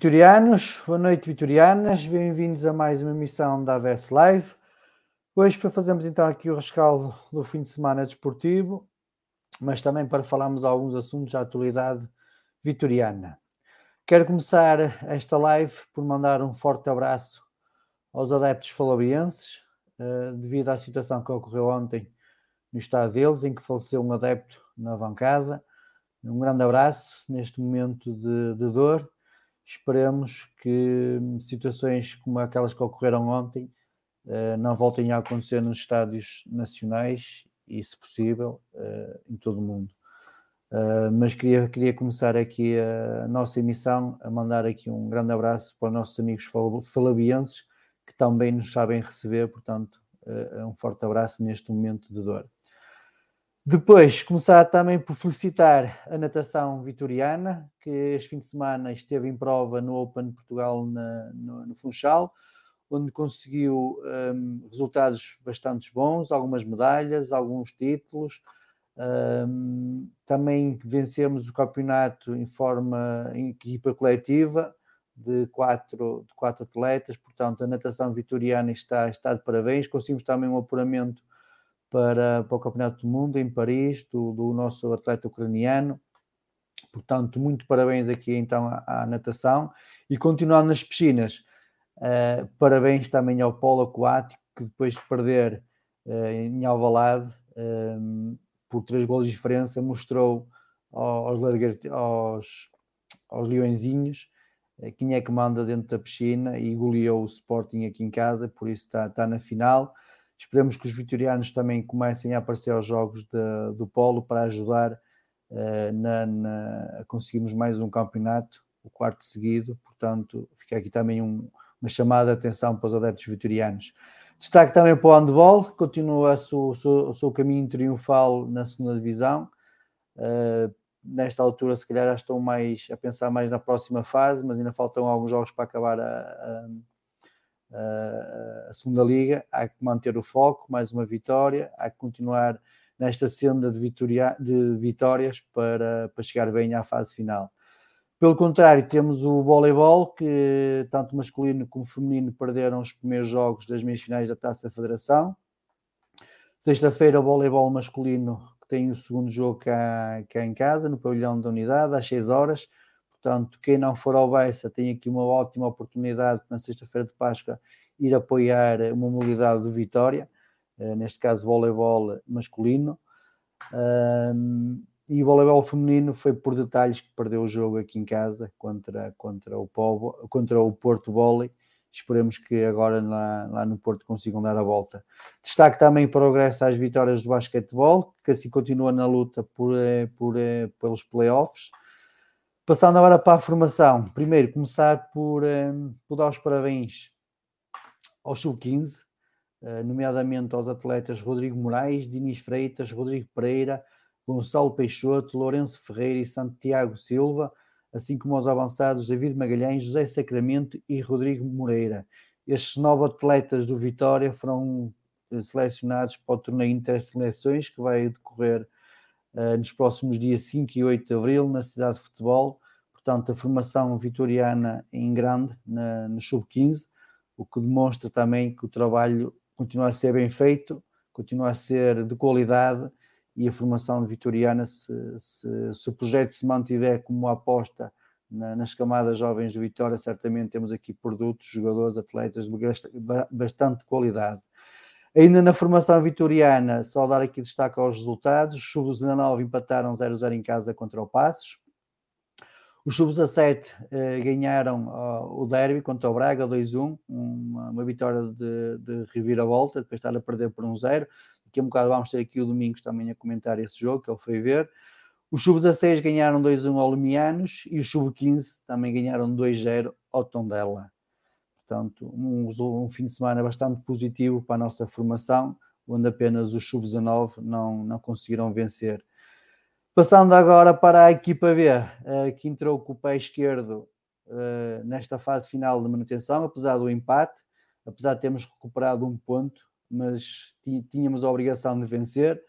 vitorianos. Boa noite, vitorianas. Bem-vindos a mais uma emissão da AVS Live. Hoje para fazermos então aqui o rescaldo do fim de semana desportivo, mas também para falarmos alguns assuntos da atualidade vitoriana. Quero começar esta live por mandar um forte abraço aos adeptos falabienses, eh, devido à situação que ocorreu ontem no estado deles, em que faleceu um adepto na bancada. Um grande abraço neste momento de, de dor Esperemos que hum, situações como aquelas que ocorreram ontem uh, não voltem a acontecer nos estádios nacionais e, se possível, uh, em todo o mundo. Uh, mas queria, queria começar aqui a, nossa emissão a mandar aqui um grande abraço para os nossos amigos falabienses que também nos sabem receber, portanto, um forte abraço neste momento de dor. Depois, começar também por felicitar a natação vitoriana, que este fim de semana esteve em prova no Open Portugal na, no, no, Funchal, onde conseguiu um, resultados bastante bons, algumas medalhas, alguns títulos. Um, também vencemos o campeonato em forma em equipa coletiva de quatro, de quatro atletas, portanto a natação vitoriana está, está de parabéns. Conseguimos também um apuramento para, para o Campeonato do Mundo em Paris, do, do nosso atleta ucraniano. Portanto, muito parabéns aqui então à, à natação. E continuando nas piscinas, uh, parabéns também ao polo aquático, que depois de perder uh, em Alvalade, um, eh, por três gols de diferença, mostrou aos, aos, aos leõezinhos quem é que manda dentro da piscina e goleou o Sporting aqui em casa, por isso está, está na final. Esperemos que os vitorianos também comecem a aparecer aos jogos de, do Polo para ajudar uh, na, na, a conseguirmos mais um campeonato, o quarto seguido. Portanto, fica aqui também um, uma chamada de atenção para os adeptos vitorianos. Destaque também para o handball, continua o seu, caminho triunfal na segunda divisão. Uh, nesta altura, se calhar já estão mais a pensar mais na próxima fase, mas ainda faltam alguns jogos para acabar a, a a segunda liga, há que manter o foco, mais uma vitória, há que continuar nesta senda de, vitoria, de vitórias para, para chegar bem à fase final. Pelo contrário, temos o voleibol, que tanto masculino como feminino perderam os primeiros jogos das meias finais da Taça da Federação. Sexta-feira, o voleibol masculino que tem o segundo jogo cá, cá em casa, no pavilhão da unidade, às 6 horas. Portanto, quem não for ao Bessa tem aqui uma ótima oportunidade na sexta-feira de Páscoa ir apoiar uma modalidade de Vitória, eh, neste caso voleibol masculino. E o voleibol feminino foi por detalhes que perdeu o jogo aqui em casa contra, contra, o, Povo, contra o Porto Volley. Esperemos que agora lá, lá no Porto consigam dar a volta. Destaque também progresso às vitórias do basquetebol, que assim continua na luta por, eh, por, eh, pelos playoffs. Passando agora para a formação, primeiro começar por, eh, por dar os parabéns ao Sub-15, nomeadamente aos atletas Rodrigo Moraes, Dinis Freitas, Rodrigo Pereira, Gonçalo Peixoto, Lourenço Ferreira e Santiago Silva, assim como aos avançados David Magalhães, José Sacramento e Rodrigo Moreira. Estes nove atletas do Vitória foram eh, selecionados para o torneio Interseleções, que vai decorrer uh, nos próximos dias 5 e 8 de abril, na cidade de futebol. Portanto, a formação vitoriana em grande, na, no Sub-15, o que demonstra também que o trabalho continua a ser bem feito, continua a ser de qualidade e a formação vitoriana, se, se, se o projeto se mantiver como aposta na, nas camadas jovens de Vitória, certamente temos aqui produtos, jogadores, atletas de bastante qualidade. Ainda na formação vitoriana, só dar aqui destaque aos resultados: os sub-19 empataram 0-0 em casa contra o Passos. Os sub-17 eh, ganharam o derby contra o Braga 2-1, uma, uma, vitória de, de reviravolta, depois de estar a perder por 1-0. Daqui a um bocado vamos ter aqui o Domingos também a comentar esse jogo, que ele foi ver. Os sub-16 ganharam 2-1 ao Lemianos e os sub-15 também ganharam 2-0 ao Tondela. Portanto, um, um, fim de semana bastante positivo para a nossa formação, onde apenas os sub-19 não, não conseguiram vencer. Passando agora para a equipa B, eh, que entrou com o pé esquerdo eh, nesta fase final de manutenção, apesar do empate, apesar de termos recuperado um ponto, mas tínhamos a obrigação de vencer.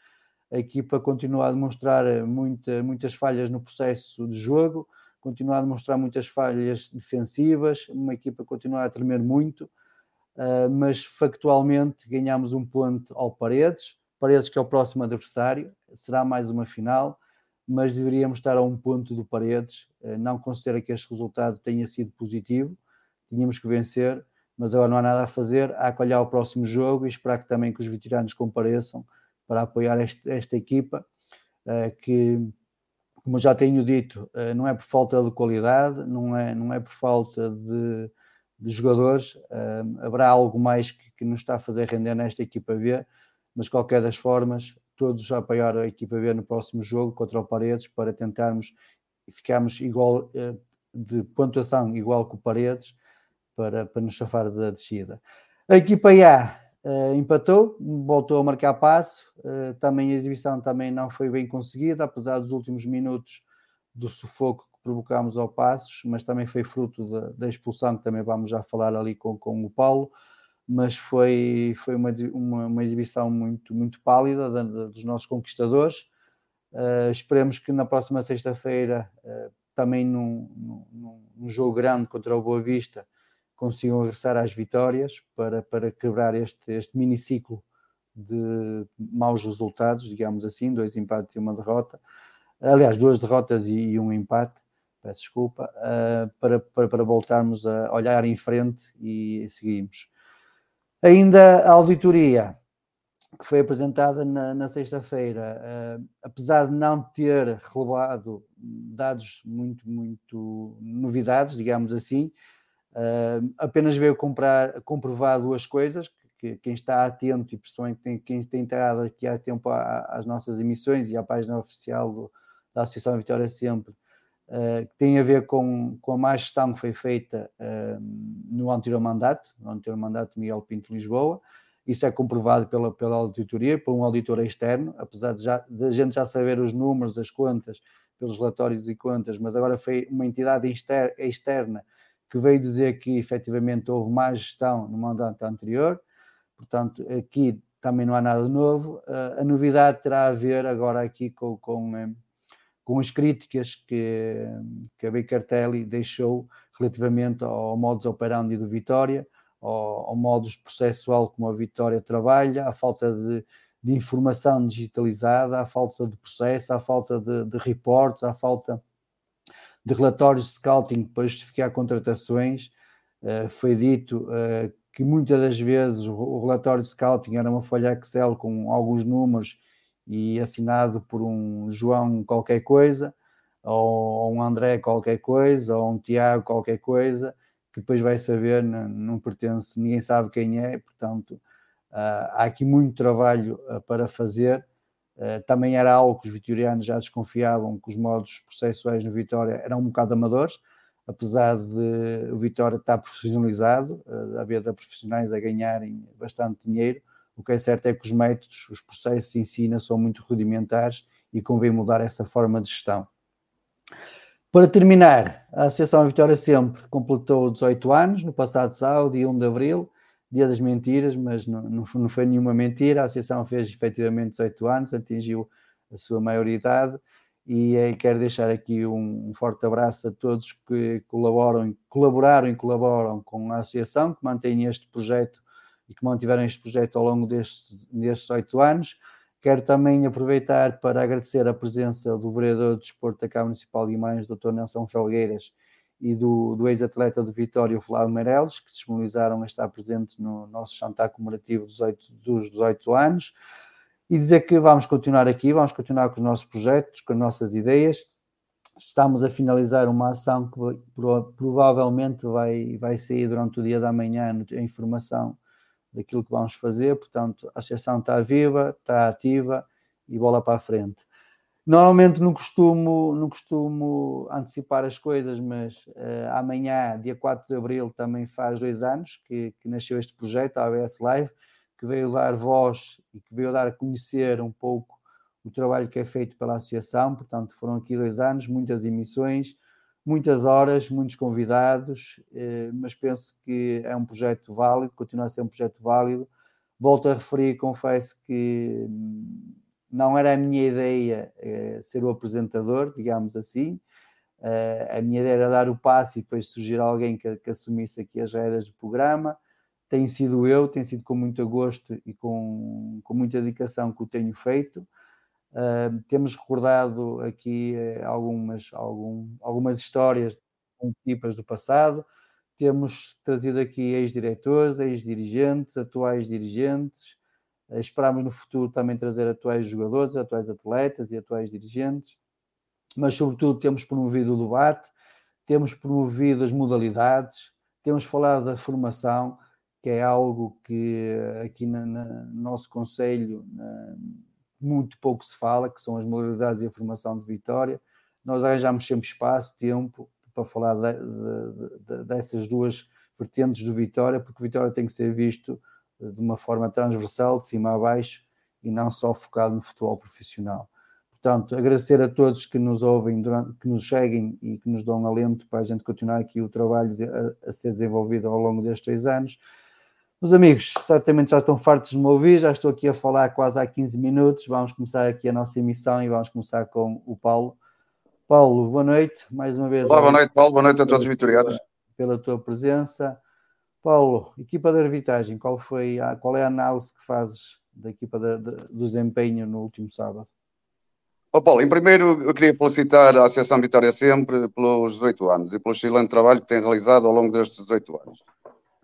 A equipa continua a demonstrar muita, muitas falhas no processo de jogo, continua a demonstrar muitas falhas defensivas, uma equipa continua a tremer muito, uh, mas factualmente ganhamos um ponto ao Paredes, Paredes que é o próximo adversário, será mais uma final, mas deveríamos estar a um ponto do Paredes, uh, não considero que este resultado tenha sido positivo, tínhamos que vencer, mas agora não há nada a fazer, há que olhar o próximo jogo e esperar que também que os veteranos compareçam para apoiar este, esta equipa, uh, que, como já tenho dito, uh, não é por falta de qualidade, não é, não é por falta de, de jogadores, haverá algo mais que, que nos está a fazer render nesta equipa B, mas de qualquer das formas, todos a apoiar a equipa B no próximo jogo contra o Paredes para tentarmos ficarmos igual de pontuação igual com o Paredes para, para nos chafar da descida. A equipa A uh, empatou, voltou a marcar passo, uh, também a exibição também não foi bem conseguida, apesar dos últimos minutos do sufoco que provocámos ao Passos, mas também foi fruto da, da, expulsão, que também vamos já falar ali com, com o Paulo, mas foi, foi uma, uma, uma exibição muito, muito pálida da, da, dos nossos conquistadores. Uh, esperemos que na próxima sexta-feira, uh, também num, num, num, jogo grande contra o Boa Vista, consigam regressar às vitórias para, para quebrar este, este miniciclo de maus resultados, digamos assim, dois empates e uma derrota. Aliás, duas derrotas e, e um empate, peço desculpa, uh, para, para, para, voltarmos a olhar em frente e seguirmos. Ainda a auditoria que foi apresentada na, na sexta-feira, uh, apesar de não ter relevado dados muito, muito novidades, digamos assim, Uh, apenas veio comprar, comprovar duas coisas, que quem está atento e principalmente quem, quem tem entrado aqui há tempo às nossas emissões e à página oficial do, da Associação Vitória Sempre, uh, que tem a ver com, com a má gestão que foi feita uh, no anterior mandato, no anterior mandato de Miguel Pinto Lisboa, isso é comprovado pela, pela auditoria, por um auditor externo, apesar de, já, de a gente já saber os números, as contas, pelos relatórios e contas, mas agora foi uma entidade externa que veio dizer que efetivamente houve má gestão no mandato anterior, portanto, aqui também não há nada novo. Uh, a novidade terá a ver agora aqui com, com, com as críticas que, que a Bakertelli deixou relativamente ao modus operandi do Vitória, ao, ao modus processual como a Vitória trabalha, à falta de, de informação digitalizada, à falta de processo, à falta de, de reportes, à falta de relatórios de scouting para justificar contratações. Uh, foi dito uh, que muitas das vezes o relatório de scouting era uma folha Excel com alguns números e assinado por um João qualquer coisa, ou um André qualquer coisa, ou um Tiago qualquer coisa, que depois vai saber, não, não pertence, ninguém sabe quem é, portanto, uh, há aqui muito trabalho uh, para fazer. Uh, também era algo que os vitorianos já desconfiavam que os modos processuais no Vitória eram um bocado amadores, apesar de o Vitória estar profissionalizado, uh, haver profissionais a ganharem bastante dinheiro, o que é certo é que os métodos, os processos em si são muito rudimentares e convém mudar essa forma de gestão. Para terminar, a Associação Vitória Sempre completou 18 anos, no passado sábado, dia 1 de abril, dia das mentiras, mas não, não foi nenhuma mentira. A Associação fez efetivamente 18 anos, atingiu a sua maioridade e eh, quero deixar aqui um, um, forte abraço a todos que colaboram, colaboraram e colaboram com a Associação, que mantém este projeto e que mantiveram este projeto ao longo destes, oito anos. Quero também aproveitar para agradecer a presença do vereador de Desporto da Câmara Municipal de Guimarães, Dr. Nelson Felgueiras, e do, do ex-atleta do Vitória, Flávio Meireles, que se disponibilizaram a estar presentes no nosso jantar comemorativo dos, 8, dos 18 anos. E dizer que vamos continuar aqui, vamos continuar com os nossos projetos, com as nossas ideias. Estamos a finalizar uma ação que provavelmente vai, vai sair durante o dia da manhã, a informação daquilo que vamos fazer, portanto, a associação está viva, está ativa e bola para a frente. Normalmente não costumo, não costumo antecipar as coisas, mas uh, amanhã, dia 4 de abril, também faz dois anos que, que nasceu este projeto, a ABS Live, que veio dar voz e que veio dar a conhecer um pouco o trabalho que é feito pela associação. Portanto, foram aqui dois anos, muitas emissões, muitas horas, muitos convidados, eh, mas penso que é um projeto válido, continua a ser um projeto válido. Volto a referir, confesso que não era a minha ideia eh, ser o apresentador, digamos assim. Eh, a minha ideia era dar o passo e depois surgir alguém que, que assumisse aqui as regras do programa. Tem sido eu, tem sido com muito gosto e com, com muita dedicação que o tenho feito. Uh, temos recordado aqui uh, algumas, algum, algumas histórias equipas do passado, temos trazido aqui ex-diretores, ex-dirigentes, atuais dirigentes, uh, esperamos no futuro também trazer atuais jogadores, atuais atletas e atuais dirigentes, mas sobretudo temos promovido o debate, temos promovido as modalidades, temos falado da formação, que é algo que aqui no nosso Conselho muito pouco se fala, que são as modalidades e a formação de Vitória. Nós arranjamos sempre espaço, tempo para falar de, de, de, dessas duas vertentes do Vitória, porque Vitória tem que ser visto de uma forma transversal, de cima a baixo, e não só focado no futebol profissional. Portanto, agradecer a todos que nos ouvem, durante, que nos seguem e que nos dão alento para a gente continuar aqui o trabalho a, a ser desenvolvido ao longo destes três anos. Meus amigos, certamente já estão fartos de me ouvir, já estou aqui a falar quase há 15 minutos. Vamos começar aqui a nossa emissão e vamos começar com o Paulo. Paulo, boa noite, mais uma vez. Olá, boa noite, Paulo, boa noite a todos os vitorianos. Pela tua presença. Paulo, equipa de arbitragem, qual, foi a, qual é a análise que fazes da equipa de, de, do desempenho no último sábado? Oh, Paulo, em primeiro eu queria felicitar a Associação Vitória Sempre pelos 18 anos e pelo excelente trabalho que tem realizado ao longo destes 18 anos.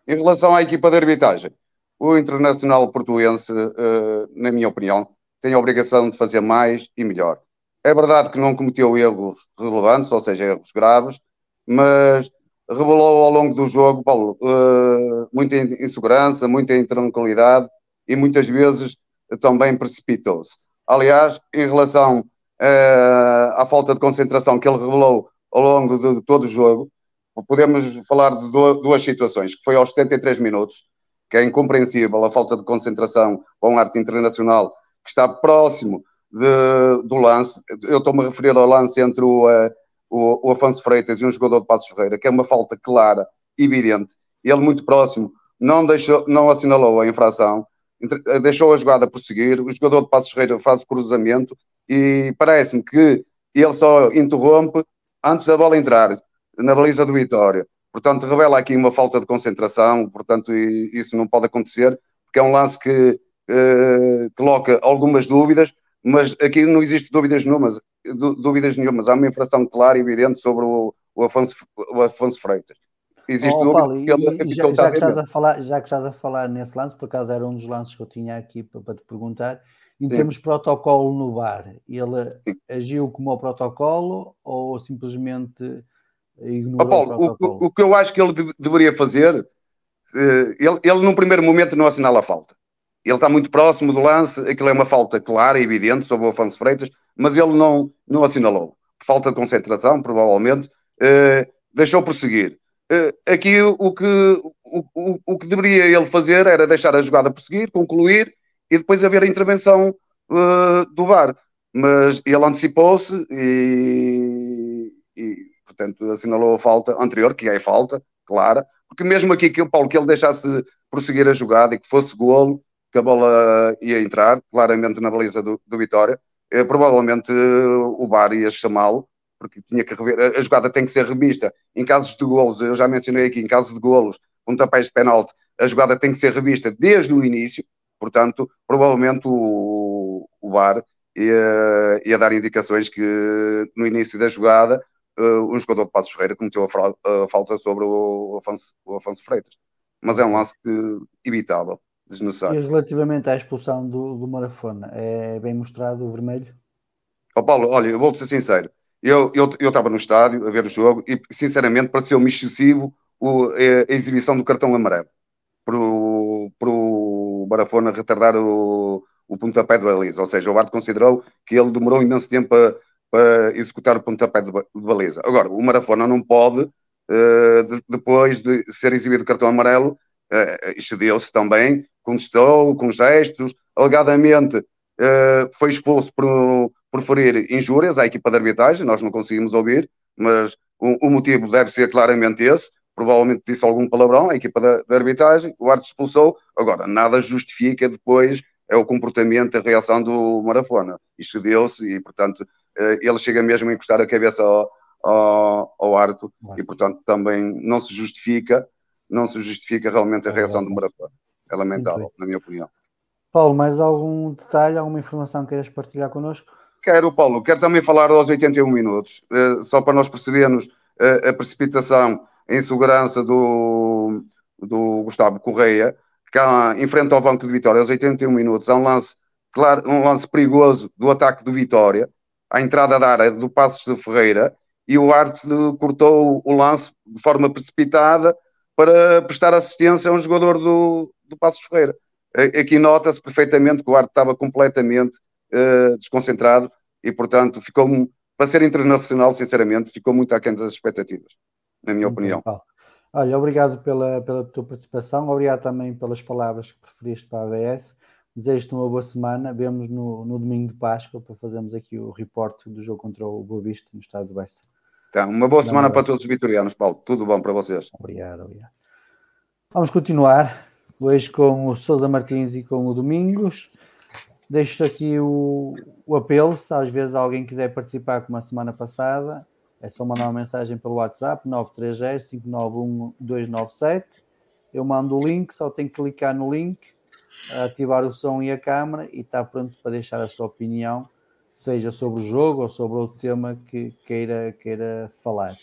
Em relação à equipa de arbitragem, o Internacional Portuense, uh, na minha opinião, tem a obrigação de fazer mais e melhor. É verdade que não cometeu erros relevantes, ou seja, erros graves, mas revelou ao longo do jogo Paulo, uh, muita insegurança, muita intranquilidade e muitas vezes também precipitou-se. Aliás, em relação uh, à falta de concentração que ele revelou ao longo de todo o jogo, podemos falar de duas situações, que foi aos 73 minutos, que é incompreensível a falta de concentração com um arte internacional que está próximo de, do lance. Eu estou-me a referir ao lance entre o, uh, o, o, Afonso Freitas e um jogador de Passos Ferreira, que é uma falta clara, evidente. Ele muito próximo não, deixou, não assinalou a infração, deixou a jogada prosseguir. O jogador de Passos Ferreira faz o cruzamento e parece-me que ele só interrompe antes da bola entrar na baliza do Vitória. Portanto, revela aqui uma falta de concentração, portanto, isso não pode acontecer, porque é um lance que uh, coloca algumas dúvidas, mas aqui não existe dúvidas nenhumas, dúvidas nenhumas. Há uma infração clara e evidente sobre o, o, Afonso, o Afonso Freitas. Existe oh, Paulo, e, já, já, que estás a falar, já que estás a falar nesse lance, por acaso era um dos lances que eu tinha aqui para, para te perguntar, em Sim. termos de protocolo no bar, ele Sim. agiu como o protocolo ou simplesmente oh, Paulo, o? O, o, que eu acho que ele de, deveria fazer, eh, ele, ele num primeiro momento não assinala a falta. Ele está muito próximo do lance, aquilo é uma falta clara e evidente sobre o Afonso Freitas, mas ele não, não assinalou. Falta de concentração, provavelmente, eh, deixou prosseguir. Eh, aqui o que, o, o, o que deveria ele fazer era deixar a jogada prosseguir, concluir e depois haver a intervenção uh, do VAR. Mas ele antecipou-se e, e, portanto, assinalou a falta anterior, que é falta, clara, porque mesmo aqui que o Paulo que ele deixasse prosseguir a jogada e que fosse golo, que a bola ia entrar claramente na baliza do, do Vitória, eh, provavelmente o VAR ia chamá-lo, porque tinha que rever, a jogada tem que ser revista. Em casos de golos, eu já mencionei aqui, em casos de golos, pontapés de penalti, a jogada tem que ser revista desde o início, Portanto, provavelmente o, o ia, ia, dar indicações que no início da jogada uh, um jogador de Passos Ferreira cometeu a, a, falta sobre o Afonso, o Afonso Freitas. Mas é um lance evitável, desnecessário. E relativamente à expulsão do, do Marafona, é bem mostrado o vermelho? Oh, Paulo, olha, eu vou-te ser sincero. Eu estava no estádio a ver o jogo e, sinceramente, pareceu-me excessivo o, a, a exibição do cartão amarelo para o Barafona retardar o, o pontapé de baliza. Ou seja, o Bart considerou que ele demorou imenso tempo para, para executar o pontapé de, de baliza. Agora, o Marafona não pode, uh, de, depois de ser exibido o cartão amarelo, uh, excedeu-se também, contestou com gestos, alegadamente uh, foi expulso por, por ferir injúrias à equipa de arbitragem, nós não conseguimos ouvir, mas o, o motivo deve ser claramente esse provavelmente disse algum palavrão, a equipa da, da arbitragem, o árbitro expulsou, agora nada justifica depois é o comportamento, a reação do Marafona, isto deu-se e portanto ele chega mesmo a encostar a cabeça ao, ao, ao árbitro e portanto também não se justifica, não se justifica realmente a reação do Marafona, é lamentável, na minha opinião. Paulo, mais algum detalhe, alguma informação que queiras partilhar connosco? Quero, Paulo, quero também falar aos 81 minutos, eh, só para nós percebermos eh, a precipitação em segurança do, do Gustavo Correia, que há, enfrenta ao Banco de Vitória aos 81 minutos, há um lance, claro, um lance perigoso do ataque do Vitória, à entrada da área do Passos de Ferreira, e o Arte cortou o lance de forma precipitada para prestar assistência a um jogador do, do Passos de Ferreira. Aqui nota-se perfeitamente que o Arte estava completamente uh, desconcentrado e, portanto, ficou, para ser internacional, sinceramente, ficou muito aquém das expectativas na minha opinião. Olha, obrigado pela, pela tua participação, obrigado também pelas palavras que preferiste para a ABS. Desejo-te uma boa semana. Vemos no, no domingo de Páscoa para fazermos aqui o reporte do jogo contra o Boa Vista no estado do Bessa. Tá, uma boa semana para todos os vitorianos, Paulo. Tudo bom para vocês. Obrigado, obrigado. Vamos continuar hoje com o Sousa Martins e com o Domingos. Deixo aqui o, o apelo, se às vezes alguém quiser participar como a semana passada, é só mandar uma mensagem pelo WhatsApp 930-591-297. Eu mando o link, só tem que clicar no link, ativar o som e a câmera e está pronto para deixar a sua opinião, seja sobre o jogo ou sobre outro tema que queira, queira falar.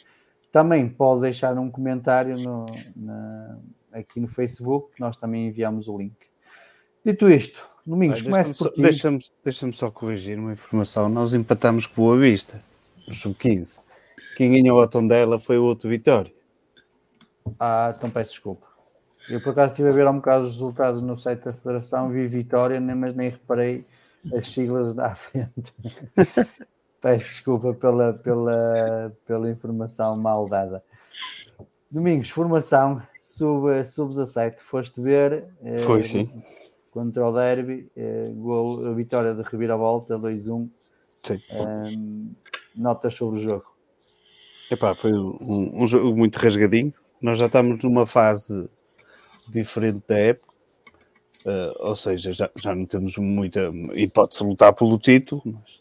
Também pode deixar um comentário no, na, aqui no Facebook, que nós também enviamos o link. Dito isto, Domingos, comece por ti. Deixa-me deixa só corrigir uma informação. Nós empatamos com Boa Vista, no sub-15. Quem ganhou a dela foi o outro Vitória. Ah, então peço desculpa. Eu por acaso estive a ver um bocado os resultados no site da Federação, vi Vitória, mas nem reparei as siglas da frente. peço desculpa pela, pela, pela informação mal dada. Domingos, formação sub-17, sub foste ver? Eh, foi, sim. Contra o Derby, eh, gol, a vitória de Reviravolta, 2-1. Sim. Um, notas sobre o jogo? Epá, foi um, um, jogo muito rasgadinho. Nós já estamos numa fase diferente da época, uh, ou seja, já, já não temos muita hipótese de lutar pelo título, mas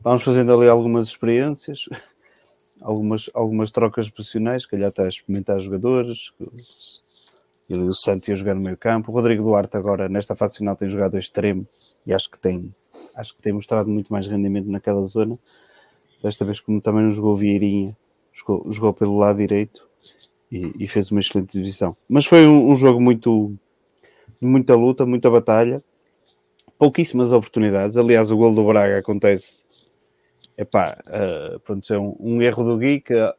vamos fazendo ali algumas experiências, algumas, algumas trocas profissionais, calhar até a experimentar jogadores. E o Santi a jogar no meio campo. O Rodrigo Duarte agora, nesta fase final, tem jogado extremo e acho que tem, acho que tem mostrado muito mais rendimento naquela zona. Desta vez, como também não jogou Vieirinha, jogou, jogou pelo lado direito e, e, fez uma excelente exibição. Mas foi um, um jogo muito, muita luta, muita batalha, pouquíssimas oportunidades. Aliás, o gol do Braga acontece epá, uh, pronto, é um, um, erro do Gui que uh,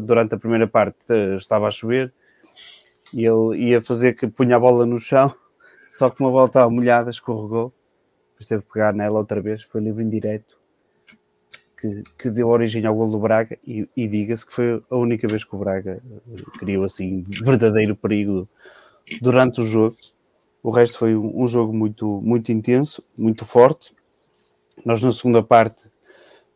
durante a primeira parte uh, estava a chover e ele ia fazer que punha a bola no chão, só que uma bola estava molhada, escorregou, depois teve que pegar nela outra vez, foi livre indireto que, que deu origem ao gol do Braga e, e diga-se que foi a única vez que o Braga criou assim verdadeiro perigo durante o jogo. O resto foi um, um jogo muito, muito intenso, muito forte nós, na segunda parte,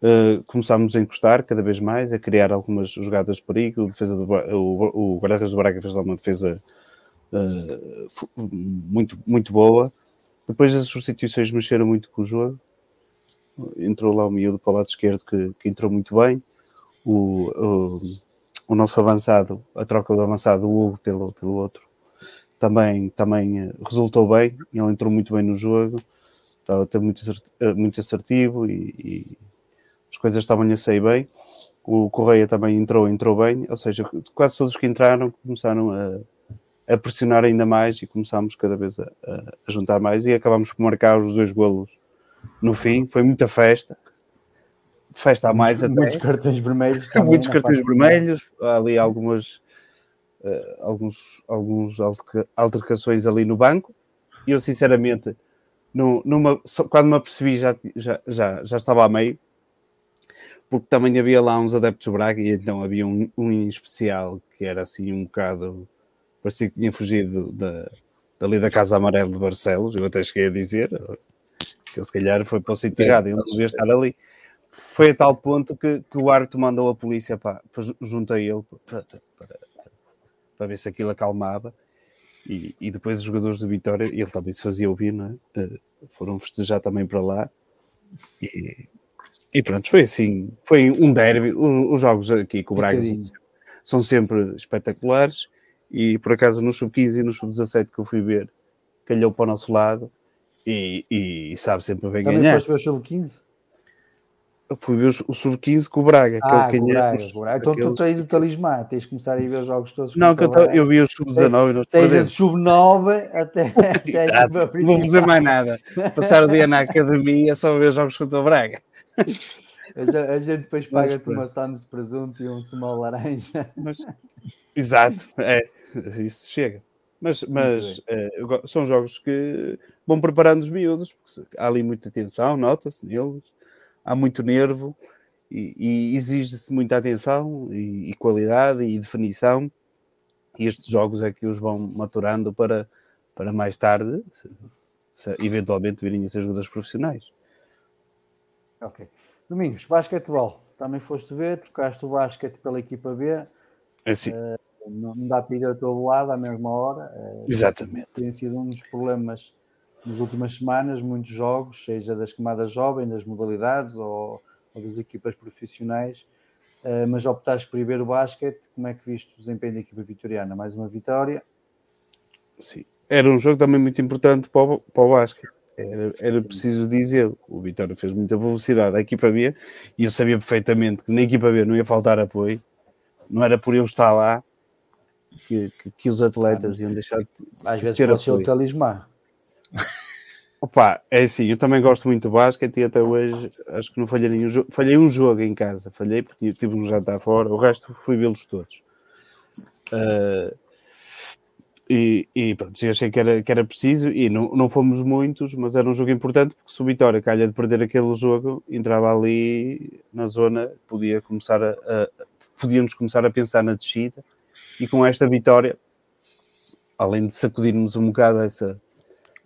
uh, começámos a encostar cada vez mais, a criar algumas jogadas de perigo. defesa do, o, o guarda-redes do Braga fez lá uma defesa uh, muito, muito boa. Depois as substituições mexeram muito com o jogo. Entrou lá o miúdo para o lado esquerdo que, que entrou muito bem. O, o, o, nosso avançado, a troca do avançado, o Hugo pelo, pelo outro, também, também eh, resultou bem. Ele entrou muito bem no jogo estava até muito, eh, muito assertivo e, e as coisas estavam a sair bem. O Correia também entrou, entrou bem, ou seja, quase todos que entraram começaram a, a pressionar ainda mais e começámos cada vez a, a, juntar mais e acabámos por marcar os dois golos no fim. Foi muita festa, festa a mais muitos, até. Muitos cartões vermelhos. muitos cartões vermelhos, ali algumas, uh, alguns, alguns altercações ali no banco. E eu, sinceramente, no, numa, quando me apercebi já, já, já, já estava a meio, porque também havia lá uns adeptos Braga e então havia um, um em especial que era assim um bocado, parecia que tinha fugido da, dali da Casa Amarela de Barcelos, eu até cheguei a dizer que ele se calhar foi para o sítio errado, ele não devia estar ali. Foi a tal ponto que, que o árbitro mandou a polícia para, junto a ele para, para, para ver se aquilo acalmava. E, e, depois os jogadores do Vitória, ele também se fazia ouvir, não é? Uh, foram festejar também para lá. E, e pronto, foi assim, foi um derby. Os, os jogos aqui com o Braga são sempre espetaculares. E por acaso no sub-15 e no sub-17 que eu fui ver, calhou para o nosso lado e, e, e sabe sempre bem também ganhar. Também foste ver o sub-15? fui ver o Sub-15 com o Braga. Ah, que é o Braga, Braga. Então aqueles... tu tens o talismã, tens de começar a ir ver os jogos todos. Não, que eu, tô, eu vi o Sub-19 Seja de Sub-9 até, até Não vou fazer mais nada. Passar o dia na academia só ver os jogos contra o Braga. A, a gente depois paga-te uma sandes de presunto e um sumal laranja. Mas, exato, é, isso chega. Mas, mas é, são jogos que vão preparando os miúdos, porque há ali muita tensão, nota-se neles há muito nervo e, e exige-se muita atenção e, e, qualidade e definição. E estes jogos é que os vão maturando para, para mais tarde, se, se eventualmente virem a ser jogadores profissionais. Ok. Domingos, basquetebol. Também foste ver, trocaste o basquete pela equipa B. É assim. Uh, não, não dá para ir a tua lado à mesma hora. Uh, Exatamente. Tem sido um dos problemas nas últimas semanas, muitos jogos, seja das camadas jovens, das modalidades ou, ou das equipas profissionais, uh, mas optaste por ir ver o basquete. Como é que viste o desempenho da equipa vitoriana? Mais uma vitória? Sim, era um jogo também muito importante para o, para o basquete. Era, era preciso dizer, o Vitória fez muita velocidade à equipa B e eu sabia perfeitamente que na equipa B não ia faltar apoio, não era por eu estar lá que, que, que os atletas ah, iam deixar de, Às de vezes ter pode ser o talismã. Opa, é assim, eu também gosto muito do basquete e até hoje acho que não falhei nenhum jogo. Falhei um jogo em casa, falhei porque tive um jantar fora, o resto fui vê-los todos. Uh, e, e pronto, eu achei que era, que era preciso e não, não fomos muitos, mas era um jogo importante porque se o Vitória calha de perder aquele jogo, entrava ali na zona, podia começar a, a podíamos começar a pensar na descida e com esta vitória, além de sacudirmos um bocado essa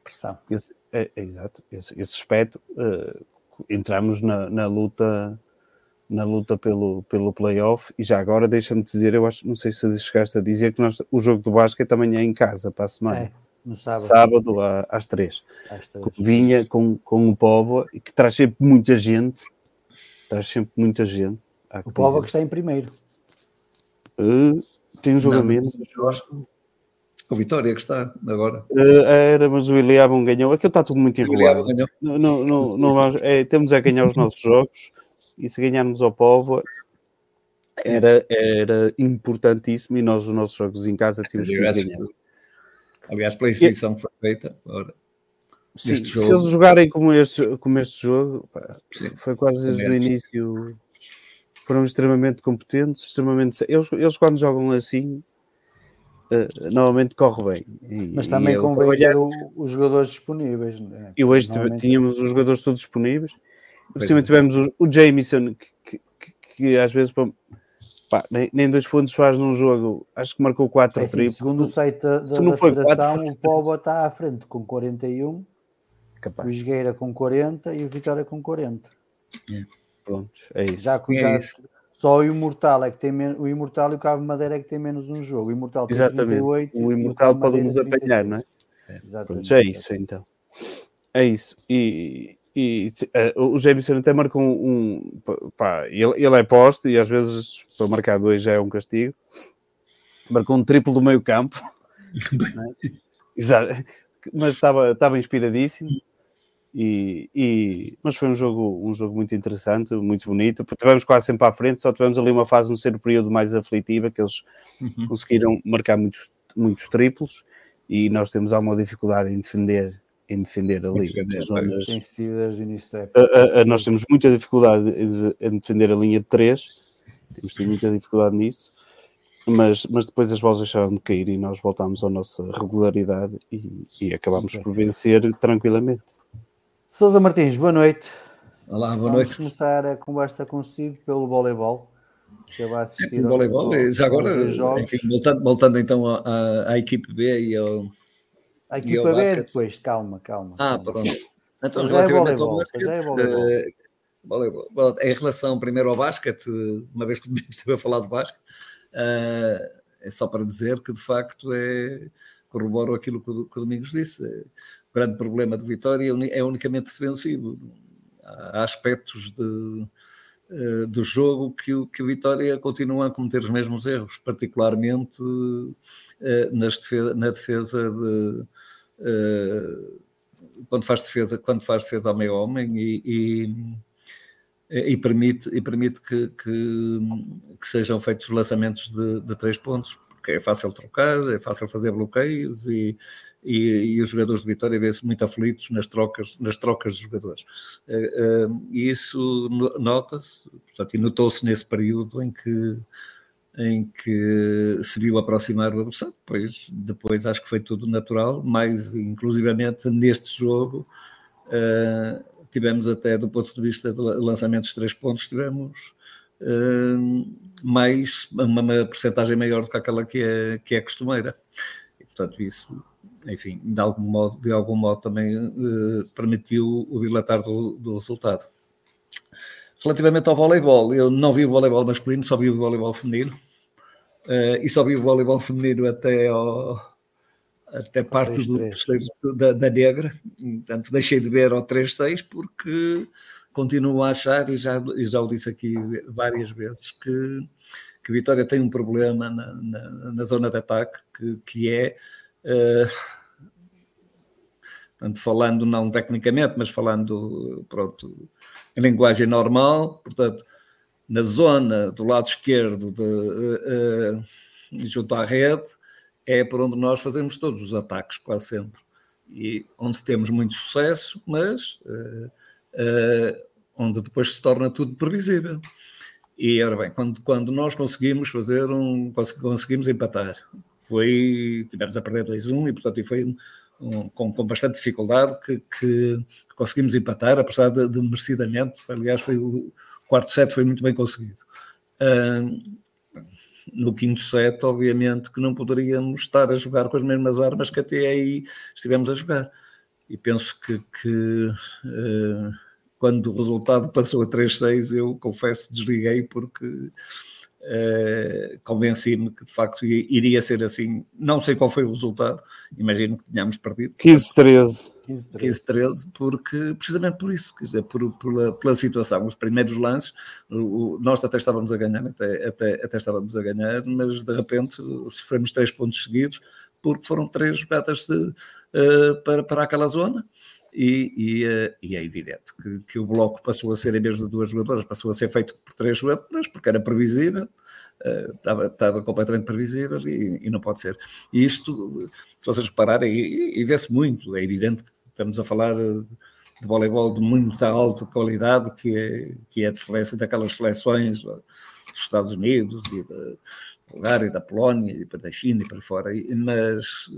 pressão. Esse, é, é, exato, esse, esse aspecto. Uh, entramos na, na, luta na luta pelo, pelo playoff e já agora deixa-me dizer, eu acho, não sei se chegaste a dizer que nós, o jogo do basquete também é em casa para a semana. No sábado. sábado à- às três. Às três. Vinha com, com o Povo, e que traz sempre muita gente. Traz sempre muita gente. O Povo que está em primeiro. Eh, tem um jogo a Não, menos. eu acho- O Vitória que está agora. Eh, era, mas o Iliabon ganhou. Aquilo está tudo muito enrolado. Não, não, não, não vamos- é, temos a ganhar os nossos jogos e se ganharmos ao Povo era, era importantíssimo e nós os nossos jogos em casa tínhamos que ganhar. aliás, pela exibição que foi feita, ora, Sim, Se eles jogarem como este, como este jogo, pá, foi quase desde o Também. início. Foram extremamente competentes, extremamente. Eles, eles quando jogam assim, eh, normalmente corre bem. E- Mas também eu convém trabalhar- ter o- os jogadores disponíveis. né? E hoje Normalmente- tínhamos os jogadores todos disponíveis. Por cima é. tivemos o, o Jameson, que, que- que- que às vezes pá, pá, nem, nem dois pontos faz num jogo. Acho que marcou quatro É assim, triplos. segundo o site da, da, não da foi Federação, quatro, o Povo está à frente com 41, o Capaz. Esgueira com 40 e o Vitória com 40. Pronto, é isso. Já, É já- isso. só o Imortal é que tem menos, o Imortal e o Cabo Madeira é que tem menos um jogo. O Imortal tem Exatamente. 38 O Imortal pode nos apanhar, 36. não é? Exatamente. Pronto, é isso então. É isso. E, e eh, o Jameson até marcou um. um pá, ele, ele é posto e às vezes para marcar dois já é um castigo. Marcou um triplo do meio campo. Não é? Exato. Mas estava, estava inspiradíssimo. E, e- mas foi um jogo, um jogo muito interessante, muito bonito. porque Tivemos quase sempre à frente, só tivemos ali uma fase no ser período mais aflitiva, que eles Uhum. conseguiram marcar muitos, muitos triplos e nós temos alguma dificuldade em defender, em defender ali. zonas. A- a- a- nós temos muita dificuldade em em defender a linha de 3, temos tido muita dificuldade nisso, mas, mas depois as bolas deixaram de cair e nós voltámos à nossa regularidade e, e acabámos por vencer tranquilamente. Sousa Martins, boa noite. Olá, boa Vamos noite. começar a conversa consigo pelo voleibol. Que vai assistir O ao- voleibol, ao- já agora, enfim, voltando, voltando então à, à- equipe B e ao. A equipa ao B é basquete. depois, calma, calma. Ah, calma. pronto. Então, Já é relativamente ao voleibol, basquete, já é voleibol. eh, voleibol. Em relação primeiro ao basquete, uma vez que o Domingos esteve a falar de basquete, eh, é só para dizer que de facto é, corroboro aquilo que o, que o Domingos disse. Grande problema do Vitória é é unicamente defensivo. Há aspectos de, eh, do jogo que o, que o Vitória continua a cometer os mesmos erros, particularmente eh, nas defe- na defesa de. eh, quando faz defesa, quando faz defesa ao meio homem e, e, e permite, e permite que, que, que sejam feitos lançamentos de, de três pontos, porque é fácil trocar, é fácil fazer bloqueios e, e, e os jogadores de Vitória vêem-se muito aflitos nas trocas, nas trocas de jogadores. Eh, eh, E isso no- nota-se, e notou-se nesse período em que em que se viu aproximar o adversário, depois, depois acho que foi tudo natural, mais inclusivamente neste jogo eh, tivemos até do ponto de vista de lançamentos de três pontos, tivemos mais uma, uma porcentagem maior do que aquela que é, que é costumeira. E, portanto, isso, enfim, de algum modo, de algum modo também eh, permitiu o dilatar do, do resultado. Relativamente ao voleibol, eu não vi o voleibol masculino, só vi o voleibol feminino. Eh, e só vi o voleibol feminino até, ao, até parte do 6-3. terceiro da, da negra. Portanto, deixei de ver ao 3-6 porque continuo a achar, e já, e já o disse aqui várias vezes, que, que Vitória tem um problema na, na, na zona de ataque, que, que é, portanto, falando não tecnicamente, mas falando, pronto, em linguagem normal, portanto, na zona do lado esquerdo, de, eh, eh, junto à rede, é por onde nós fazemos todos os ataques, quase sempre. E onde temos muito sucesso, mas eh, eh, onde depois se torna tudo previsível. E, ora bem, quando, quando nós conseguimos fazer um. cons- conseguimos empatar, foi. tivemos a perder 2-1 e, portanto, foi um- com, com bastante dificuldade que, que conseguimos empatar, apesar de, de merecidamente. Aliás, foi o quarto set foi muito bem conseguido. Ah, no quinto set, obviamente, que não poderíamos estar a jogar com as mesmas armas que até aí estivemos a jogar. E penso que, que, eh, quando o resultado passou a 3-6, eu confesso, desliguei porque Uh, convenci-me que de facto iria ser assim. Não sei qual foi o resultado, imagino que tínhamos perdido. 15-13. 15-13, porque precisamente por isso, quer dizer, por, pela, pela situação, os primeiros lances, o, nós até estávamos a ganhar, até, até, até estávamos a ganhar, mas de repente sofremos três pontos seguidos, porque foram três jogadas de, uh, para, para aquela zona e, e, eh, e, é evidente que, que, o bloco passou a ser, em vez de duas jogadoras, passou a ser feito por três jogadoras, porque era previsível, uh, estava, estava, completamente previsível e, e, não pode ser. E isto, se vocês repararem, e, vê-se muito, é evidente que estamos a falar de voleibol de muita alta qualidade, que é, que é de seleção, daquelas seleções dos Estados Unidos e da Bulgária, da Polónia, e da China e para fora, mas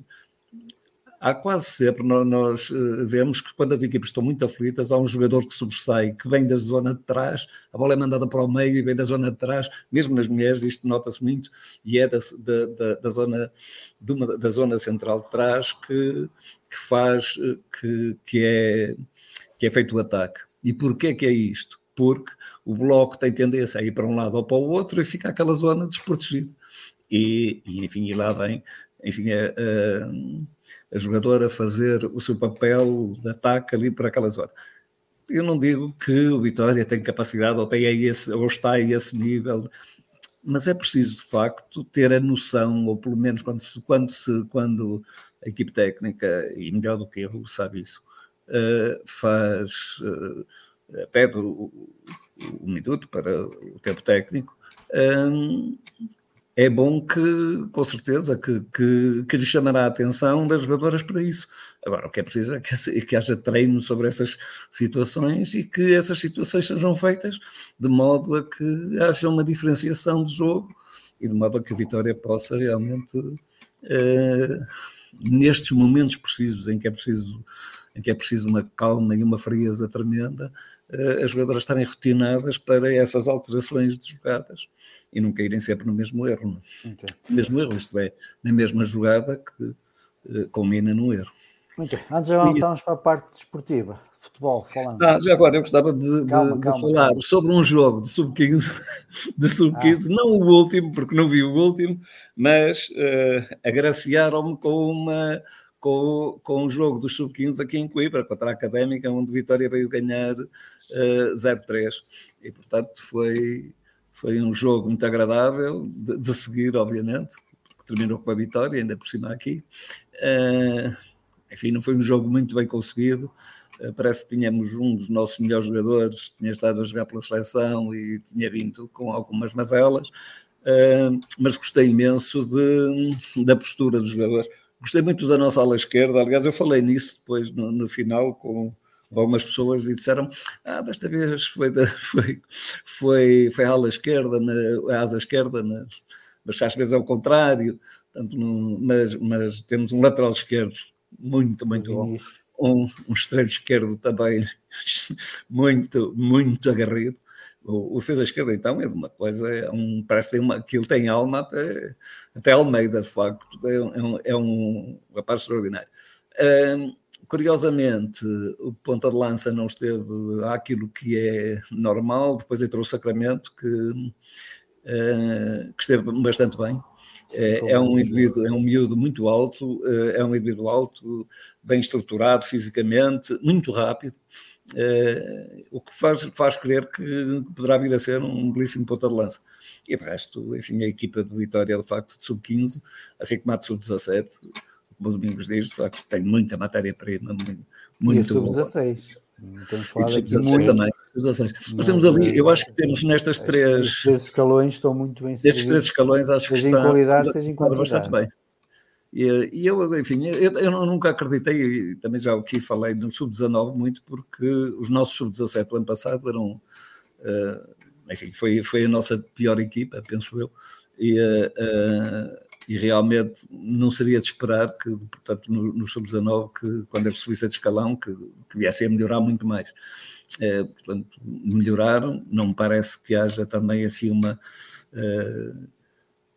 há quase sempre, nós eh, vemos que quando as equipes estão muito aflitas, há um jogador que sobressai, que vem da zona de trás, a bola é mandada para o meio e vem da zona de trás, mesmo nas mulheres, isto nota-se muito, e é da, da, da zona, uma, da zona central de trás que, que faz, eh, que, que, é, que é feito o ataque. E porquê que é isto? Porque o bloco tem tendência a ir para um lado ou para o outro e fica aquela zona desprotegida. E, e enfim, e lá vem, enfim, é, é a jogadora fazer o seu papel de ataque ali para aquela zona. Eu não digo que o Vitória tem capacidade ou, tem esse, ou está a esse nível, mas é preciso de facto ter a noção, ou pelo menos quando, se, quando, se, quando a equipe técnica, e melhor do que eu, sabe isso, uh, faz, uh, pede o, o, minuto para o tempo técnico, um, é bom que, com certeza, que, que, que lhe chamará a atenção das jogadoras para isso. Agora, o que é preciso é que, que haja treino sobre essas situações e que essas situações sejam feitas de modo a que haja uma diferenciação de jogo e de modo a que a vitória possa realmente, eh, nestes momentos precisos em que é preciso em que é preciso uma calma e uma frieza tremenda, as jogadoras estarem rotinadas para essas alterações de jogadas e não caírem sempre no mesmo erro. É? Okay. Mesmo erro, isto é, na mesma jogada que uh, culmina no erro. Muito bem. Antes de avançarmos para a parte desportiva, futebol, falando. Ah, já agora eu gostava de, calma, de, calma, de falar calma. sobre um jogo de sub-15, de sub-15, ah. não o último, porque não vi o último, mas uh, agraciaram-me com uma com, com o jogo do sub-15 aqui em Coimbra, contra a Académica, onde Vitória veio ganhar uh, eh, 0-3. E, portanto, foi, foi um jogo muito agradável de, de seguir, obviamente, porque terminou com a vitória, ainda por cima aqui. Uh, enfim, não foi um jogo muito bem conseguido. Uh, parece que tínhamos um dos nossos melhores jogadores, tinha estado a jogar pela seleção e tinha vindo com algumas mazelas, mas gostei imenso de, da postura dos jogadores Gostei muito da nossa ala esquerda, aliás, eu falei nisso depois no, no final com algumas pessoas e disseram: Ah, desta vez foi, da, foi, foi, foi a ala esquerda, na, a asa esquerda, mas, mas às vezes é o contrário. Portanto, não, mas, mas temos um lateral esquerdo muito, muito bom. Um, um extremo esquerdo também muito, muito agarrido. O, o defesa esquerda, então, é uma coisa, é um, parece que tem uma, aquilo tem alma até, até Almeida, de facto, é, um, é um rapaz extraordinário. Uh, curiosamente, o ponta de lança não esteve àquilo que é normal, depois entrou o Sacramento, que, uh, que esteve bastante bem. É, é, um indivíduo, é um miúdo muito alto, é um indivíduo alto, bem estruturado fisicamente, muito rápido. Uh, o que faz, faz crer que poderá vir a ser um belíssimo ponta de lança. E de resto, enfim, a equipa do Vitória, de facto, de sub-15, assim como a de sub-17, como o Domingos diz, de facto, tem muita matéria-prima, muito sub-16. Sub-16 também. Sub-16. Mas temos ali, eu acho que temos nestas três. Estes três escalões estão muito bem Estes três escalões, acho que está, qualidade, seja em quantidade. bastante bem. E, eu, enfim, eu, eu, nunca acreditei, e também já aqui falei do sub-19 muito, porque os nossos sub-17 do ano passado eram, uh, enfim, foi, foi a nossa pior equipa, penso eu, e, uh, e realmente não seria de esperar que, portanto, no, no sub-19, que quando eles subissem de escalão, que, que viessem a melhorar muito mais. Uh, portanto, melhoraram, não me parece que haja também assim uma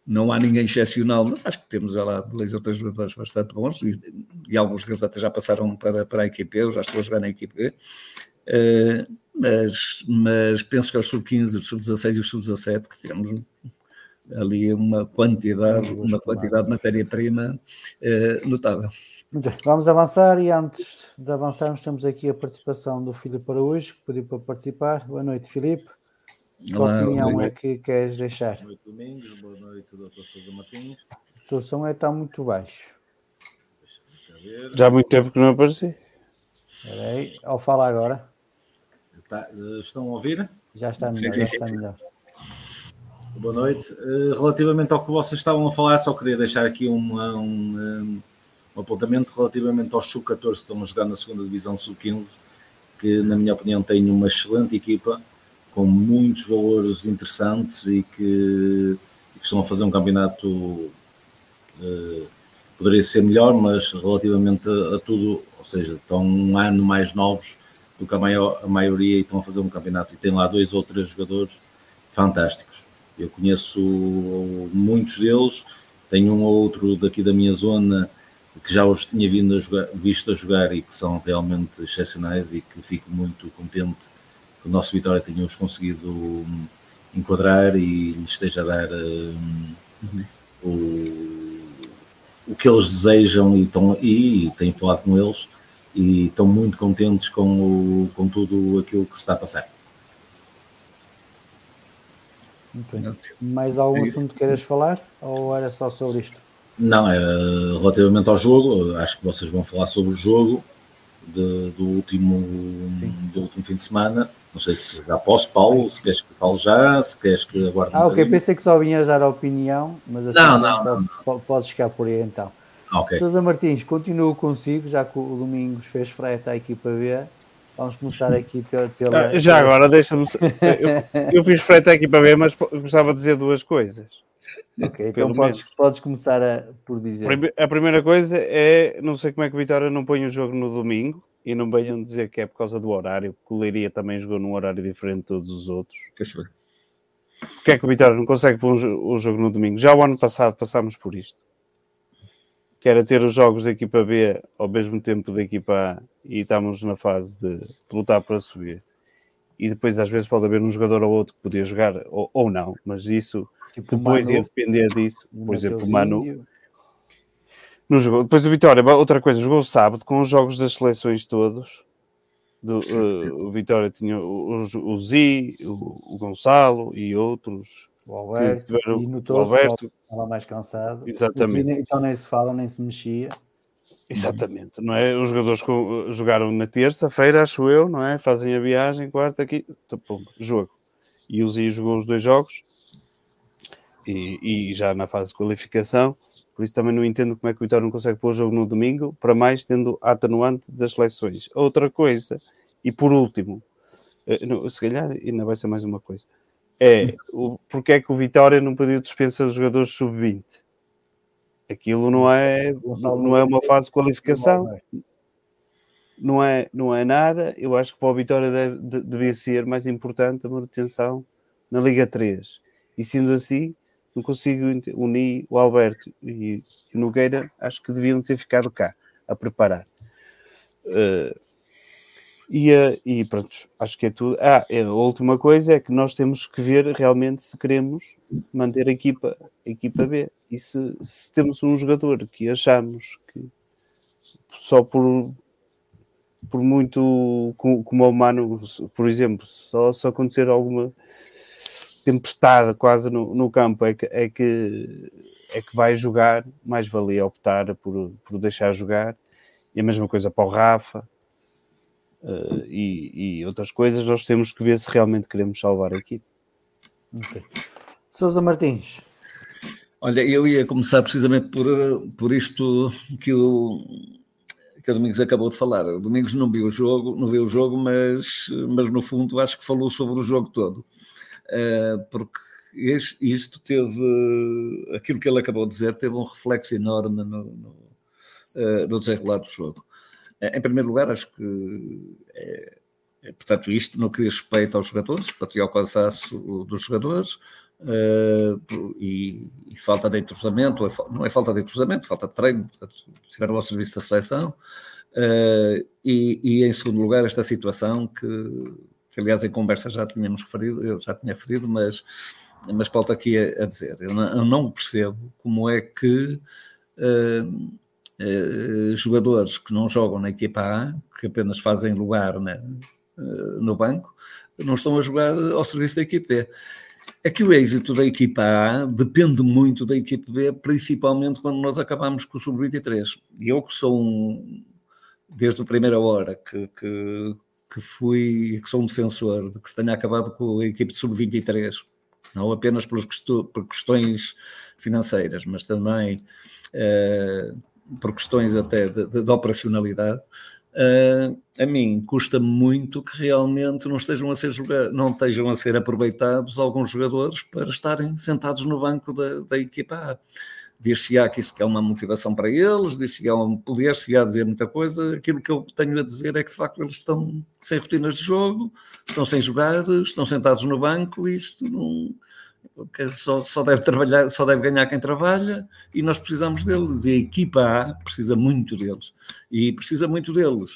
não há ninguém excepcional, mas acho que temos lá dois ou três jogadores bastante bons e, e, alguns deles até já passaram para, para a equipe, eu já estou a jogar na equipe uh, mas, mas penso que é os sub-15, os sub-16 e os sub-17 que temos ali uma quantidade, uma quantidade de matéria-prima eh, notável. Vamos avançar e antes de avançarmos temos aqui a participação do Filipe Araújo, que pediu para participar. Boa noite, Filipe. Que Olá, opinião é que queres deixar? Boa noite, Domingos. Boa noite, Dr. Sousa Martins. O teu som é está muito baixo. Deixa eu ver. Já há muito tempo que não apareci. Espera aí, ao falar agora, Tá, eh, estão a ouvir? já está melhor, sim, já sim, está sim. melhor. Boa noite. Eh, Relativamente ao que vocês estavam a falar, só queria deixar aqui um, eh, um apontamento relativamente aos Sub-14 que estão a jogar na segunda Divisão Sub-15, que, na minha opinião, têm uma excelente equipa, com muitos valores interessantes e que, que estão a fazer um campeonato. eh, poderia ser melhor, mas relativamente a, a tudo, ou seja, estão um ano mais novos do que a, maior, a maioria e estão a fazer um campeonato. E tem lá dois ou três jogadores fantásticos. Eu conheço muitos deles, tenho um ou outro daqui da minha zona que já os tinha vindo a jogar- visto a jogar e que são realmente excepcionais e que fico muito contente o nosso Vitória tenha-os conseguido hum, enquadrar e lhes esteja a dar hum, o, o que eles desejam e, estão, e, tenho falado com eles e estão muito contentes com, o, com tudo aquilo que se está a passar. Muito bem. Mais algum É assunto que queiras falar? Ou era só sobre isto? Não, era relativamente ao jogo, acho que vocês vão falar sobre o jogo de- do, último, do último fim de semana. Não sei se já posso, Paulo, se queres que fale já, se queres que aguarde um Ah, ok, bocadinho. pensei que só vinhas dar a opinião, mas assim Não, não, podes, po- podes chegar por aí então. Ah, ok. Sousa Martins, continuo consigo, já que o Domingos fez frete à equipa B. Vamos começar aqui pela. pela- Ah, já agora, deixa-me. Eu, eu fiz frete aqui para ver, mas gostava de dizer duas coisas. Ok, então pelo podes, menos. podes começar a, por dizer. A primeira coisa é, não sei como é que o Vitória não põe o jogo no domingo e não venham dizer que é por causa do horário, porque o Leiria também jogou num horário diferente de todos os outros. Ver? Porquê é que o Vitória não consegue pôr o jogo no domingo? Já o ano passado passámos por isto. Que era ter os jogos da equipa B ao mesmo tempo da equipa A e estamos na fase de lutar para subir. E depois às vezes pode haver um jogador ou outro que podia jogar ou, ou não, mas isso Tipo, depois ia Manu, depender disso. Por exemplo, o Manu não jogou. Depois o Vitória, outra coisa, jogou sábado com os jogos das seleções todos. Do, eh, o Vitória tinha o, o, o Zi, o, o Gonçalo e outros. O Alberto, que tiveram- e o notou-se Alberto. estava mais cansado. Exatamente. O Vini, Então nem se fala, nem se mexia. Exatamente, não é? Os jogadores jogaram na terça-feira, acho eu, não é? Fazem a viagem, quarta aqui, então, pum, jogo. E o Zi jogou os dois jogos e, e já na fase de qualificação. Por isso também não entendo como é que o Vitória não consegue pôr o jogo no domingo, para mais tendo a atenuante das seleções. Outra coisa, e por último, eh, não, se calhar ainda vai ser mais uma coisa, é o, porque é que o Vitória não pediu dispensa dos jogadores sub-20? Aquilo não é, não é uma fase de qualificação não é, não é nada. Eu acho que para o Vitória deve, de- devia ser mais importante a manutenção na Liga 3. E sendo assim, não consigo unir o Alberto e o Nogueira, acho que deviam ter ficado cá a preparar. Eh, e, eh, e pronto, acho que é tudo. Ah, é, a última coisa é que nós temos que ver realmente se queremos manter a equipa, a equipa B. E se, se temos um jogador que achamos que só por, por muito co- como o humano, por exemplo, só se acontecer alguma tempestade quase no, no campo é que, é que é que vai jogar, mais valia optar por, por deixar jogar. E a mesma coisa para o Rafa eh, e, e outras coisas, nós temos que ver se realmente queremos salvar a equipe. Ok. Sousa Martins, Olha, eu ia começar precisamente por, por isto que o, que o Domingos acabou de falar. O Domingos não viu o jogo, não viu o jogo, mas, mas no fundo acho que falou sobre o jogo todo. Eh, porque isto teve, aquilo que ele acabou de dizer, teve um reflexo enorme no, no, eh, no desenrolar do jogo. Eh, Em primeiro lugar, acho que é, é, portanto, isto que diz respeito aos jogadores, para ao cansaço dos jogadores, Uh, e, e falta de entrosamento, é não é falta de entrosamento, falta de treino, portanto, estiveram ao serviço da seleção. Uh, e, e, em segundo lugar, esta situação que, que, aliás, em conversa já tínhamos referido, eu já tinha referido, mas mas falta aqui a, a dizer, eu não, eu não, percebo como é que uh, uh, jogadores que não jogam na equipa A, que apenas fazem lugar né, uh, no banco, não estão a jogar ao serviço da equipa B. É que o êxito da equipa A depende muito da equipa B, principalmente quando nós acabamos com o Sub-23. E eu que sou um, desde a primeira hora, que, que, que fui, que sou um defensor de que se tenha acabado com a equipe de Sub-23, não apenas por questões financeiras, mas também eh, por questões até de, de, de operacionalidade, uh, a mim custa muito que realmente não estejam a ser não estejam a ser aproveitados alguns jogadores para estarem sentados no banco da, da equipa A. Dir-se-á que isso é uma motivação para eles, dir-se-á, poder-se-á dizer muita coisa. Aquilo que eu tenho a dizer é que de facto eles estão sem rotinas de jogo, estão sem jogar, estão sentados no banco e isto não, só, só deve trabalhar, só deve ganhar quem trabalha e nós precisamos deles e a equipa A precisa muito deles e precisa muito deles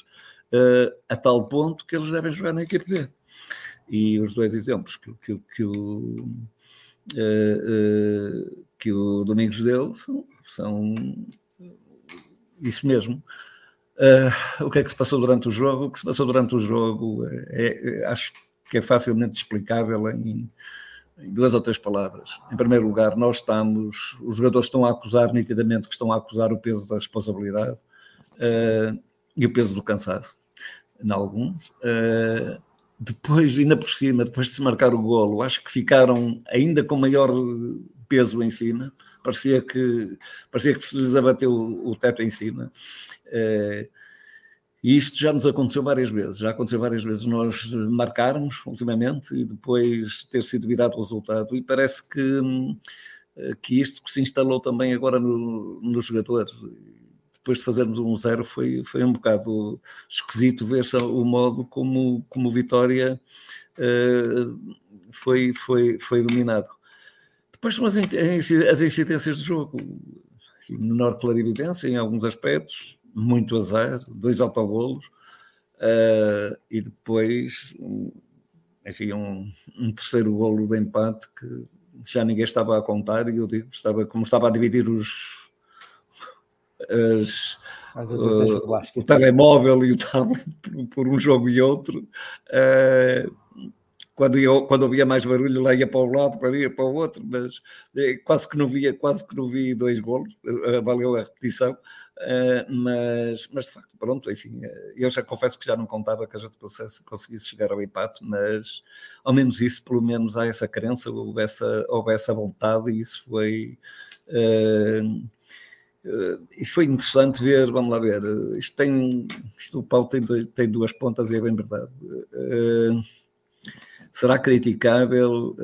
uh, a tal ponto que eles devem jogar na equipa B. E os dois exemplos que, que, que o uh, uh, que o Domingos deu são, são isso mesmo. o que é que se passou durante o jogo? O que se passou durante o jogo é, é acho que é facilmente explicável em em duas ou três palavras. Em primeiro lugar, nós estamos, os jogadores estão a acusar nitidamente que estão a acusar o peso da responsabilidade uh, e o peso do cansaço, em alguns. Uh, depois, ainda por cima, depois de se marcar o golo, acho que ficaram ainda com maior peso em cima. Parecia que, parecia que se lhes abateu o teto em cima. Uh, e isto já nos aconteceu várias vezes. Já aconteceu várias vezes nós marcarmos ultimamente e depois ter sido virado o resultado. E parece que, hum, que isto que se instalou também agora no, nos jogadores. Depois de fazermos um zero, foi, foi um bocado esquisito ver o modo como, como Vitória uh, foi, foi, foi dominado. Depois são as, as incidências do jogo. Menor clarividência em alguns aspectos, muito azar, dois autogolos, uh, e depois, enfim, um, um, terceiro golo de empate que já ninguém estava a contar, e eu digo, estava, como estava a dividir os. As, uh, o telemóvel e o tablet por, um jogo e outro. Uh, quando, eu, quando havia mais barulho, lá ia para um lado, para ia para o outro, mas quase que não via, quase que não vi dois golos, valeu a repetição. Mas, mas de facto, pronto, enfim, eu já confesso que já não contava que a gente conseguisse chegar ao empate, mas ao menos isso, pelo menos há essa crença, houve essa, houve essa vontade e isso foi. Uh, e foi interessante ver, vamos lá ver, isto tem, isto o pau tem, tem duas pontas e é bem verdade. será criticável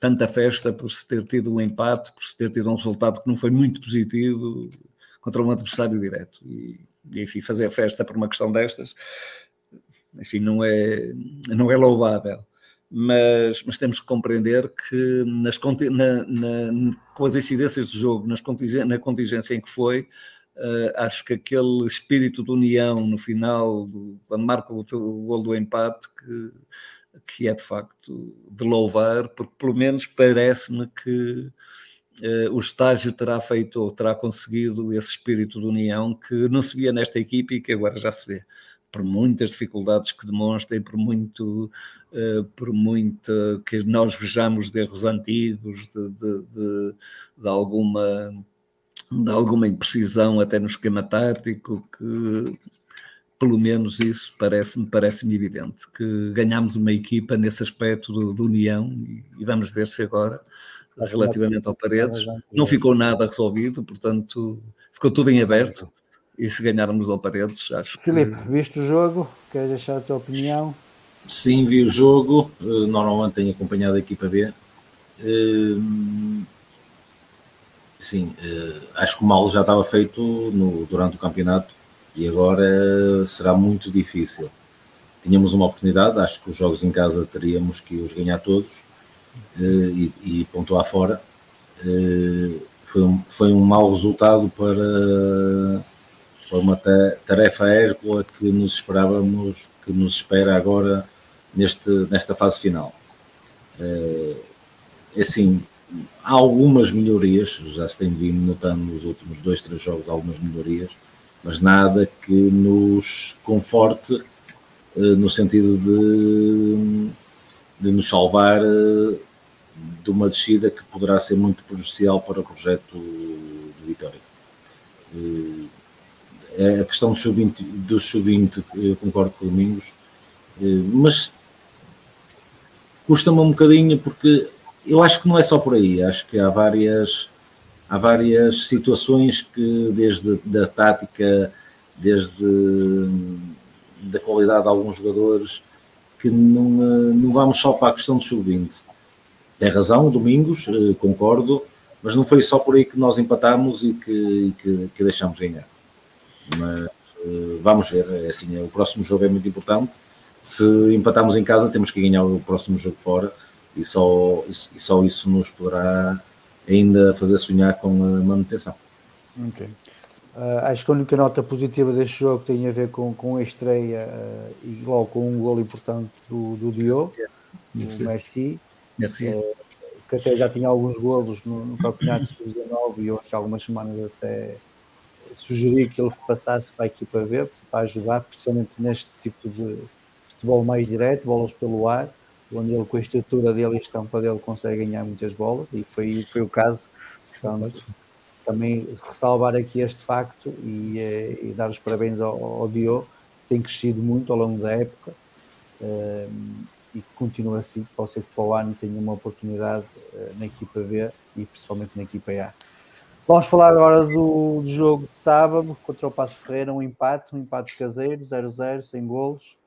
tanta festa por se ter tido um empate, por se ter tido um resultado que não foi muito positivo, contra um adversário direto. E, enfim, fazer festa por uma questão destas, enfim, não é, não é louvável. Mas, mas temos que compreender que nas, na, na, com as incidências do jogo, nas contingência, na contingência em que foi, uh, acho que aquele espírito de união no final, do, quando marca o, o gol do empate, que, que é de facto de louvar, porque pelo menos parece-me que uh, o estágio terá feito ou terá conseguido esse espírito de união que não se via nesta equipe e que agora já se vê por muitas dificuldades que demonstrem, por muito, uh, por muito que nós vejamos de erros antigos, de, de, de, de, alguma de alguma imprecisão até no esquema tático, que pelo menos isso parece-me parece evidente, que ganhamos uma equipa nesse aspecto de, de união e, e, vamos ver se agora relativamente ao Paredes. Não ficou nada resolvido, portanto, ficou tudo em aberto. E se ganharmos ao Paredes, acho Filipe, que... viste o jogo? Queres deixar a tua opinião? Sim, vi o jogo. Eh, normalmente tenho acompanhado a equipa B. Eh, sim, eh, acho que o mal já estava feito no, durante o campeonato e agora será muito difícil. Tínhamos uma oportunidade, acho que os jogos em casa teríamos que os ganhar todos e, e pontuar fora. Foi um, foi um mau resultado para, para uma tarefa hércula que nos esperávamos, que nos espera agora neste, nesta fase final. é assim, há algumas melhorias, já se tem vindo notando nos últimos dois, três jogos algumas melhorias, mas nada que nos conforte eh, no sentido de, de nos salvar eh, de uma descida que poderá ser muito prejudicial para o projeto de Vitória. Eh, a questão do sub-20, do sub-20 eu concordo com o Domingos, mas custa-me um bocadinho porque eu acho que não é só por aí, acho que há várias há várias situações que desde da tática, desde da qualidade de alguns jogadores, que não, não vamos só para a questão do sub-20. Tem razão, Domingos, eh, concordo, mas não foi só por aí que nós empatámos e que, e que, que deixámos ganhar. Mas eh, vamos ver, é assim, o próximo jogo é muito importante. Se empatarmos em casa, temos que ganhar o próximo jogo fora e só, e só isso nos poderá ainda fazer sonhar com a manutenção. Ok. Uh, acho que a única nota positiva deste jogo tem a ver com, com a estreia uh, e logo com um gol importante do, do Diogo, do Messi, Merci. Uh, que até já tinha alguns golos no, no campeonato de 19 e eu há algumas semanas até sugeri que ele passasse para a equipa B para ajudar, principalmente neste tipo de futebol mais direto, bolas pelo ar, onde ele com a estrutura dele e a estampa dele consegue ganhar muitas bolas e foi, foi o caso. Portanto, também ressalvar aqui este facto e, eh, e dar os parabéns ao, ao Diogo, tem crescido muito ao longo da época uh, e que continua assim, pode ser que para o ano tenha uma oportunidade uh, na equipa B e principalmente na equipa A. Vamos falar agora do, do, jogo de sábado contra o Passo Ferreira, um empate, um empate caseiro, 0-0, sem golos,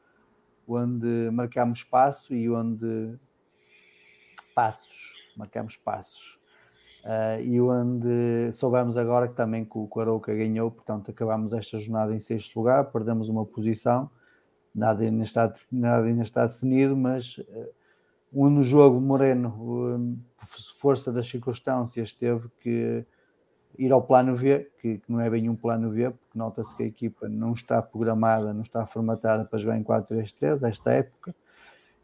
onde marcamos passo e onde passos, marcamos passos. Uh, e onde soubemos agora que também que o Arouca ganhou, portanto acabamos esta jornada em sexto lugar, perdemos uma posição, nada ainda está, nada ainda está definido, mas uh, no jogo Moreno, um, força das circunstâncias, teve que ir ao plano V, que, que não é bem um plano V, porque nota-se que a equipa não está programada, não está formatada para jogar em 4-3-3 esta época,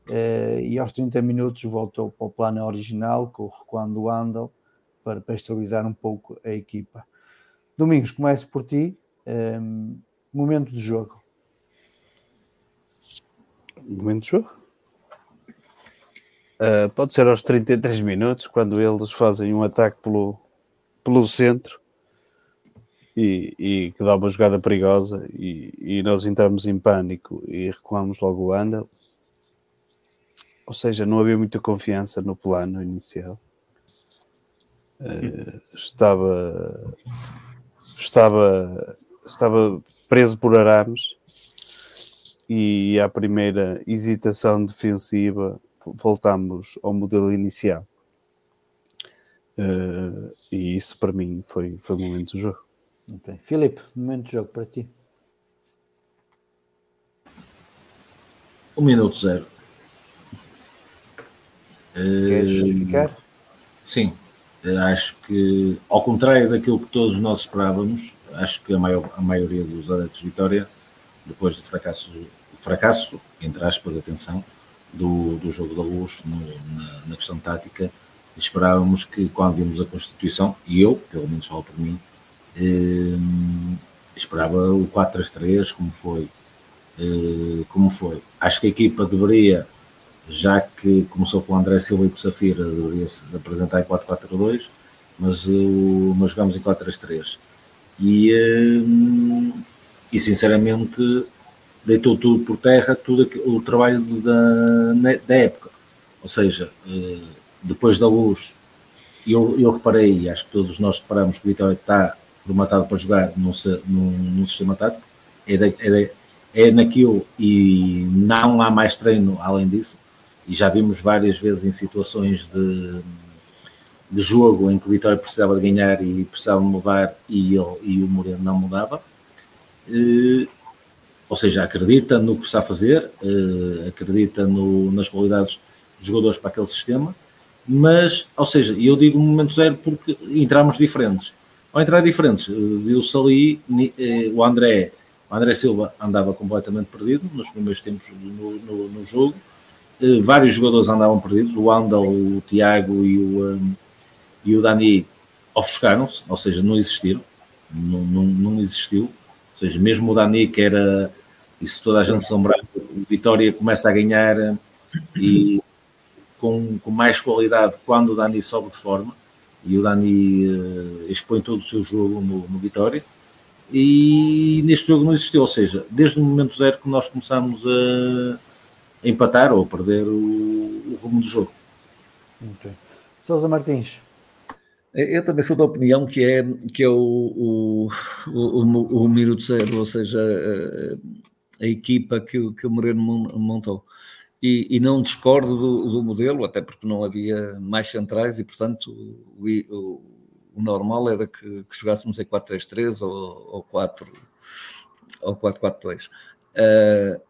uh, e aos 30 minutos voltou para o plano original, com o recuando do Andal, para, para estabilizar um pouco a equipa. Domingos, começo por ti. Ehm, momento de jogo. Momento de jogo? Uh, pode ser aos 33 minutos, quando eles fazem um ataque pelo, pelo centro e, e que dá uma jogada perigosa e, e, nós entramos em pânico e recuamos logo o Andel. Ou seja, não havia muita confiança no plano inicial. Uh, estava estava estava preso por arames e à primeira hesitação defensiva voltamos ao modelo inicial uh, e isso para mim foi, foi o momento do jogo okay. Filipe, momento do jogo para ti um minuto zero Queres justificar? Sim, Acho que, ao contrário daquilo que todos nós esperávamos, acho que a, maior, a maioria dos adeptos de Vitória, depois do fracasso, fracasso, entre aspas, atenção, do, do jogo da luz no, na, na, questão tática, esperávamos que quando vimos a Constituição, e eu, pelo menos falo por mim, eh, esperava o 4-3-3 como foi. Eh, como foi. Acho que a equipa deveria já que começou com o André Silva e com o Safira, deveria-se apresentar em 4-4-2, mas, uh, mas jogamos em 4-3-3. E, uh, e sinceramente deitou tudo por terra, tudo o trabalho da, da época. Ou seja, uh, depois da luz, eu, eu reparei, acho que todos nós reparamos que o Vitória está formatado para jogar num, num, num sistema tático, é, de, é, de, é naquilo e não há mais treino além disso. E já vimos várias vezes em situações de, de jogo em que o Vitória precisava de ganhar e precisava mudar e, ele, e o Moreno não mudava. Eh, ou seja, acredita no que está a fazer, eh, acredita no, nas qualidades dos jogadores para aquele sistema, mas, ou seja, eu digo momento zero porque entramos diferentes. Ao entrar diferentes, eh, viu-se ali o André, o André Silva andava completamente perdido nos primeiros tempos no, no, no jogo, eh, vários jogadores andavam perdidos, o Andal, o Tiago e o, um, e o Dani ofuscaram-se, ou seja, não existiram, não, não, não, existiu, ou seja, mesmo o Dani que era, e se toda a gente se lembrar, o Vitória começa a ganhar e com, com mais qualidade quando o Dani sobe de forma, e o Dani uh, expõe todo o seu jogo no, no Vitória, e neste jogo não existiu, ou seja, desde o momento zero que nós começámos a empatar ou perder o, o rumo do jogo. Okay. Sousa Martins. Eu também sou da opinião que é, que é o, o, o, o minuto zero, ou seja, a, a equipa que, que o Moreno montou. E, e não discordo do, do, modelo, até porque não havia mais centrais e, portanto, o, o normal era que, que jogássemos em 4-3-3 ou, ou 4 ou 4-4-2. Uh,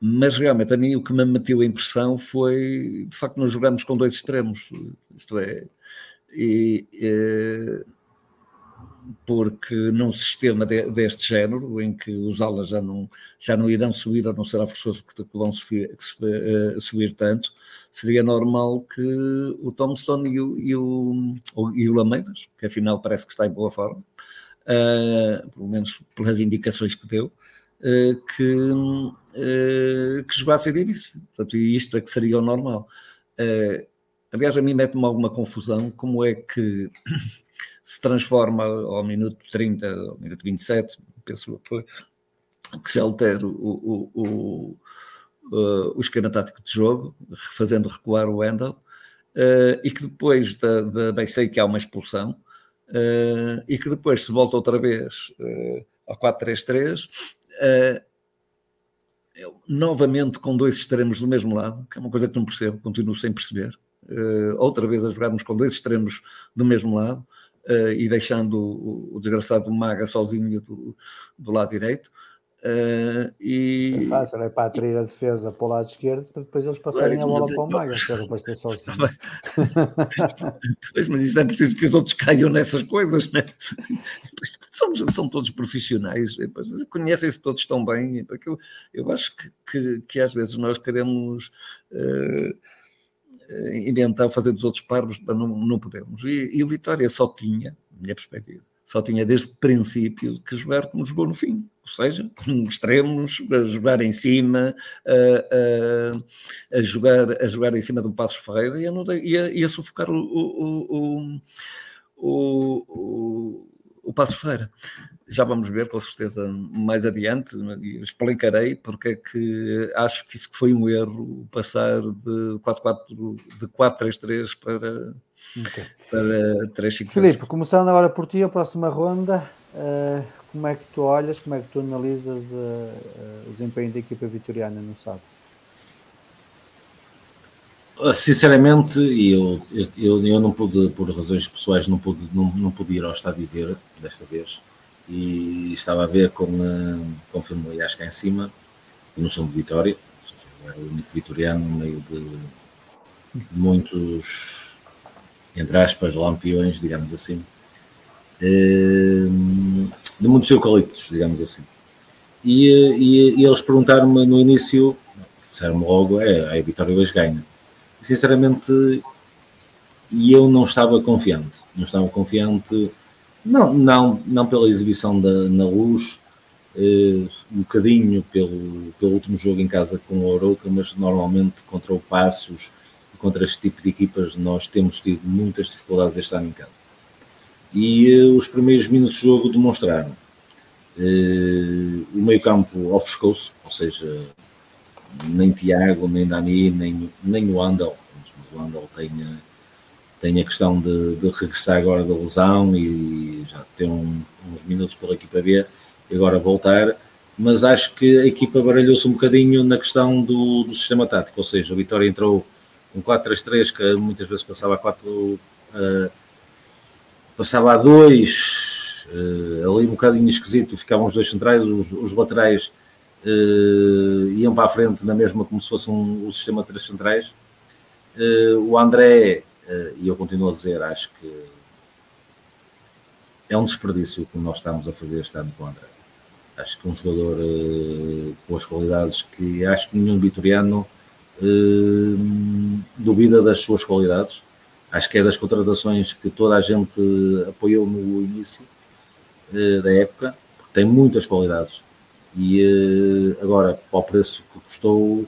mas realmente a mim o que me meteu a impressão foi de facto nós jogamos com dois extremos, isto é, e, e, porque num sistema de, deste género, em que os alas já não, já não irão subir, ou não será forçoso que, que vão subir, que, uh, subir tanto, seria normal que o Tombstone e o, e o, e o Lameiras, que afinal parece que está em boa forma, uh, pelo menos pelas indicações que deu, uh, que, uh, que jogassem de início. Portanto, isto é que seria o normal. aliás, a mim mete-me alguma confusão como é que se transforma ao minuto 30, ao minuto 27, penso que se altera o, o, o uh, o esquema tático de jogo, fazendo recuar o Wendel, uh, e que depois da, da bem sei que há uma expulsão, uh, e que depois se volta outra vez ao 4-3-3, novamente com dois extremos do mesmo lado, que é uma coisa que não percebo, continuo sem perceber. outra vez a jogarmos com dois extremos do mesmo lado, e deixando o, o desgraçado Maga sozinho do, do lado direito. Uh, e... É fácil, é para atrair a defesa para o lado esquerdo para depois eles passarem a bola para o Maga, que era para ser sozinho. pois, mas isso é preciso que os outros caiam nessas coisas, né? Somos, são todos profissionais, conhecem-se todos tão bem. Eu, eu acho que, que, que, às vezes nós queremos uh, inventar, fazer dos outros parvos, não, não podemos. E, e o Vitória só tinha, minha perspectiva, só tinha desde o princípio que jogar como jogou no fim, ou seja, com extremos, a jogar em cima, a, a, a, jogar, a jogar em cima de um Passos Ferreira e a, e a, sufocar o, o, o, o, o Passos Ferreira. Já vamos ver, com certeza, mais adiante, explicarei porque é que acho que isso foi um erro, passar de 4-4-3 para Okay. Para 3 5 Filipe, começando agora por ti, a próxima ronda, uh, como é que tu olhas, como é que tu analisas uh, uh, o desempenho da equipa vitoriana no sábado? Sinceramente, eu, eu, eu não pude, por razões pessoais, não pude, não, não pude ir ao estádio ver desta vez e estava a ver com, com familiares cá em cima, eu não sou de Vitória, ou era o único vitoriano no meio de muitos entre aspas, lampiões, digamos assim, ehm, de muitos eucaliptos, digamos assim. E, e, e eles perguntaram-me no início, disseram-me logo, é, a Vitória hoje ganha. E, sinceramente, eu não estava confiante, não estava confiante, não, não, não pela exibição da, na luz, eh, um bocadinho pelo, pelo último jogo em casa com o Oroca, mas normalmente contra o Passos, contra este tipo de equipas nós temos tido muitas dificuldades este ano em casa. E uh, os primeiros minutos de jogo demonstraram. Uh, o meio campo ofuscou-se, ou seja, nem Tiago, nem Dani, nem, nem o Andel, mas o Andel tem, tem a questão de, de, regressar agora da lesão e já tem um, uns minutos pela equipa B e agora voltar, mas acho que a equipa baralhou-se um bocadinho na questão do, do sistema tático, ou seja, o Vitória entrou um 4-3-3 que muitas vezes passava a 4, uh, passava a 2, uh, ali um bocadinho esquisito, ficavam os dois centrais, os, os laterais uh, iam para a frente na mesma como se fosse um, um sistema de três centrais. o André, e eu continuo a dizer, acho que é um desperdício que nós estamos a fazer este ano com o André. Acho que um jogador com as qualidades que acho que nenhum vitoriano uh, duvida das suas qualidades. Acho que é das contratações que toda a gente apoiou no início da época, porque tem muitas qualidades. E agora, para o preço que custou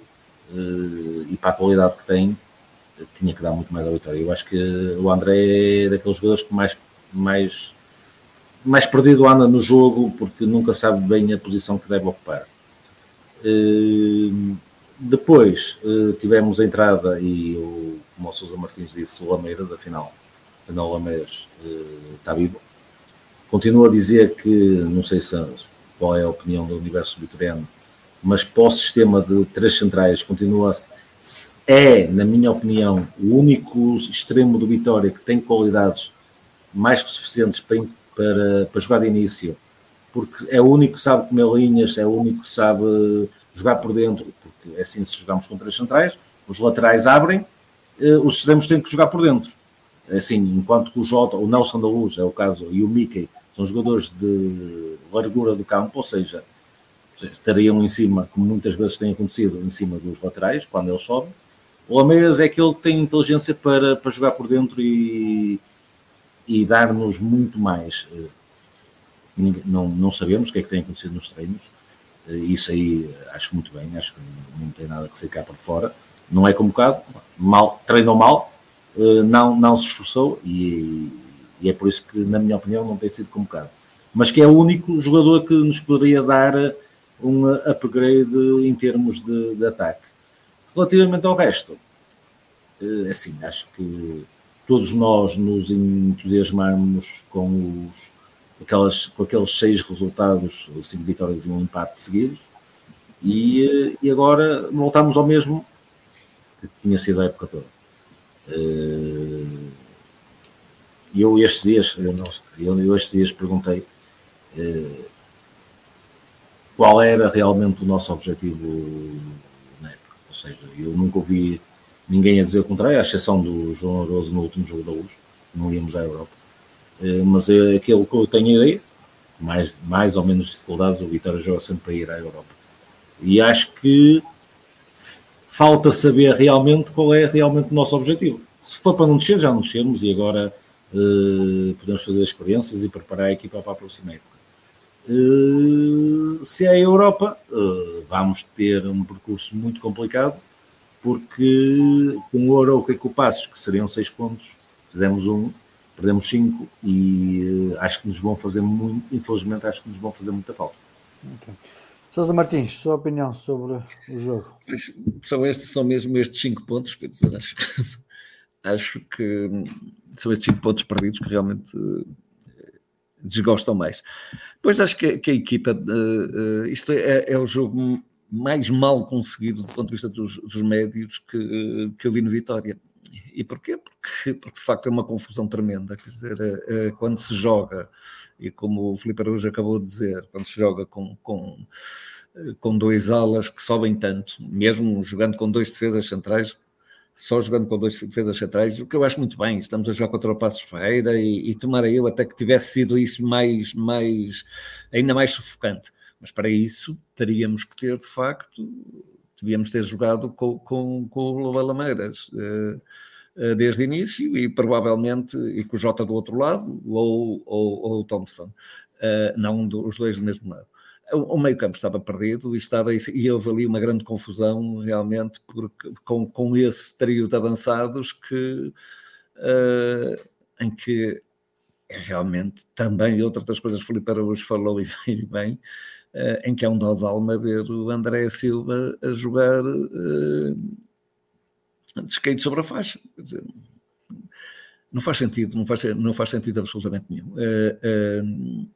e para a qualidade que tem, tinha que dar muito mais a vitória. Eu acho que o André é daqueles jogadores que mais, mais, mais perdido anda no jogo porque nunca sabe bem a posição que deve ocupar. Depois uh, tivemos a entrada e o, como o Sousa Martins disse, o Lameiras, afinal, não o Lameiras uh, está vivo. Continuo a dizer que, não sei se, qual é a opinião do universo vitoriano, mas para o sistema de três centrais continua a, é, na minha opinião, o único extremo do Vitória que tem qualidades mais que suficientes para, para, para jogar de início, porque é o único que sabe comer linhas, é o único que sabe jogar por dentro, porque é assim se jogamos com três centrais, os laterais abrem, eh, os extremos têm que jogar por dentro. É assim, enquanto que o Jota, o Nelson da Luz é o caso, e o Mickey são jogadores de largura do campo, ou seja, estariam em cima, como muitas vezes tem acontecido, em cima dos laterais, quando eles sobem. O Lameiras é aquele que tem inteligência para, para jogar por dentro e, e dar-nos muito mais. Eh, não, não sabemos o que é que tem acontecido nos treinos, eh, isso aí acho muito bem, acho que não tem nada que ser cá para fora. Não é convocado, mal, treinou mal, eh, não, não se esforçou e, e, é por isso que, na minha opinião, não tem sido convocado. Mas que é o único jogador que nos poderia dar um upgrade em termos de, de ataque. Relativamente ao resto, é assim, acho que todos nós nos entusiasmamos com os aquelas, com aqueles seis resultados, cinco vitórias e um empate seguidos, e, e agora voltamos ao mesmo que tinha sido a época toda. Eh, e eu estes dias, eu, eu estes dias perguntei eh, qual era realmente o nosso objetivo. Ou seja, eu nunca ouvi ninguém a dizer o contrário, à exceção do João Aroso no último jogo da luz, não íamos à Europa. Eh, mas é aquilo que eu tenho ideia, mais, mais ou menos dificuldades, o Vitória joga sempre para ir à Europa. E acho que falta saber realmente qual é realmente o nosso objetivo. Se for para não descer, já não descemos e agora uh, podemos fazer experiências e preparar a equipa para a próxima época. Uh, se é a Europa, uh, vamos ter um percurso muito complicado, porque com o que é que o Passos, que seriam seis pontos, fizemos um, perdemos 5 e uh, acho que nos vão fazer muito, infelizmente acho que nos vão fazer muita falta. Okay. Sousa Martins, sua opinião sobre o jogo? São estes, são mesmo estes 5 pontos, quer dizer, acho, acho que são estes 5 pontos perdidos que realmente uh, desgostam mais. Depois acho que, que a equipa, uh, isto é, é o jogo mais mal conseguido do ponto de vista dos, dos médios que, que eu vi no Vitória e porquê? Porque, porque de facto é uma confusão tremenda. Quer dizer, quando se joga, e como o Filipe Araújo acabou de dizer, quando se joga com, com, com dois alas que sobem tanto, mesmo jogando com dois defesas centrais, só jogando com dois defesas centrais, o que eu acho muito bem. Estamos a jogar contra o Passos Ferreira e, e tomara eu até que tivesse sido isso mais, mais, ainda mais sufocante. Mas para isso teríamos que ter, de facto, devíamos ter jogado com, com, com o Lobo Lameiras uh, uh, desde o início e provavelmente e com o Jota do outro lado ou, ou, ou o Thompson, uh, não os dois do mesmo lado. O, o meio campo estava perdido e, estava, e houve ali uma grande confusão realmente porque, com, com esse trio de avançados que, em que é realmente também outra das coisas que Felipe Araújo falou e bem, uh, em que é um dó de alma ver o André Silva a jogar uh, de skate sobre a faixa. Quer dizer, não faz sentido, não faz, não faz sentido absolutamente nenhum. Uh,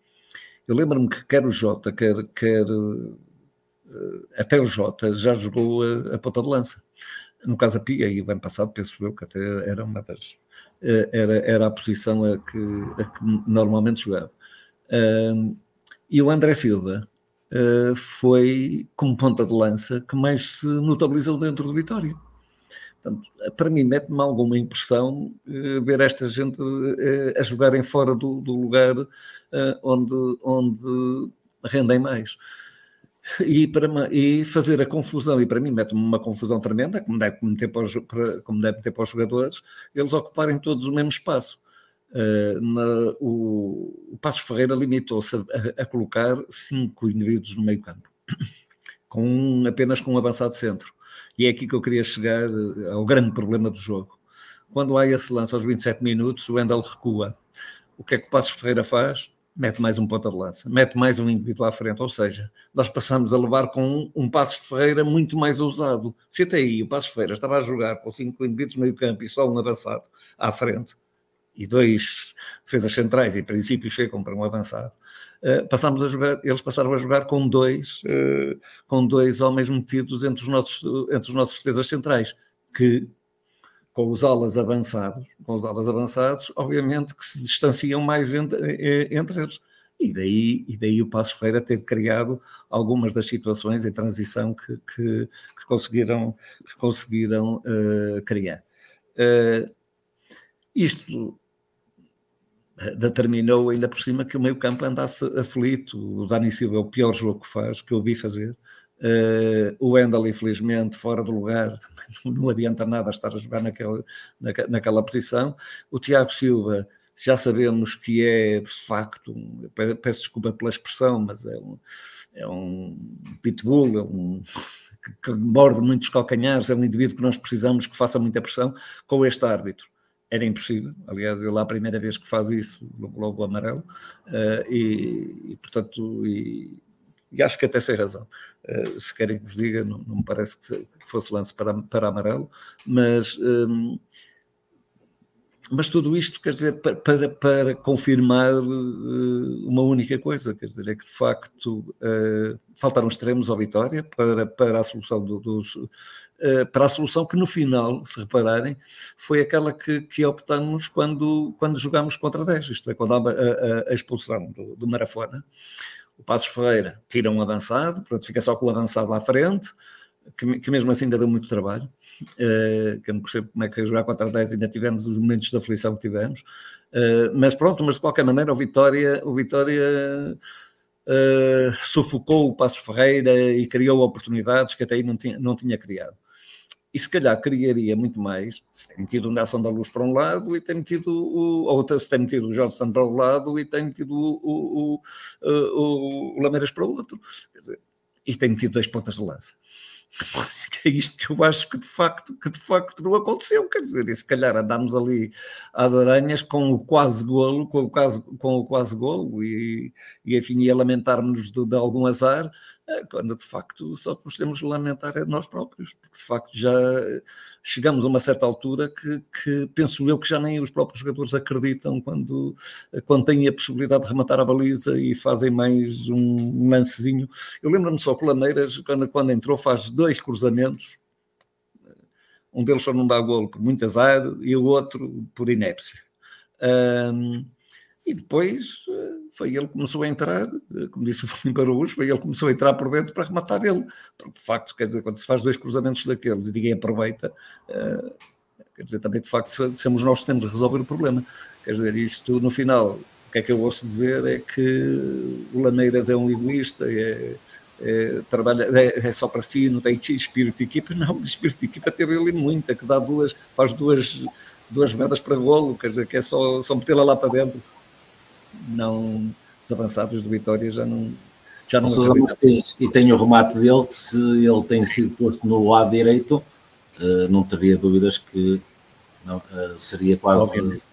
eu lembro-me que quer o Jota, quer, quer até o Jota já jogou a, a ponta de lança. No caso a Pia, e o ano passado, penso eu, que até era uma das. Era, era a posição a que, a que normalmente jogava. e o André Silva uh, foi como ponta de lança que mais se notabilizou dentro do Vitória. Portanto, para mim, mete-me alguma impressão uh, ver esta gente uh, a jogarem fora do, do lugar onde, onde rendem mais. e, para, e fazer a confusão, e para mim mete-me uma confusão tremenda, como deve meter para os, para, como deve meter para os jogadores, eles ocuparem todos o mesmo espaço. Uh, na, o, o Passos Ferreira limitou-se a, a, colocar cinco indivíduos no meio campo, com apenas com um avançado centro. E é aqui que eu queria chegar eh, ao grande problema do jogo. Quando há esse lance aos 27 minutos, o Wendel recua. O que é que o Passos Ferreira faz? mete mais um ponta de lança, mete mais um indivíduo à frente, ou seja, nós passamos a levar com um, um Passos Ferreira muito mais ousado. Se até aí o Passos Ferreira estava a jogar com cinco indivíduos no meio campo e só um avançado à frente, e dois defesas centrais, e em princípio chegam para um avançado, uh, passamos a jogar, eles passaram a jogar com dois, uh, com dois homens metidos entre os nossos, entre os nossos defesas centrais, que com os alas avançados, com os alas avançados, obviamente que se distanciam mais entre, eh, entre eles. E daí, e daí o Passo Ferreira ter criado algumas das situações em transição que, que, que conseguiram, que conseguiram uh, criar. Uh, isto determinou ainda por cima que o meio campo andasse aflito. O Dani Silva é o pior jogo que faz, que eu vi fazer. Uh, o Wendel, infelizmente, fora do lugar, não adianta nada estar a jogar naquela, naquela posição. O Tiago Silva, já sabemos que é de facto, peço desculpa pela expressão, mas é um, é um pitbull, é um que morde muitos calcanhares, é um indivíduo que nós precisamos que faça muita pressão com este árbitro. Era impossível, aliás, ele é a primeira vez que faz isso, logo, amarelo, uh, e, e, portanto, e, e acho que até sem razão. Uh, se querem que vos diga, não, não me parece que, fosse lance para, para amarelo, mas, um, mas tudo isto quer dizer para, para, para confirmar uh, uma única coisa, quer dizer, é que de facto uh, faltaram extremos ao Vitória para, para a solução do, dos. Para a solução que no final, se repararem, foi aquela que, que optamos quando, quando jogámos contra 10, isto é, quando há a, a, a expulsão do, do Marafona. O Passos Ferreira tira um avançado, portanto fica só com o avançado à frente, que, que mesmo assim ainda deu muito trabalho, uh, que eu não percebo como é que jogar contra 10 ainda tivemos os momentos de aflição que tivemos, uh, mas pronto, mas de qualquer maneira o Vitória, o Vitória uh, sufocou o Passos Ferreira e criou oportunidades que até aí não tinha, não tinha criado e se calhar criaria muito mais se tem metido o Nelson da Luz para um lado e tem metido o, ou se tem metido o Johnston para um lado e tem metido o, o, o, o Lameiras para o outro, dizer, e tem metido dois pontas de lança. É isto que eu acho que de facto, que de facto não aconteceu, quer dizer, e se calhar andámos ali às aranhas com o quase golo, com o quase, com o quase golo, e, e enfim, ia lamentar-nos de, de algum azar, quando de facto só nos temos de lamentar é nós próprios, porque de facto já chegamos a uma certa altura que, que, penso eu que já nem os próprios jogadores acreditam quando, quando têm a possibilidade de rematar a baliza e fazem mais um lancezinho. Eu lembro-me só que o Lameiras, quando, quando entrou, faz dois cruzamentos, um deles só não dá golo por muito azar e o outro por inépcia. Um, e depois eh, foi ele que começou a entrar, eh, como disse o Filipe Araújo, foi ele que começou a entrar por dentro para rematar ele. Porque, de facto, quer dizer, quando se faz dois cruzamentos daqueles e ninguém aproveita, uh, quer dizer, também, de facto, somos nós que temos de resolver o problema. Quer dizer, isto, no final, o que é que eu ouço dizer é que o Lameiras é um egoísta, é, é, trabalha, é, é, só para si, não tem espírito de equipa. Não, espírito de equipa teve ali muita, que dá duas, faz duas, duas jogadas para golo, quer dizer, que é só, só metê-la lá para dentro não, os avançados do Vitória já não. Já não Martins, e tem o remate dele que se ele tem sido posto no lado direito, uh, não teria dúvidas que não, uh, seria quase.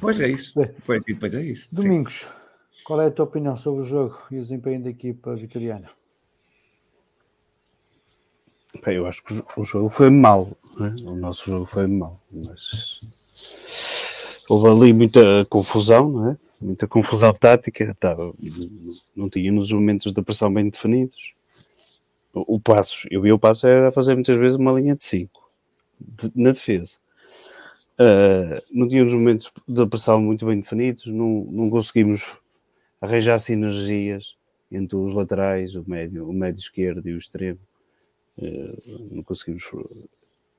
Pois é isso. Pois, pois é isso. Domingos, Sim. qual é a tua opinião sobre o jogo e o desempenho da equipa vitoriana? Bem, eu acho que o jogo foi mal. Né? O nosso jogo foi mal, mas houve ali muita confusão, não é? Muita confusão tática, estava, não tínhamos os momentos de pressão bem definidos. O, o Passos, eu vi o Passos era fazer muitas vezes uma linha de 5 de, na defesa. Uh, não tínhamos momentos de pressão muito bem definidos, não, não conseguimos arranjar sinergias entre os laterais, o médio, o médio esquerdo e o extremo. Uh, não conseguimos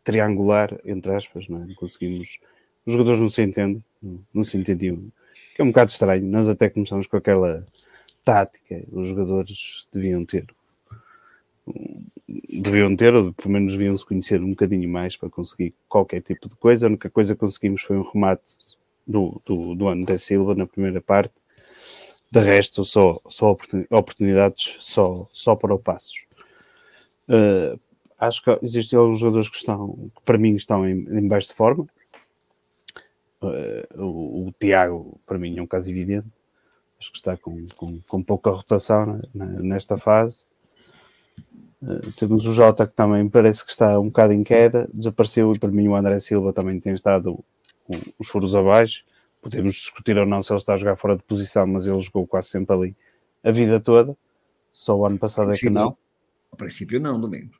triangular, entre aspas, não, é? não conseguimos os jogadores não se entendem, não se entendiam, que é um bocado estranho. Nós até começamos com aquela, tática os jogadores deviam ter. Deviam ter, ou pelo menos deviam se conhecer um bocadinho mais para conseguir qualquer tipo de coisa. A única coisa que conseguimos foi um remate do, do, do André Silva na primeira parte. De resto, só, só oportunidades só, só para o Passos. Uh, acho que existem alguns jogadores que estão, que para mim estão em, em baixo de forma. Uh, o, o, Tiago, para mim, é um caso evidente. Acho que está com, com, com pouca rotação nesta fase. Uh, temos o Jota que também parece que está um bocado em queda, desapareceu e para mim o André Silva também tem estado os furos abaixo. Podemos discutir ou não se ele está a jogar fora de posição, mas ele jogou quase sempre ali a vida toda. Só o ano passado é que não. A princípio não, domingo.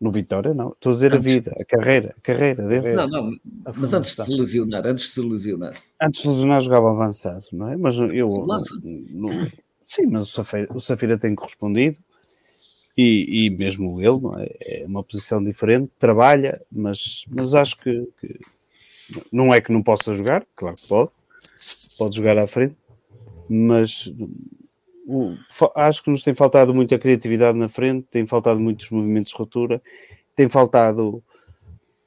No Vitória, não. Estou a dizer antes. a vida, a carreira, a carreira dele. Não, não, mas antes de se lesionar, antes de se lesionar. Antes de se lesionar jogava avançado, não é? Mas eu... No, sim, mas o Safira, o Safira tem correspondido e, e mesmo ele, não é? é uma posição diferente, trabalha, mas, mas acho que, que não é que não possa jogar, claro que pode, pode jogar à frente, mas acho que nos tem faltado muita criatividade na frente, tem faltado muitos movimentos de ruptura, tem faltado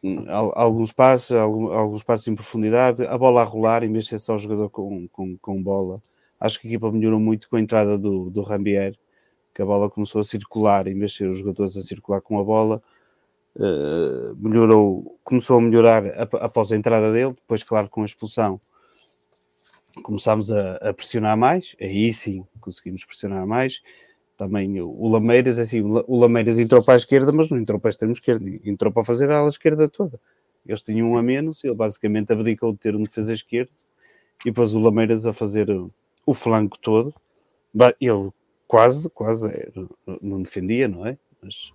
hum, alguns passos, alguns passos em profundidade, a bola a rolar, em vez de ser só o jogador com, com, com bola. Acho que a equipa melhorou muito com a entrada do, do Rambier, que a bola começou a circular, em vez de ser os jogadores a circular com a bola, uh, melhorou, começou a melhorar após a entrada dele, depois, claro, com a expulsão, começámos a, a, pressionar mais, aí sim conseguimos pressionar mais. Também o Lameiras, é assim, o Lameiras entrou para a esquerda, mas não entrou para a extrema esquerda, entrou para fazer a ala esquerda toda. Eles tinham um a menos, ele basicamente abdicou de ter um defesa esquerda e pôs o Lameiras a fazer o, o flanco todo. Ele quase, quase é, não defendia, não é? Mas,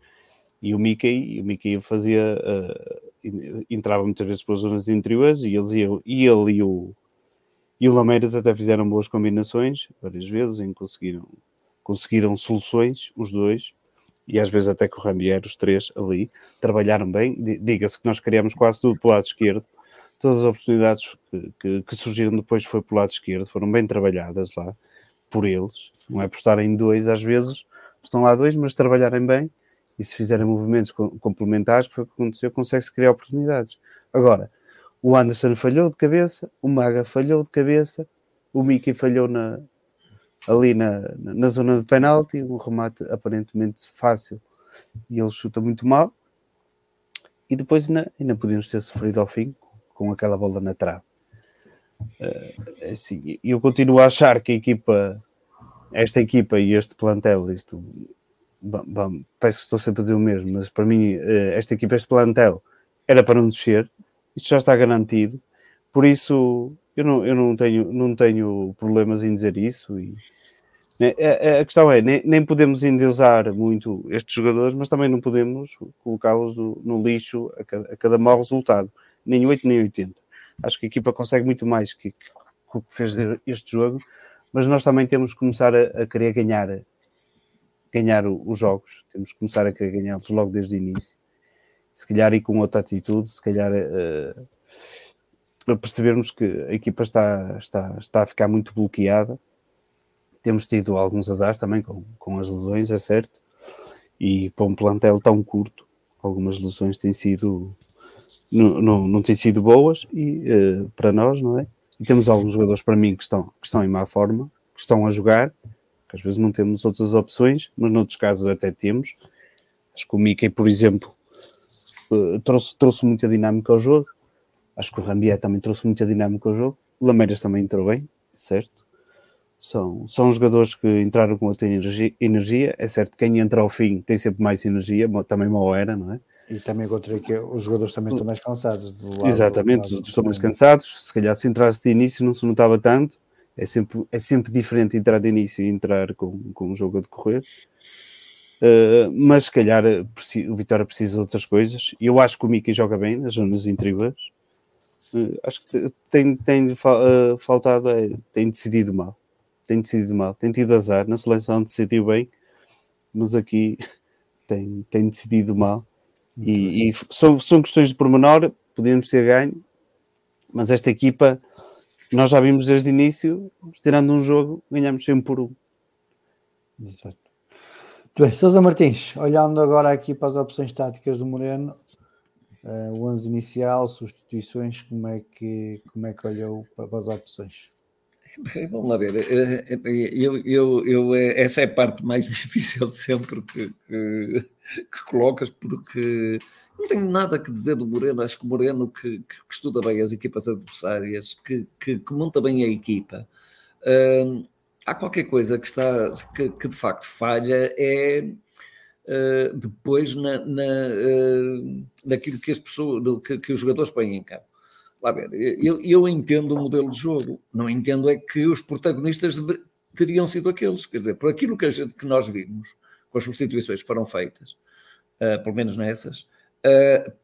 e o Mickey, o Mickey fazia, uh, entrava muitas vezes pelas zonas interiores e eles iam, e ele e o, e o Lameiras até fizeram boas combinações, várias vezes, em conseguiram, conseguiram soluções, os dois, e às vezes até com o Rambier, os três ali, trabalharam bem. Diga-se que nós criamos quase tudo pelo lado esquerdo. Todas as oportunidades que, que, que, surgiram depois foi pelo lado esquerdo, foram bem trabalhadas lá por eles. Não é por estarem dois, às vezes estão lá dois, mas trabalharem bem e se fizerem movimentos complementares, que foi o que aconteceu, consegue-se criar oportunidades. Agora, o Anderson falhou de cabeça, o Maga falhou de cabeça, o Mickey falhou na, ali na, na zona de penalti, um remate aparentemente fácil e ele chuta muito mal. E depois ainda, ainda podemos ter sofrido ao fim com aquela bola na trave. Uh, assim, eu continuo a achar que a equipa, esta equipa e este plantel, isto, bom, bom, peço que estou sempre a dizer o mesmo, mas para mim, uh, esta equipa, este plantel, era para não descer, isto já está garantido, por isso eu não, eu não, tenho, não tenho problemas em dizer isso. E, né, a, a, questão é, nem, nem, podemos endeusar muito estes jogadores, mas também não podemos colocá-los no, no, lixo a cada, a cada mau resultado, nem 8 nem 80. Acho que a equipa consegue muito mais que, que, que fez este jogo, mas nós também temos que começar a, a querer ganhar, ganhar os jogos, temos que começar a querer ganhá-los logo desde o início se calhar e com outra atitude, se calhar uh, percebermos que a equipa está, está, está a ficar muito bloqueada. Temos tido alguns azares também com, com as lesões, é certo, e para um plantel tão curto, algumas lesões têm sido não, não, não têm sido boas e uh, para nós, não é? E temos alguns jogadores para mim que estão, que estão em má forma, que estão a jogar, que às vezes não temos outras opções, mas noutros casos até temos. Acho que o Mickey, por exemplo, eh, trouxe, trouxe muita dinâmica ao jogo. Acho que o Rambier também trouxe muita dinâmica ao jogo. O Lameiras também entrou bem, certo? São, são jogadores que entraram com outra energia, energia. É certo que quem entra ao fim tem sempre mais energia, também mal era, não é? E também encontrei que os jogadores também estão mais cansados. Lado, Exatamente, estão mais cansados. Se calhar se entrasse de início não se notava tanto. É sempre, é sempre diferente entrar de início e entrar com, com o jogo a decorrer. Uh, mas se calhar o Vitória precisa de outras coisas. E eu acho que o Miki joga bem nas zonas interiores. Uh, acho que tem, tem uh, faltado, é, tem decidido mal. Tem decidido mal. Tem tido azar. Na seleção decidiu bem, mas aqui tem, tem decidido mal. E, e são, são questões de pormenor. Podemos ter ganho, mas esta equipa, nós já vimos desde o início, tirando um jogo, ganhamos sempre por um. Exato. Bem, Sousa Martins, olhando agora aqui para as opções táticas do Moreno, uh, o 11 inicial, substituições, como é que, como é que olhou para as opções? Vamos lá ver, eh, eh, eu, eu, eu, essa é a parte mais difícil sempre que, que, que, colocas, porque não tenho nada que dizer do Moreno. Acho que o Moreno, que, que estuda bem as equipas adversárias, que, que, monta bem a equipa, uh, há qualquer coisa que, está, que, de facto falha, é uh, depois na, na, uh, naquilo que, as pessoas, que, que os jogadores põem em campo. Lá ver, eu, eu entendo o modelo de jogo, não entendo é que os protagonistas teriam sido aqueles, quer dizer, por aquilo que, gente, que nós vimos, com as substituições que foram feitas, uh, pelo menos nessas,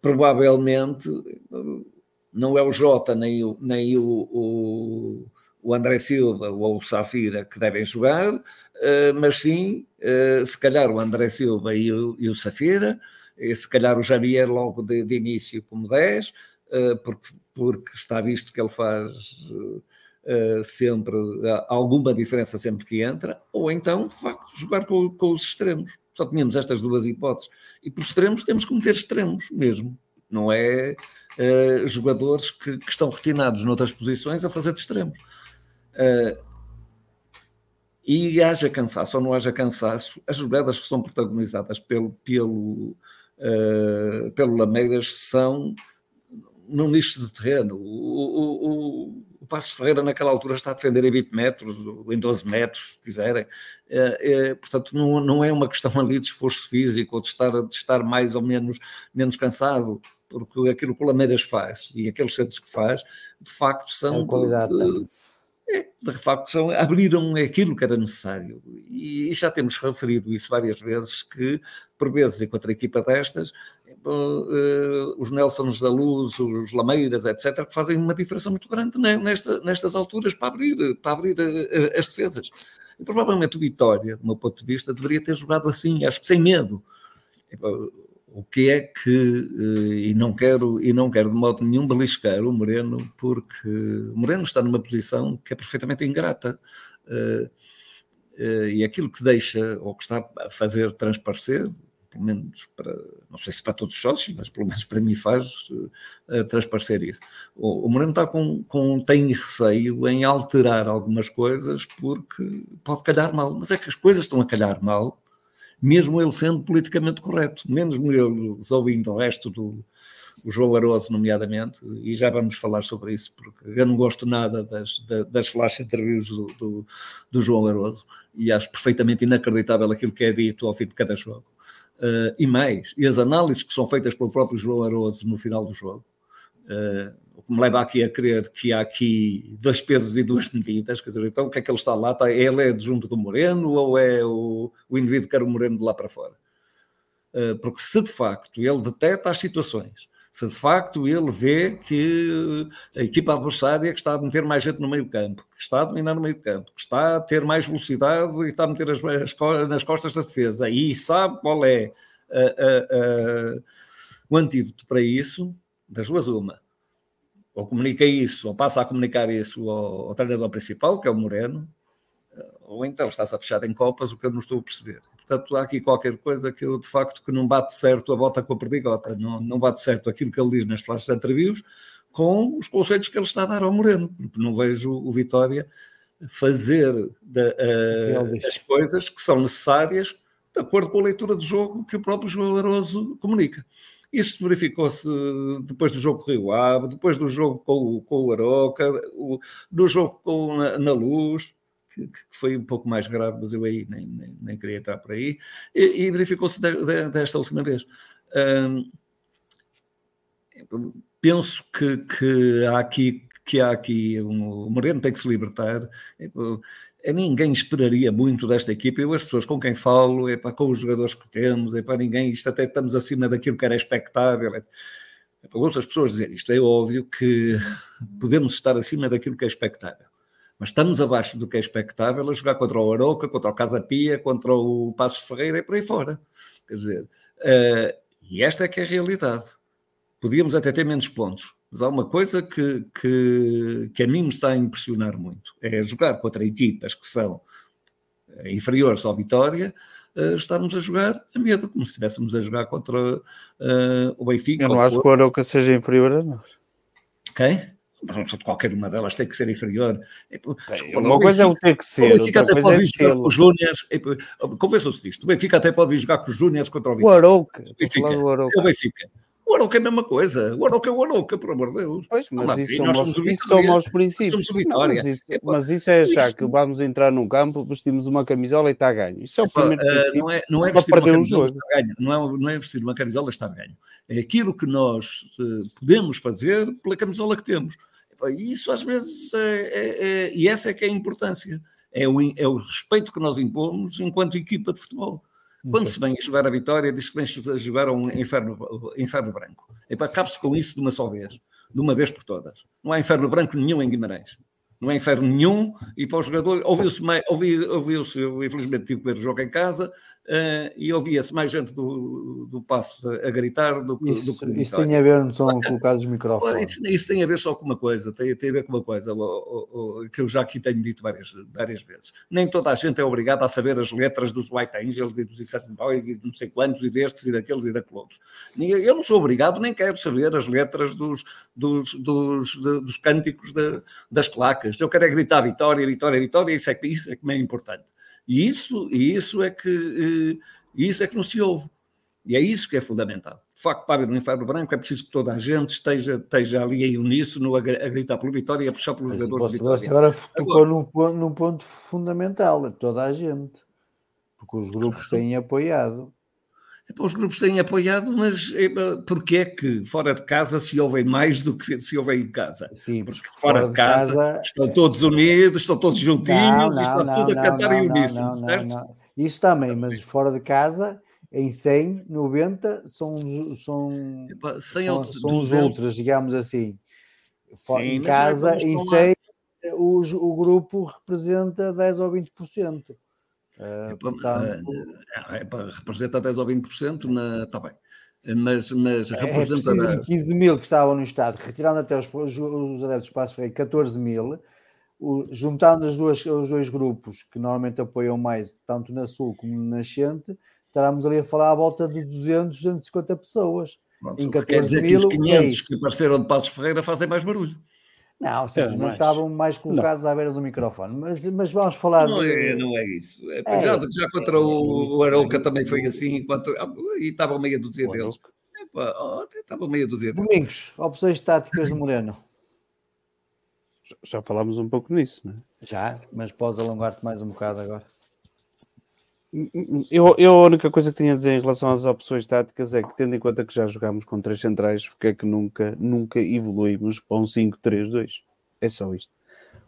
provavelmente não é o Jota nem o, nem o, o, o André Silva ou o Safira que devem jogar, mas sim, se calhar o André Silva e o, e o Safira, e se calhar o Javier logo de, de início como 10, porque porque está visto que ele faz sempre alguma diferença sempre que entra, ou então, de facto, jogar com, com, os extremos. Só tínhamos estas duas hipóteses. E por extremos temos que meter extremos mesmo. Não é jogadores que, que, estão retinados noutras posições a fazer de extremos. E haja cansaço ou não haja cansaço, as jogadas que são protagonizadas pelo, pelo, pelo Lameiras são num nicho de terreno. O, o, o, o Passo Ferreira, naquela altura, está a defender em 20 metros, ou em 12 metros, se quiserem. É, é, portanto, não, não é uma questão ali de esforço físico ou de estar, de estar mais ou menos, menos cansado, porque aquilo que o Lameiras faz e aqueles centros que faz, de facto, são. É qualidade, de, de facto, são, abriram aquilo que era necessário. E, já temos referido isso várias vezes, que, por vezes, enquanto a equipa destas, uh, os Nelsons da Luz, os Lameiras, etc., que fazem uma diferença muito grande nesta, nestas alturas para abrir, para abrir uh, as defesas. E, provavelmente o Vitória, do meu ponto de vista, deveria ter jogado assim, acho que sem medo. O que é que, e não quero, e não quero de modo nenhum beliscar o Moreno, porque o Moreno está numa posição que é perfeitamente ingrata. e aquilo que deixa, ou que está a fazer transparecer, pelo menos para, não sei se para todos os sócios, mas pelo menos para mim faz transparecer isso. O, o Moreno está com, com, tem receio em alterar algumas coisas porque pode calhar mal, mas é que as coisas estão a calhar mal, mesmo ele sendo politicamente correto, menos ele ouvindo o resto do o João Aroso, nomeadamente, e já vamos falar sobre isso, porque eu não gosto nada das, das flash interviews do, do, do João Aroso e acho perfeitamente inacreditável aquilo que é dito ao fim de cada jogo. Uh, e mais, e as análises que são feitas pelo próprio João Aroso no final do jogo, uh, o que me leva aqui a crer que há aqui dois pesos e duas medidas, quer dizer, então o que é que ele está lá? Está, ele é adjunto do Moreno ou é o, o indivíduo que quer o Moreno de lá para fora? Uh, porque se de facto ele detecta as situações se de facto ele vê que a equipa adversária que está a meter mais gente no meio campo, que está a dominar no meio campo, que está a ter mais velocidade e está a meter as, as, nas costas da defesa e sabe qual é o antídoto para isso, das duas uma. Ou comunica isso, ou passa a comunicar isso ao, ao treinador principal, que é o Moreno, ou então está-se a fechar em copas, o que eu não estou a perceber. Portanto, há aqui qualquer coisa que eu, de facto, que não bate certo a bota com a perdigota, não, não bate certo aquilo que ele diz nas flashes entrevistas com os conceitos que ele está a dar ao Moreno, porque não vejo o Vitória fazer de, uh, as coisas que são necessárias de acordo com a leitura de jogo que o próprio João Aroso comunica. Isso verificou-se depois do jogo com o Rio Ave, depois do jogo com, com o Aroca, o, do jogo com, na, na Luz, que, que, foi um pouco mais grave, mas eu aí nem, nem, nem queria entrar por aí, e, e verificou-se de, de, desta última vez. Penso que, que há aqui que há aqui um, o Moreno tem que se libertar. Ninguém esperaria muito desta equipa. Eu, as pessoas com quem falo, é para com os jogadores que temos, é para ninguém, isto até estamos acima daquilo que era expectável. É, para ouço as pessoas dizer isto, é óbvio que podemos estar acima daquilo que é expectável mas estamos abaixo do que é expectável a jogar contra o Aroca, contra o Casa Pia, contra o Passos Ferreira e por aí fora. Quer dizer, uh, e esta é que é a realidade. Podíamos até ter menos pontos, mas há uma coisa que, que, que a mim me está a impressionar muito: é jogar contra equipas que são é inferiores ao Vitória, uh, estarmos a jogar a medo, como se estivéssemos a jogar contra uh, o Benfica. Eu não acho que o Aroca seja inferior a nós. Quem? Mas qualquer uma delas tem que ser inferior. uma coisa é o ter que ser, o Benfica até pode é vir jogar com os Júniors. Convençam-se disto. O Benfica até pode vir jogar com os Júniors contra o Vitória. O Arouca. O Benfica. O Benfica. O Arouca é a mesma coisa. O Arouca é o Arouca, por amor de Deus. Pois, mas isso, são maus, isso são maus princípios. Não, mas, isso, mas, isso, é achar que vamos entrar num campo, vestimos uma camisola e está a ganho. Isso é o primeiro princípio. Não é, não é vestir perder um ganho. Não é, não é vestir uma camisola está a ganho. É aquilo que nós uh, podemos fazer pela camisola que temos. Isso às vezes é, é, é, e essa é que é a importância. É o, é o respeito que nós impomos enquanto equipa de futebol. Quando se vem a jogar a vitória, diz que vem a jogar um inferno, inferno branco. Cabe-se com isso de uma só vez, de uma vez por todas. Não há inferno branco nenhum em Guimarães. Não há inferno nenhum. E para o jogador, ouviu-se, ouviu, ouviu-se eu infelizmente tive que ver o jogo em casa, Uh, e ouvia-se mais gente do, do passo a, a gritar do que isso, do Isso tem a ver, não são colocados os microfones. Isso, isso, tem a ver só com uma coisa, tem, tem a ver com uma coisa que eu já aqui tenho dito várias, várias vezes. Nem toda a gente é obrigada a saber as letras dos White Angels e dos Insert Boys e de não sei quantos e destes e daqueles e daqueles outros. Eu não sou obrigado, nem quero saber as letras dos, dos, dos, de, dos cânticos de, das clacas. Eu quero é gritar vitória, vitória, vitória, isso é isso é que me é importante. E isso, e isso é que isso é que não se ouve. E é isso que é fundamental. De facto, para haver um inferno branco é preciso que toda a gente esteja, esteja ali em uníssono a, a gritar pela vitória e a puxar pelos jogadores de vitória. Agora tocou num ponto, num ponto fundamental, toda a gente. Porque os grupos têm apoiado. Os grupos têm apoiado, mas porquê é que fora de casa se ouvem mais do que se ouvem em casa? Sim, porque fora, fora de casa, casa, estão todos unidos, estão todos juntinhos, não, não, está tudo a cantar em uníssono, certo? Isso também, mas fora de casa, em 100, 90 são, são, Epa, 100 são, são os outros, digamos assim. Sim, em casa, em 100, o, o grupo representa 10 ou 20%. Uh, portanto, uh, representa 10 ou 20%, na, está bem. Mas, mas é representa. É 15 mil que estavam no Estado, retirando até os, os, os adeptos do Freire, 14 mil. O, juntando as duas, os dois grupos que normalmente apoiam mais, tanto na Sul como no Nascente, estaremos ali a falar à volta de 200, 250 pessoas. Pronto, em 14 quer dizer mil, que os 500 é que apareceram de Passos Ferreira fazem mais barulho. Não, simplesmente estavam mais colocados não. à beira do microfone. Mas, mas vamos falar. Não, de... é, não é isso. É, é, já, já contra o, o Arauca também foi assim, enquanto, ah, e estava meia dúzia deles. Epa, oh, estava meia dúzia deles. Domingos, opções táticas do Moreno. Já falámos um pouco nisso, não é? Já, mas podes alongar-te mais um bocado agora. Eu, eu, a única coisa que tinha a dizer em relação às opções táticas é que, tendo em conta que já jogámos com três centrais, porque é que nunca, nunca evoluímos para um 5-3-2? É só isto.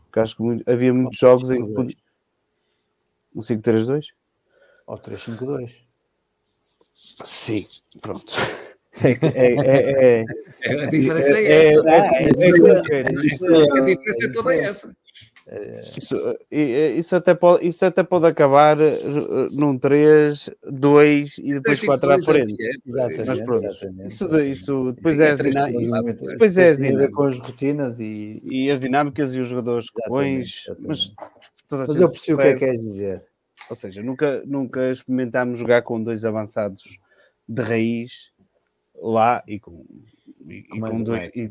Porque acho que muito, havia muitos jogos em que. Um 5-3-2? Ou 3-5-2. Sim, pronto. É, é, é, a diferença é essa. A diferença é toda essa. Isso, isso, até pode, isso até pode acabar num 3, 2 e depois 4 à frente. Exatamente. Mas pronto, Isso, isso depois é as dinâmicas. Depois é as dinâmicas. Com as rotinas e... e as dinâmicas e os jogadores que pões. Mas, mas eu percebo o que é que queres dizer. Ou seja, nunca, nunca experimentámos jogar com dois avançados de raiz lá e com, e, com, e com dois. E,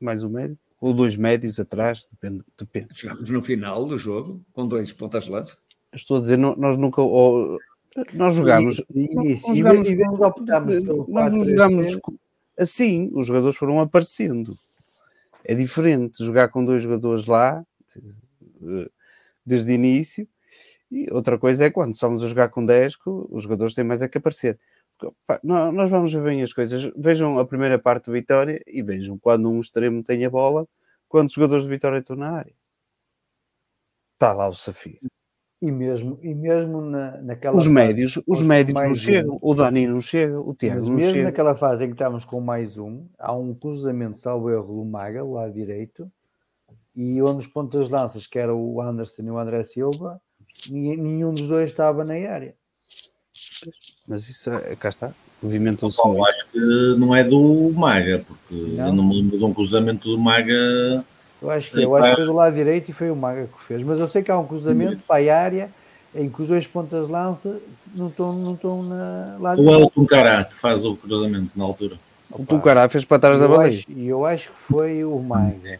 mais um médio ou dois médios atrás, depende. depende. Chegámos no final do jogo com dois pontas de lança. Estou a dizer, nós nunca. Ou, nós jogámos. Nós jogámos, e nós não jogámos assim, os jogadores foram aparecendo. É diferente jogar com dois jogadores lá desde o início. E outra coisa é quando estamos a jogar com 10, os jogadores têm mais é que aparecer nós vamos ver bem as coisas. Vejam a primeira parte do Vitória e vejam quando um extremo tem a bola, quantos jogadores de Vitória estão na área. Está lá o desafio. E mesmo, e mesmo na, naquela os médios, os médios não chegam, um. o Dani não chega, o Tiago não mesmo chega. naquela fase em que estávamos com mais um, há um cruzamento salvo erro do Maga, lá direito, e onde os pontos de lanças, que era o Anderson e o André Silva, nenhum dos dois estava na área. Mas isso, é, cá está, movimentam-se muito. Eu acho que não é do Maga, porque não. eu não me lembro de um cruzamento do Maga Eu acho que, eu acho que foi do lado direito e foi o Maga que fez. Mas eu sei que há um cruzamento para a área em que os dois pontas de lança não estão, não estão na lado O Elton Cará que faz o cruzamento na altura. O Tucará fez para trás da baliza. E eu acho que foi o Maga.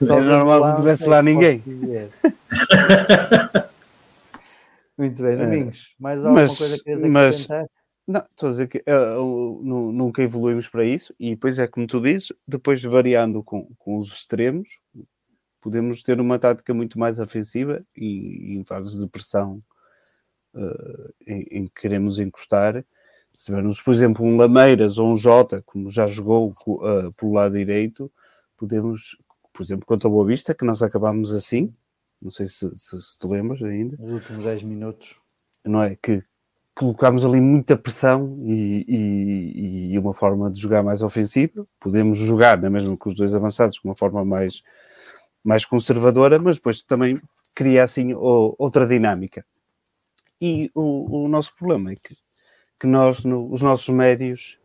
Só é normal que não tivesse lá ninguém. Muito bem, Domingos. Mais alguma mas, coisa que mas, Não, estou a dizer que uh, nunca evoluímos para isso e depois é como tu dizes, depois variando com, com os extremos, podemos ter uma tática muito mais ofensiva e, em fases de pressão uh, em, em, que queremos encostar. Se tivermos, por exemplo, um Lameiras ou um Jota, como já jogou uh, pelo lado direito, podemos, por exemplo, contra o Boa Vista, que nós acabámos assim, não sei se, se, se te lembras ainda. Nos últimos 10 minutos. Não é? Que colocámos ali muita pressão e, e, e, uma forma de jogar mais ofensiva. Podemos jogar, não é mesmo com os dois avançados, com uma forma mais, mais conservadora, mas depois também cria assim outra dinâmica. E o, o nosso problema é que, que nós, no, os nossos médios,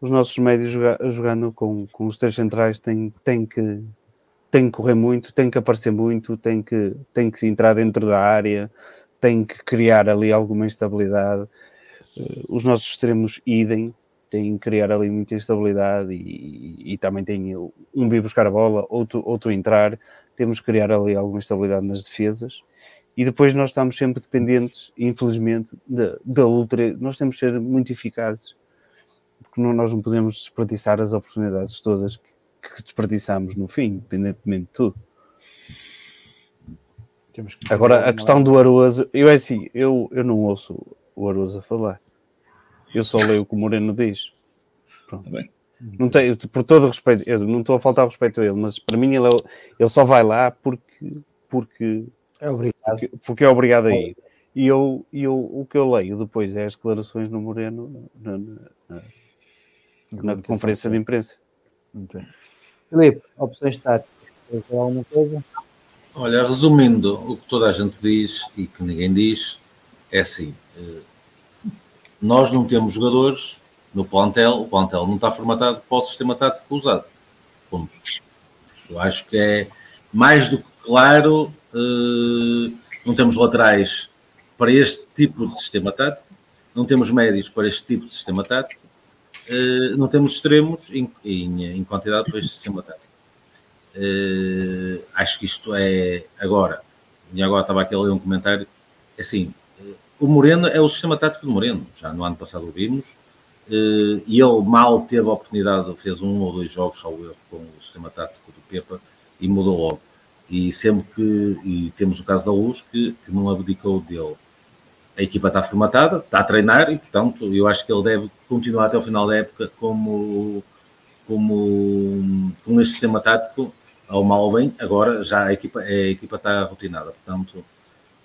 os nossos médios joga, jogando com, com os três centrais têm, têm que tem que correr muito, tem que aparecer muito, tem que, tem que entrar dentro da área, tem que criar ali alguma instabilidade. Eh, os nossos extremos idem, têm que criar ali muita instabilidade e, e, também tem um vir buscar a bola, outro, outro entrar. Temos que criar ali alguma instabilidade nas defesas. E depois nós estamos sempre dependentes, infelizmente, da, da ultra. Nós temos que ser muito eficazes, porque não, nós não podemos desperdiçar as oportunidades todas que, que desperdiçamos no fim, independentemente de tudo. Agora, a questão do Aroso, eu é assim, eu, eu não ouço o Aroso a falar. Eu só leio o que o Moreno diz. Pronto. Tá não tem, por todo respeito, eu não estou a faltar respeito a ele, mas para mim ele, é, ele só vai lá porque, porque, é obrigado. porque, porque é obrigado a ir. E eu, eu, o que eu leio depois é as declarações no Moreno na, na, na, na conferência de imprensa. Muito bem. Filipe, opções táticas, quer alguma coisa? Olha, resumindo o que toda a gente diz e que ninguém diz, é assim: eh, nós não temos jogadores no plantel, o plantel não está formatado para o sistema tático usado. Ponto. Eu acho que é mais do que claro, eh, não temos laterais para este tipo de sistema tático, não temos médios para este tipo de sistema tático, uh, não temos extremos em, em, em quantidade sistema tático. Uh, acho que isto é agora, e agora estava aqui a ler um comentário, assim, uh, o Moreno é o sistema tático do Moreno, já no ano passado o vimos, uh, e ele mal teve a oportunidade, fez um ou dois jogos, ao erro, com o sistema tático do Pepa, e mudou logo. E sempre que, e temos o caso da Luz, que, que não abdicou dele a equipa está formatada, está a treinar e, portanto, eu acho que ele deve continuar até o final da época como, como com este sistema tático, ao mal ou bem. Agora já a equipa, a equipa está rotinada, portanto,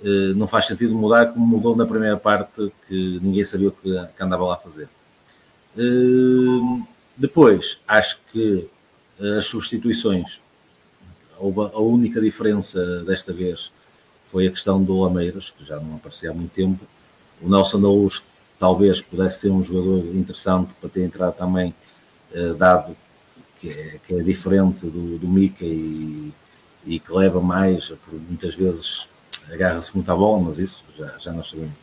eh, não faz sentido mudar como mudou na primeira parte, que ninguém sabia o que, que andava lá a fazer. Eh, depois, acho que as substituições, a única diferença desta vez foi a questão do Lameiras, que já não aparecia há muito tempo. O Nelson da Luz talvez pudesse ser um jogador interessante para ter entrado também, eh, dado que é, que é, diferente do, do Mica e, e, que leva mais, muitas vezes agarra-se muito à bola, mas isso já, já nós sabemos.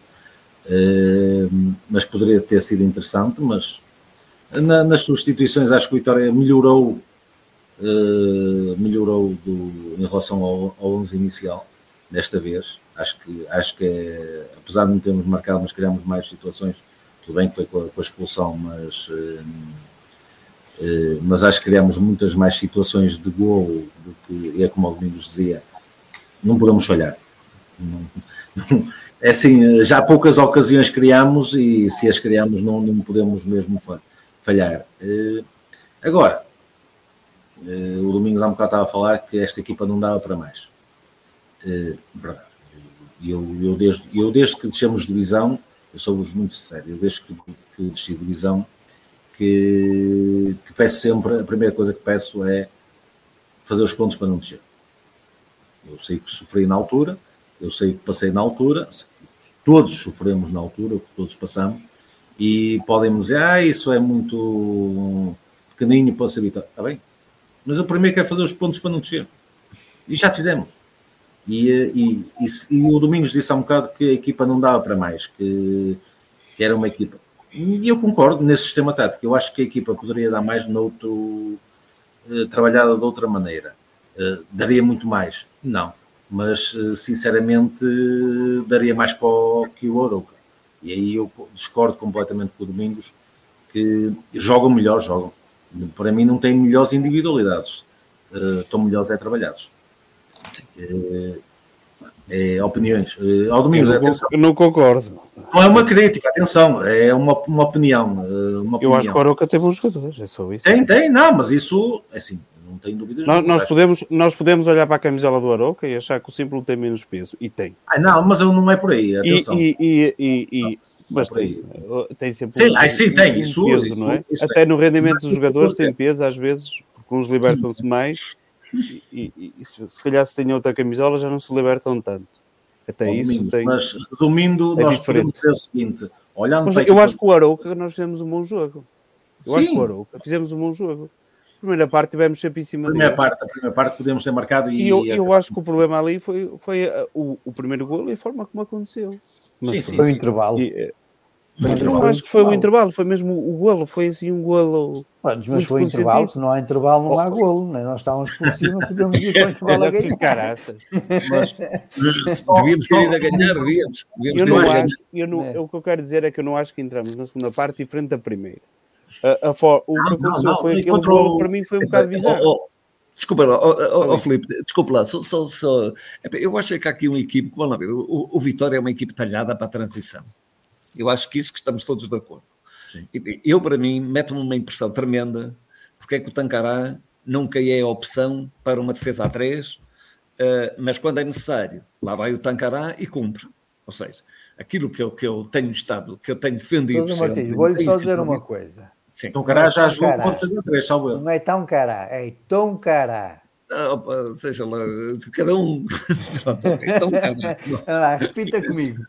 Uh, mas poderia ter sido interessante, mas na, nas substituições acho que o Vitória melhorou, uh, melhorou do, em relação ao, ao 11 inicial desta vez. Acho que, acho que apesar de não termos marcado, mas criamos mais situações. Tudo bem que foi com a, com a expulsão, mas, eh, eh, mas acho que criamos muitas mais situações de gol do que é como o Domingos dizia. Não podemos falhar. Não, não, é assim, já poucas ocasiões criamos e se as criamos não, não podemos mesmo falhar. Eh, agora, o Domingos há um bocado estava a falar que esta equipa não dava para mais. Uh, verdade. Eu, eu, desde, eu, desde que deixamos divisão, eu sou-vos muito sério, eu desde que, que desci de divisão, que, que, peço sempre, a primeira coisa que peço é fazer os pontos para não descer. Eu sei que sofri na altura, eu sei que passei na altura, todos sofremos na altura, todos passamos, e podem me dizer, ah, isso é muito pequenino para ser vitória. Está bem, Mas eu primeiro quero fazer os pontos para não descer. E já fizemos. E, e, e, e o Domingos disse há um bocado que a equipa não dava para mais, que, que era uma equipa. E eu concordo nesse sistema tático. Eu acho que a equipa poderia dar mais noutro, eh, trabalhada de outra maneira. Eh, daria muito mais? Não. Mas, eh, sinceramente, daria mais para o, que o Oroca. E aí eu discordo completamente com o Domingos, que jogam melhor, jogam. Para mim não tem melhores individualidades. Estão melhores é trabalhados. Uh, é, opiniões. Ao Domingos, eu atenção. não concordo. Não é uma crítica, atenção, é uma, uma opinião. Uma eu acho que o Aroca tem bons jogadores, é só isso. Tem, tem, não, mas isso, assim, não tem dúvidas. Nós, nós podemos, nós podemos olhar para a camisola do Aroca e achar que o símbolo tem menos peso, e tem. Ah, não, mas não é por aí, atenção. E, e, e, e mas tem, tem sempre sim, um, aí, sim, tem. Um isso, peso, isso, não é? Isso Até no rendimento dos jogadores tem peso, às vezes, porque uns libertam-se mais e, e, e se, se, calhar se tem outra camisola já não se libertam tanto. Até Bom, isso tem. Mas resumindo, é nós diferente. podemos dizer o seguinte: olhando mas, eu acho que o Arouca nós fizemos um bom jogo. Eu sim. acho que o Arouca fizemos um bom jogo. Primeira parte tivemos sempre em cima primeira parte, A primeira parte podemos ter marcado e. e eu, eu acho que o problema ali foi, foi o, o primeiro golo e a forma como aconteceu. Mas sim, sim, foi o intervalo. E, mas não acho que foi o intervalo, foi mesmo o golo, foi assim um golo. Mas, mas foi intervalo, se não há intervalo, não há golo, né? nós estávamos por cima, podemos ir para o intervalo a ganhar. Caraças. Mas, devíamos ter ido a ganhar, devíamos. Eu não acho, eu não, é. o que eu quero dizer é que eu não acho que entramos na segunda parte diferente da primeira. A, a for, o que aconteceu não, não, foi aquele golo, para mim foi um bocado bizarro. Oh, oh, Desculpa lá, oh, oh, oh, Filipe, desculpa lá, só, só, só, eu acho que há aqui um equipe, vamos lá ver, o, o Vitória é uma equipe talhada para a transição. Eu acho que isso que estamos todos de acordo. Sim. Eu, para mim, mete-me uma impressão tremenda porque é que o Tancará nunca é a opção para uma defesa a três, uh, mas quando é necessário, lá vai o Tancará e cumpre. Ou seja, aquilo que eu, que eu tenho estado, que eu tenho defendido. Mas, Martins, vou-lhe só dizer uma coisa. Sim. Tancará já jogou com defesa a três, salvo Não é tão cará, é tão cará. Ah, opa, seja lá, cada um. Pronto, okay, tão cara. repita comigo,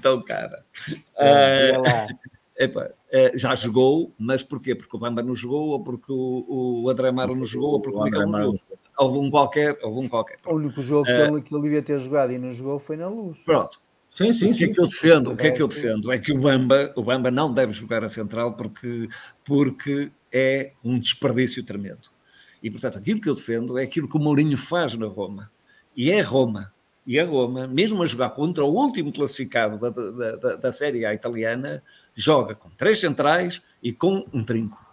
tão cara. Tão cara. Uh, epa, uh, já jogou, mas porquê? Porque o Bamba não jogou, ou porque o, o André Maro não jogou, ou porque o, Miguel não jogou. Houve um qualquer, houve um qualquer. O único jogo que, ele, que ele devia ter jogado e não jogou foi na luz. Pronto. Sim, sim, o que é que eu defendo? O que é que eu defendo? É que o Bamba, o Bamba não deve jogar a central porque, porque é um desperdício tremendo. E, portanto, aquilo que eu defendo é aquilo que o Mourinho faz na Roma. E é Roma e a Roma, mesmo a jogar contra o último classificado da, da, da, da Série A italiana, joga com três centrais e com um trinco.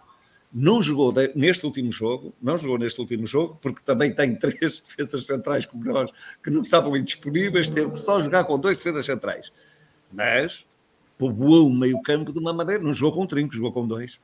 Não jogou neste último jogo, não jogou neste último jogo, porque também tem três defesas centrais como nós, que não estavam indisponíveis, teve que só jogar com dois defesas centrais. Mas povoou o meio campo de uma maneira, não jogou com trinco, jogou com dois.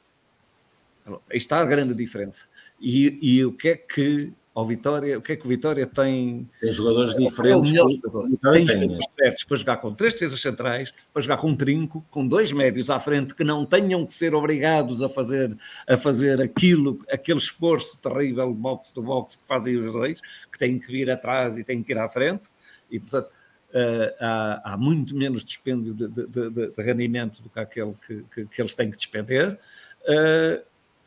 Aí está a grande diferença. E, e o que é que ao Vitória, o que é que o Vitória tem? Tem jogadores diferentes. É tem jogadores certos para jogar com três defesas centrais, para jogar com um trinco, com dois médios à frente que não tenham que ser obrigados a fazer, a fazer aquilo, aquele esforço terrível box do box que fazem os dois, que têm que vir atrás e têm que ir à frente, e portanto uh, há, há, muito menos dispêndio de, de, de, de, rendimento do que aquele que, que, que eles têm que despender, uh,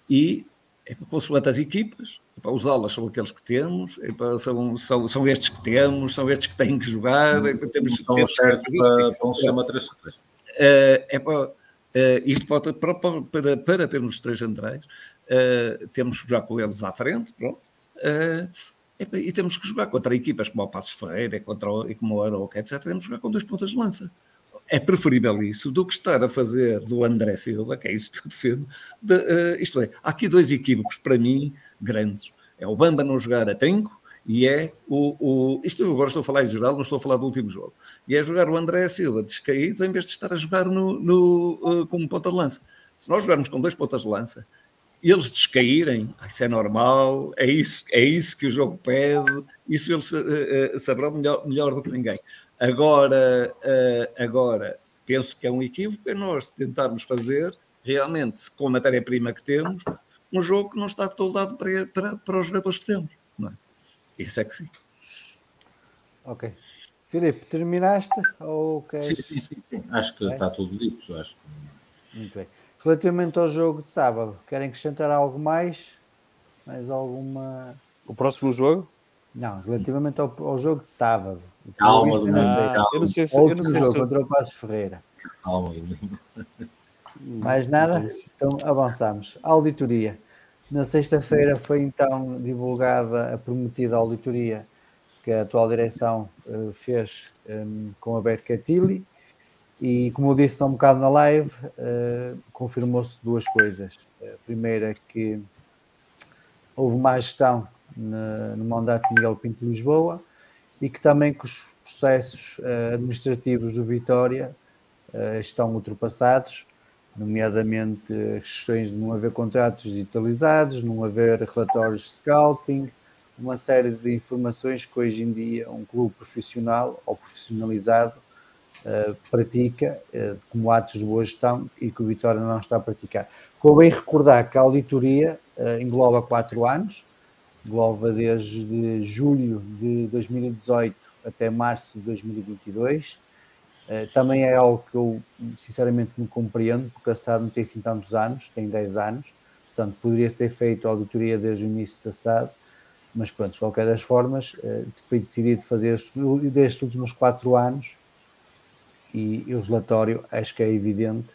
e é consoante as equipas, Epá, os alas são aqueles que temos, epá, são, são, são estes que temos, são estes que têm que jogar. Epá, temos, são temos certos para, para um sistema 3 uh, epá, uh, Isto pode, para, para, para termos três centrais, uh, temos que jogar com eles à frente, pronto. Uh, e temos que jogar contra equipas como o Passo Ferreira, contra o, e como o Aroca, etc. Temos que jogar com dois pontas de lança é preferível isso do que estar a fazer do André Silva, que é isso que eu defendo. De, uh, isto é, há aqui dois equívocos para mim grandes. É o Bamba não jogar a trinco e é o, o. Isto eu agora estou a falar em geral, não estou a falar do último jogo. E é jogar o André Silva descaído em vez de estar a jogar no, no, uh, como ponta de lança. Se nós jogarmos com dois pontas de lança, eles descaírem, ah, isso é normal, é isso, é isso que o jogo pede, isso eles uh, saberão melhor, melhor do que ninguém. Agora, uh, agora, penso que é um equívoco é nós tentarmos fazer realmente, com a matéria-prima que temos, um jogo que não está todo dado para, para, para os jogadores que temos. Não é? Isso é que sim. Ok. Filipe, terminaste? Ou queres... sim, sim, sim, sim, Acho que é? está tudo dito. Acho Muito bem. Relativamente ao jogo de sábado, querem acrescentar algo mais? Mais alguma. O próximo jogo? Não, relativamente ao, ao jogo de sábado. Calma, Eu Domingos, não sei. calma. eu não sei se, eu Outro não sei jogo se contra o Passos Ferreira. Calma, Domingo. Mais nada? Então avançamos. Auditoria. Na sexta-feira foi então divulgada a prometida auditoria que a atual direção eh, fez em, com a Bercatili e, como eu disse há um bocado na live, eh, confirmou-se duas coisas. A primeira é que houve má gestão na- no mandato de Miguel Pinto de Lisboa e que também que os processos eh, administrativos do Vitória eh, estão ultrapassados, nomeadamente as questões de não haver contratos digitalizados, não haver relatórios de scouting, uma série de informações que hoje em dia um clube profissional ou profissionalizado eh, pratica eh, como atos de boa gestão e que o Vitória não está a praticar. Convém recordar que a auditoria eh, engloba quatro anos, engloba desde julho de 2018 até março de 2022. Eh, também é algo que eu sinceramente não compreendo, porque a SAD não tem assim tantos anos, tem 10 anos, portanto poderia-se ter feito a auditoria desde o início da SAD, mas pronto, de qualquer das formas, eh, foi decidido fazer estes- destes últimos quatro anos e o relatório acho que é evidente.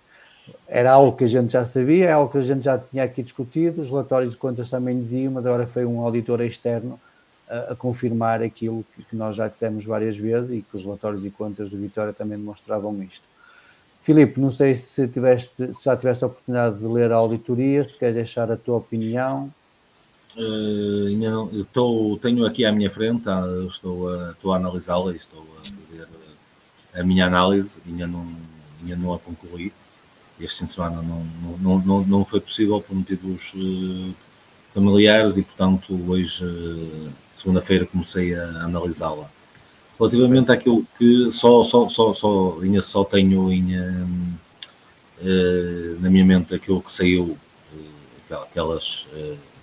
Era algo que a gente já sabia, é algo que a gente já tinha aqui discutido, os relatórios de contas também diziam, mas agora foi um auditor externo a, a confirmar aquilo que, que nós já dissemos várias vezes e que os relatórios e contas do Vitória também demonstravam isto. Filipe, não sei se, tiveste, se já tiveste a oportunidade de ler a auditoria, se queres deixar a tua opinião. Ainda não- estou, tenho aqui à minha frente, eu estou a, a analisá-la e estou a fazer eh, a minha análise, ainda não, ainda não a concluí. Este fim de semana não, não, não, não, foi possível por motivos eh, familiares e, portanto, hoje, eh, segunda-feira, comecei a analisá-la. Relativamente àquilo que só, só, só, só, só tenho em, eh, na minha mente aquilo que saiu, aquelas,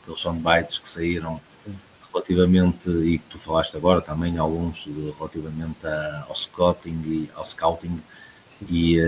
aqueles soundbites que saíram relativamente, e que tu falaste agora também, alguns relativamente a- ao scouting e ao scouting e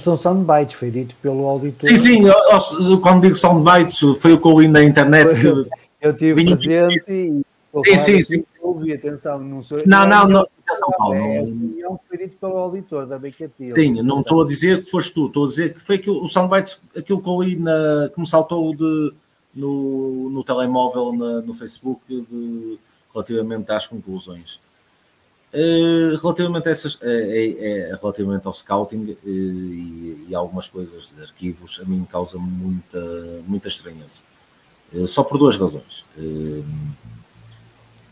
são soundbites, foi dito pelo auditor. sim, sim, eu- eu- quando digo soundbites foi o que eu li na internet que- Eu tive presente e Sim, sim, sim. eu ouvi, atenção, não sou não, não, é não, atenção, Paulo, minha não- foi dito pelo auditor da BQT. Sim, não estou a dizer que foste tu, estou a dizer que foi aquilo, o soundbite, aquilo que eu li na, que me saltou de, no, no telemóvel, na- no Facebook, de- relativamente às conclusões. Eh, relativamente a essas, é relativamente ao scouting e, e algumas coisas de arquivos, a mim causa muita, muita estranheza. Só por duas razões.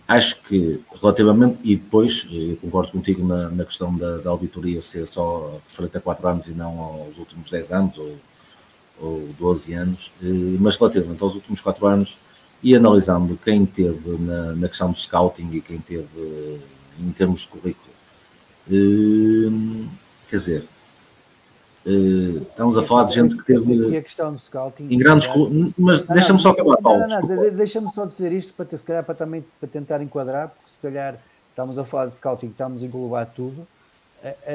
Acho que relativamente, e depois eu concordo contigo na, na questão da, da auditoria ser só referente a 4 anos e não aos últimos 10 anos ou, ou 12 anos, mas relativamente aos últimos 4 anos e analisando quem teve na, na questão do scouting e quem teve em termos de currículo. Eh, quer dizer, eh, estamos a falar de gente que Aqui teve a questão do scouting. em grandes mas deixa-me só acabar, Paulo. Deixa-me só dizer isto para ter, se calhar para também para tentar enquadrar, porque se calhar estamos a falar de scouting, estamos a englobar tudo.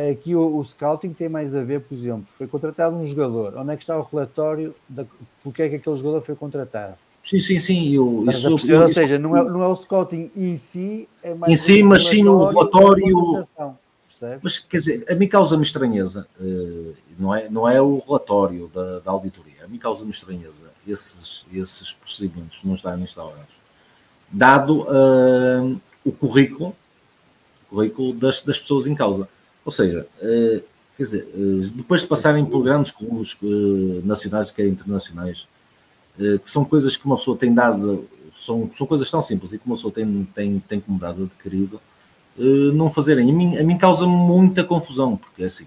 Aqui o, o scouting tem mais a ver, por exemplo, foi contratado um jogador. Onde é que está o relatório da porque é que aquele jogador foi contratado? Sim, sim, sim. Isso, perceber? eu- Ou seja, não é, não é o scouting em si, é mais Em si, o mas sim o relatório-? Mas quer dizer, a mim causa-me estranheza, eh, não é, não é o relatório da, da auditoria, a mim causa-me estranheza esses, esses procedimentos não estarem instaurados, dado eh, o currículo, o currículo das, das pessoas em causa. Ou seja, eh, quer dizer, depois de passarem por grandes clubes nacionais, quer internacionais, que são coisas que uma pessoa tem dado, são, são coisas tão simples e que uma pessoa tem, tem, tem como dado adquirido, eh, não fazerem. A mim, a mim causa muita confusão, porque é assim,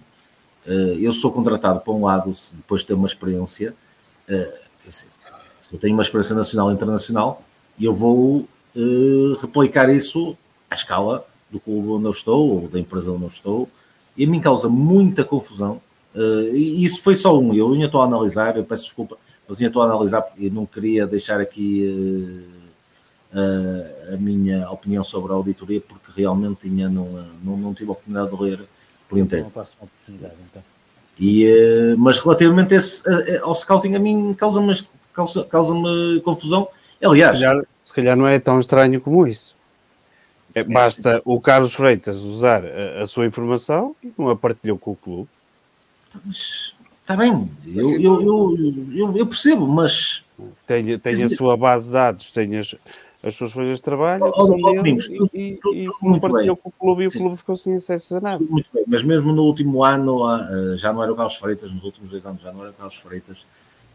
eh, eu sou contratado para um lado, depois de ter uma experiência, eh, se eu tenho uma experiência nacional e internacional, eu vou eh, replicar isso à escala do clube onde eu estou, ou da empresa onde eu estou, e a mim causa muita confusão. eh, e isso foi só um, eu ainda estou a analisar, eu peço desculpa, mas ainda estou a analisar porque eu não queria deixar aqui eh, a, a minha opinião sobre a auditoria, porque realmente ainda não, não, não tive a oportunidade de ler por inteiro. Uma próxima oportunidade, então. E, eh, mas relativamente esse, a- ao scouting, a mim causa-me causa-me causa confusão. Aliás, se calhar, se calhar não é tão estranho como isso. É, basta o Carlos Freitas usar a, a, sua informação e não a partilhou com o clube. Está bem, eu, eu, eu, eu, percebo, mas. Tem, tem a sua base de dados, tem as, as suas folhas de trabalho, oh, oh, dele, e, e, e partilhou com o clube e o clube ficou sem acesso a nada. Muito bem, mas mesmo no último ano, ah, já não era o Carlos Freitas, nos últimos dois anos já não era o Carlos Freitas.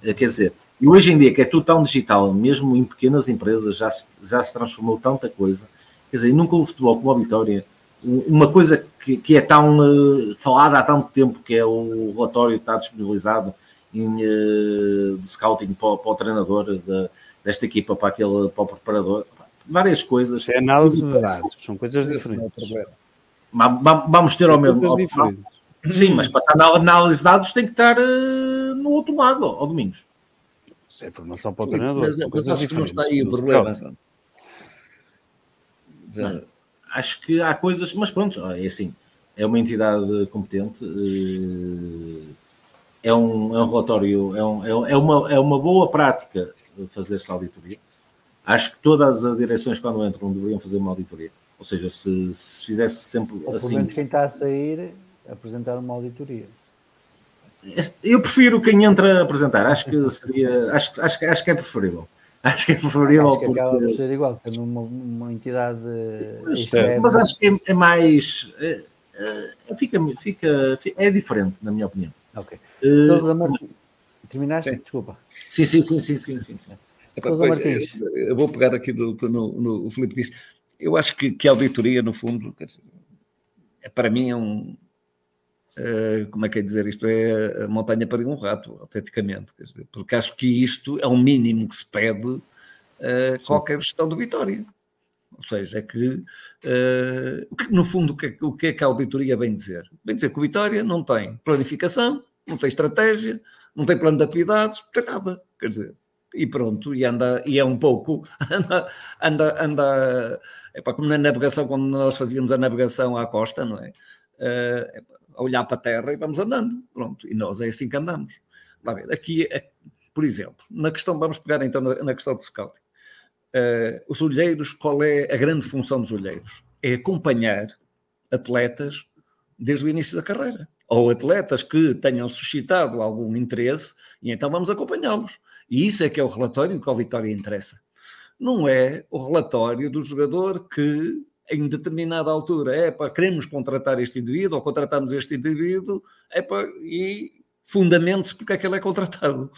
Eh, quer dizer, e hoje em dia que é tudo tão digital, mesmo em pequenas empresas, já se, já se transformou tanta coisa. Quer dizer, nunca o futebol como a Vitória, uma coisa que, que é tão uh, falada há tanto tempo, que é o relatório que está disponibilizado em, uh, de scouting para, para o treinador de, desta equipa, para, aquele, para o preparador, várias coisas. Isso é análise de dados, são coisas diferentes. Vamos ter ao mesmo. Sim, mas para estar na análise de dados tem que estar uh, no outro lado, ao Domingos. Isso é informação para o treinador. Mas, mas acho que não está aí o problema. Não, acho que há coisas, mas pronto, é assim, é uma entidade competente, eh, é um, é um relatório, é, um, é, é uma, é uma boa prática fazer essa auditoria. Acho que todas as direções, quando entram, deveriam fazer uma auditoria. Ou seja, se, se fizesse sempre Ou assim. quem está a sair, apresentar uma auditoria. Eu prefiro quem entra a apresentar. Acho que seria. Acho, acho, acho que é preferível. Acho que é preferível. Acho que porque... acaba por ser igual, sendo uma, uma entidade. Mas, mas acho que é, é mais. É, é, fica, fica, é diferente, na minha opinião. Ok. Uh, Sousa Martins. Terminaste? Sim. Desculpa. Sim, sim, sim, sim, sim, sim. sim. Sousa Martins. Eu vou pegar aqui no, no, no, o Filipe disse. Eu acho que, que a auditoria, no fundo, dizer, é, para mim é um, como é que é dizer isto? É a montanha para um rato, autenticamente. Dizer, porque acho que isto é o mínimo que se pede uh, qualquer gestão de Vitória. Ou seja, é que, uh, no fundo, o que, é, o que é que a auditoria vem dizer? Vem dizer que o Vitória não tem planificação, não tem estratégia, não tem plano de atividades, não tem nada. Quer dizer, e pronto, e anda, e é um pouco, anda, anda, anda é para como na navegação, quando nós fazíamos a navegação à costa, não é? Uh, a olhar para a terra e vamos andando. Pronto, e nós é assim que andamos. Lá ver, aqui, é, por exemplo, na questão, vamos pegar então na, na questão do scouting. Uh, os olheiros, qual é a grande função dos olheiros? É acompanhar atletas desde o início da carreira. Ou atletas que tenham suscitado algum interesse, e então vamos acompanhá-los. E isso é que é o relatório que ao Vitória interessa. Não é o relatório do jogador que em determinada altura, é para queremos contratar este indivíduo ou contratamos este indivíduo, é para, e fundamente-se porque é que ele é contratado.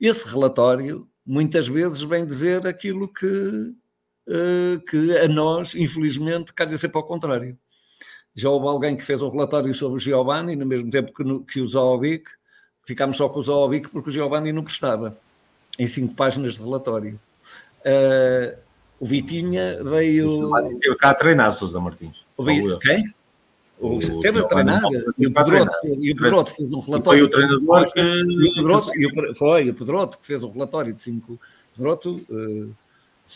Esse relatório muitas vezes vem dizer aquilo que, uh, que a nós, infelizmente, calha sempre ao contrário. Já houve alguém que fez um relatório sobre o Giovanni, no mesmo tempo que, no, que o Zovic, ficámos só com o Zovic porque o Giovanni não prestava, em cinco páginas de relatório. Uh, o Vitinha veio. Eu cá a treinar, Sousa Martins. O. Quem? O, o teve a treinar e o Pedroto, e o Pedroto fez um relatório. Foi o treinador que. E o Pedroto, e o, foi o Pedroto que fez um relatório de cinco. Pedroto. Uh,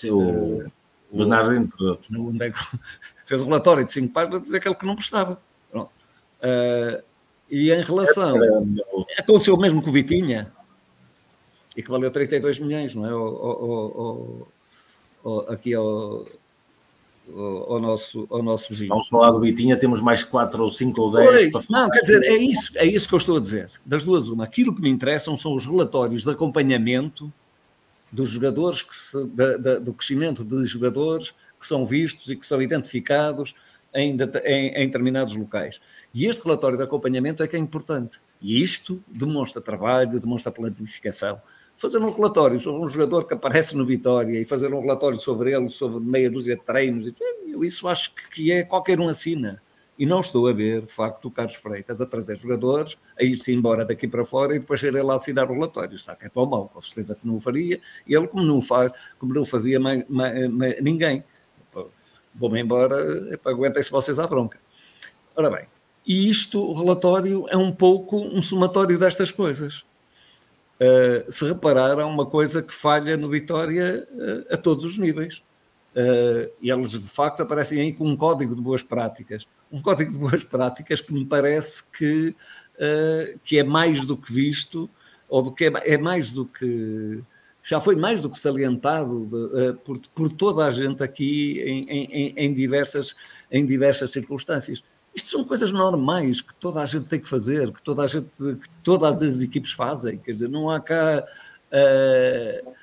o, uh, o Bernardino Pedroto. É fez um relatório de cinco páginas a dizer aquele que não prestava. Uh, e em relação. É, aconteceu o mesmo com o Vitinha e que valeu 32 milhões, não é? O, o, aqui ao, ao, nosso, ao nosso vizinho. Vamos falar do Vitinha, temos mais 4 ou 5 ou 10. Pois, não, quer dizer, é isso, é isso que eu estou a dizer. Das duas, uma. Aquilo que me interessam são os relatórios de acompanhamento dos jogadores, que se, da, da, do crescimento de jogadores que são vistos e que são identificados em, em, em determinados locais. E este relatório de acompanhamento é que é importante. E isto demonstra trabalho, demonstra planificação fazer um relatório sobre um jogador que aparece no Vitória e fazer um relatório sobre ele, sobre meia dúzia de treinos, eu isso acho que é qualquer um assina. E não estou a ver, de facto, o Carlos Freitas a trazer jogadores, a ir-se embora daqui para fora e depois ir lá assinar o relatório. Está que é tão mal, com certeza que não o faria. E ele, como não faz, como não fazia mais, mais, mais, ninguém. Vou-me embora, aguentem-se vocês à bronca. Ora bem, e isto, o relatório, é um pouco um somatório destas coisas. Uh, se repararam, uma coisa que falha no Vitória uh, a todos os níveis. Uh, e eles, de facto, aparecem aí com um código de boas práticas. Um código de boas práticas que me parece que, que é mais do que visto, ou do que é, é mais do que já foi mais do que salientado de, uh, por, por, toda a gente aqui em, em, em, diversas, em diversas circunstâncias. Isto são coisas normais que toda a gente tem que fazer, que toda a gente, que todas as equipes fazem. Quer dizer, não há cá. Uh,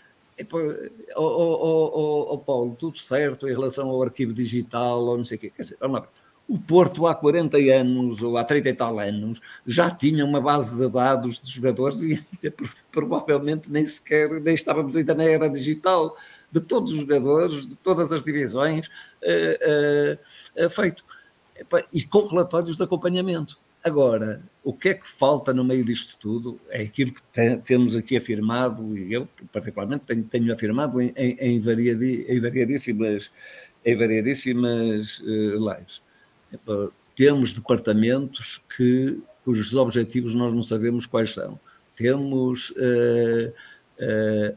oh, oh, oh, Paulo, tudo certo em relação ao arquivo digital ou não sei o quê. Quer dizer, vamos lá. O Porto, há 40 anos ou há 30 e tal anos, já tinha uma base de dados de jogadores e ainda, provavelmente nem sequer nem estávamos ainda na era digital de todos os jogadores, de todas as divisões, uh, uh, feito. E com relatórios de acompanhamento. Agora, o que é que falta no meio disto tudo é aquilo que te, temos aqui afirmado, e eu particularmente tenho, tenho afirmado em, em, em, variadi, em variadíssimas, em variadíssimas lives temos departamentos que, cujos objetivos nós não sabemos quais são. Temos uh, uh,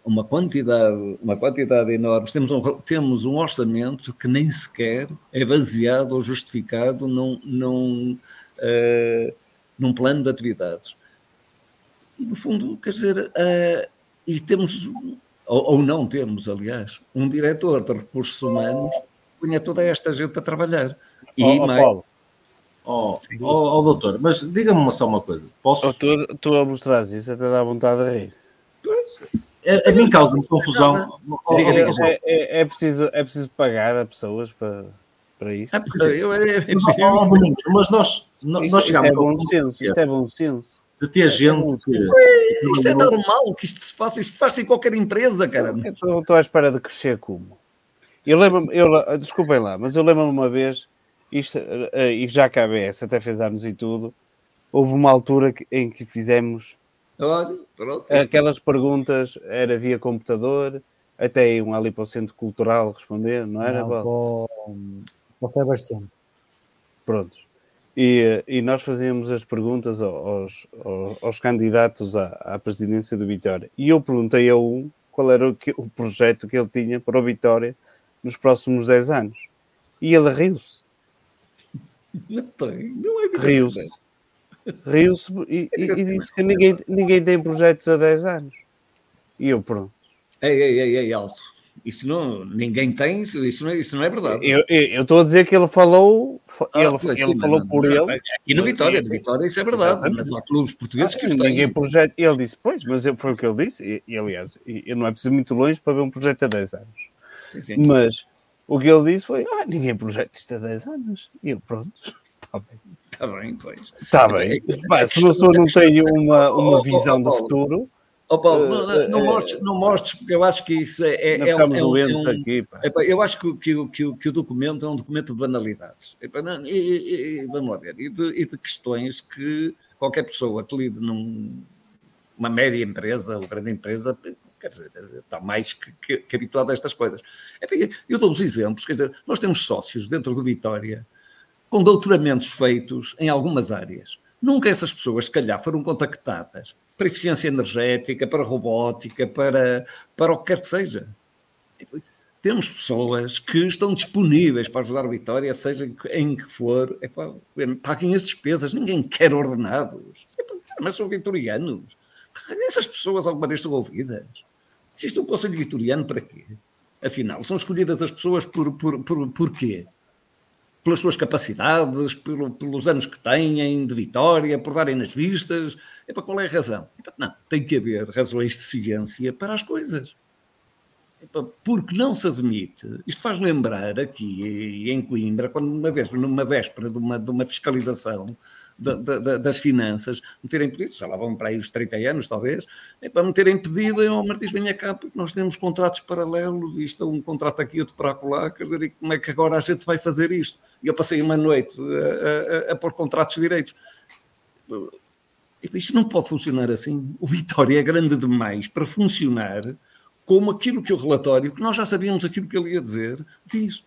uma, quantidade, uma quantidade enorme, temos um, temos um orçamento que nem sequer é baseado ou justificado num, num, uh, num plano de atividades. E, no fundo, quer dizer, e temos, ou, ou não temos, aliás, um diretor de recursos humanos que punha toda esta gente a trabalhar e oh, mais... Paulo. Oh, oh, oh, doutor, mas diga-me só uma coisa. Posso... Oh, tu, tu a mostrar isso até dá vontade de rir. É, a mim causa-me confusão. Diga, diga, é, é, é, preciso, é preciso pagar a pessoas para, para isso. É porque, eu, é, é, mas, nós, nós isto. Isto é bom senso. Isto é bom senso. De ter gente. Que, isto é normal que isto se faça. Isto faz em qualquer empresa, cara. Estou à espera de crescer como. Eu lembro-me, eu, desculpem lá, mas eu lembro-me uma vez isto, uh, e já a ABS até fez anos e tudo, houve uma altura em que fizemos Olha, pronto, aquelas perguntas, era via computador, até um ali para o Centro Cultural responder, não era? Não, para, para o Prontos. E, e nós fazíamos as perguntas aos, aos, aos candidatos à, à, presidência do Vitória. E eu perguntei a um qual era o, que, o projeto que ele tinha para o Vitória nos próximos 10 anos. E ele riu-se. Não tem, não é Riu-se. Riu-se e, e, e, disse que ninguém, ninguém tem projetos há 10 anos. E eu, pronto. Ei, ei, ei, ei, alto. Isso não, ninguém tem, isso não, é, isso não é verdade. Eu estou a dizer que ele falou, ah, ele, pois, ele sim, falou por ele. Aqui no Vitória, no Vitória isso é verdade, Exatamente. mas há clubes portugueses ah, que ninguém têm. Projeto, ele disse, pois, mas foi o que ele disse, e, aliás, e, não é preciso muito longe para ver um projeto há 10 anos. Sim, sim. Mas o que ele disse foi: ah, ninguém projeta isto há 10 anos. E eu, pronto, está bem. Está bem, pois. Está bem. Pá, se uma pessoa não tem uma, uma visão do futuro. Oh, Paulo, não, não, não, mostres, não mostres, porque eu acho que isso é. é, é, um, é um, aqui, eu acho que, que, que, que, o documento é um documento de banalidades. e, e, e, vamos lá ver. E de, e de, questões que qualquer pessoa que lide numa média empresa ou grande empresa quer dizer, está mais que, que, que habituado a estas coisas. Eu dou-vos exemplos, quer dizer, nós temos sócios dentro do Vitória com doutoramentos feitos em algumas áreas. Nunca essas pessoas, se calhar, foram contactadas para eficiência energética, para robótica, para, para o que quer que seja. Temos pessoas que estão disponíveis para ajudar o Vitória, seja em que for. Epá, paguem as despesas, ninguém quer ordenados. Mas são vitorianos. Essas pessoas alguma vez são ouvidas? Existe um Conselho Vitoriano para quê? Afinal, são escolhidas as pessoas por, por, por, por quê? Pelas suas capacidades, pelo, pelos anos que têm de vitória, por darem nas vistas. É para qual é a razão? Não, tem que haver razões de ciência para as coisas. Porque não se admite. Isto faz lembrar aqui em Coimbra, quando uma vez, numa véspera de uma, de uma fiscalização da, da, das finanças, me terem pedido, já lá vão para aí os 30 anos talvez, é para me terem pedido, eu, Martins, venha cá, porque nós temos contratos paralelos, isto é um contrato aqui, outro para lá, quer dizer, como é que agora a gente vai fazer isto? E eu passei uma noite a, a, a pôr contratos direitos. Isto não pode funcionar assim. O Vitória é grande demais para funcionar como aquilo que o relatório, que nós já sabíamos aquilo que ele ia dizer, diz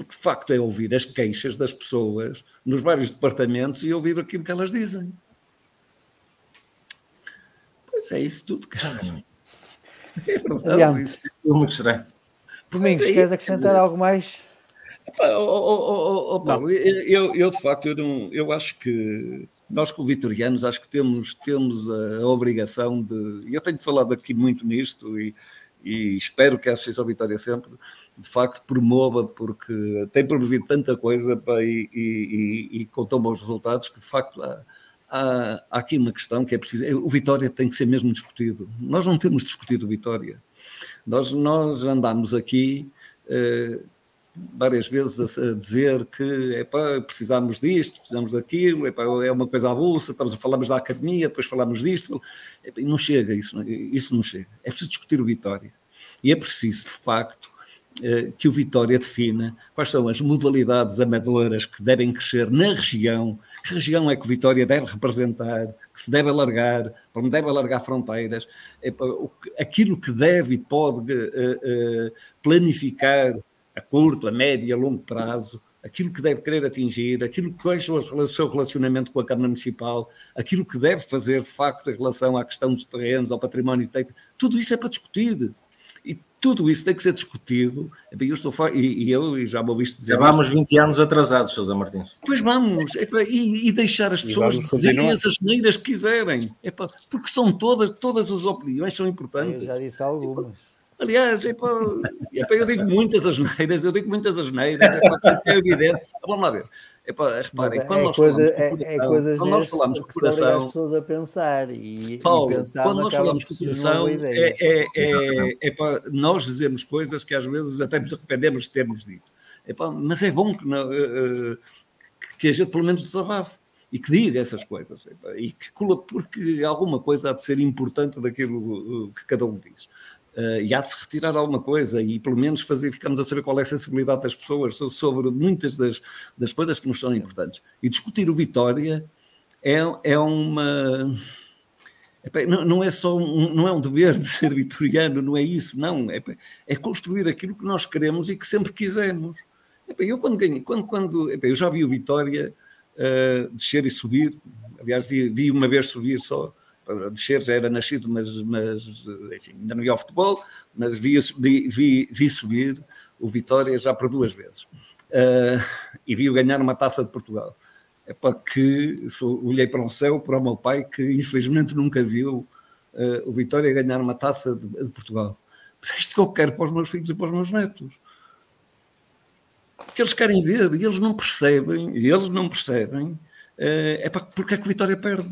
porque de facto é ouvir as queixas das pessoas nos vários departamentos e ouvir aquilo que elas dizem. Pois é isso tudo, cara. É verdade. Isso. É muito estranho. Domingos, é queres acrescentar algo mais? oh, oh, oh, Paulo, eu, eu, de facto eu, não, eu acho que nós como vitorianos acho que temos, temos a, obrigação de, eu tenho falado aqui muito nisto e, e espero que a Associação Vitória sempre de facto promova, porque tem promovido tanta coisa pá, e, e, e, com tão bons resultados que de facto há, há, há, aqui uma questão que é preciso. O Vitória tem que ser mesmo discutido. Nós não temos discutido o Vitória. Nós, nós andamos aqui. Uh, várias vezes a, dizer que epá, precisamos disto, precisamos daquilo, é uma coisa avulsa, estamos a falamos da academia, depois falamos disto, epá, não chega isso, isso não chega. É preciso discutir o Vitória. E é preciso, de facto, eh, que o Vitória defina quais são as modalidades amadoras que devem crescer na região, que região é que o Vitória deve representar, que se deve alargar, para onde deve alargar fronteiras, aquilo que deve e pode eh, eh, planificar a curto, a médio e a longo prazo, aquilo que deve querer atingir, aquilo que é o seu relacionamento com a Câmara Municipal, aquilo que deve fazer de facto em relação à questão dos terrenos, ao património, tudo isso é para discutir. Tudo isso tem que ser discutido. Eu estou e, e eu já me ouviste dizer. Já vamos isto. 20 anos atrasados, Sousa Martins. Pois vamos, e, e, deixar as pessoas dizerem as asneiras que quiserem, porque são todas, todas as opiniões são importantes. Eu já disse algumas. Aliás, para, para, eu digo muitas asneiras, eu digo muitas asneiras, é, para, é evidente. Vamos lá ver. É para, reparem, é, quando, é nós coisa, falamos é, é coisas quando nós falamos de cooperação, as pessoas a pensar e, Paulo, e pensar quando nós falamos de cooperação, é, é, é, é, para nós dizermos coisas que às vezes até nos arrependemos de termos dito. É para, mas é bom que, não, uh, que a gente pelo menos desabafe e que diga essas coisas e que porque alguma coisa há de ser importante daquilo que cada um diz uh, e há de se retirar alguma coisa e pelo menos fazer, ficamos a saber qual é a sensibilidade das pessoas sobre muitas das, das coisas que nos são importantes. E discutir o Vitória é, é uma. Não é só um, não é um dever de ser vitoriano, não é isso, não. É, é construir aquilo que nós queremos e que sempre quisemos. Eu quando ganhei, quando, quando eu já vi o Vitória uh, descer e subir, aliás, vi, vi uma vez subir só, descer já era nascido, mas, mas enfim, ainda não ia ao futebol, mas vi, vi, vi subir o Vitória já por duas vezes. Uh, e vi-o ganhar uma taça de Portugal. É para que olhei para o céu, para o meu pai, que infelizmente nunca viu uh, o Vitória ganhar uma taça de, de, Portugal. Mas é isto que eu quero para os meus filhos e para os meus netos. Que eles querem ver e eles não percebem, e eles não percebem, uh, é para porque é que o Vitória perde.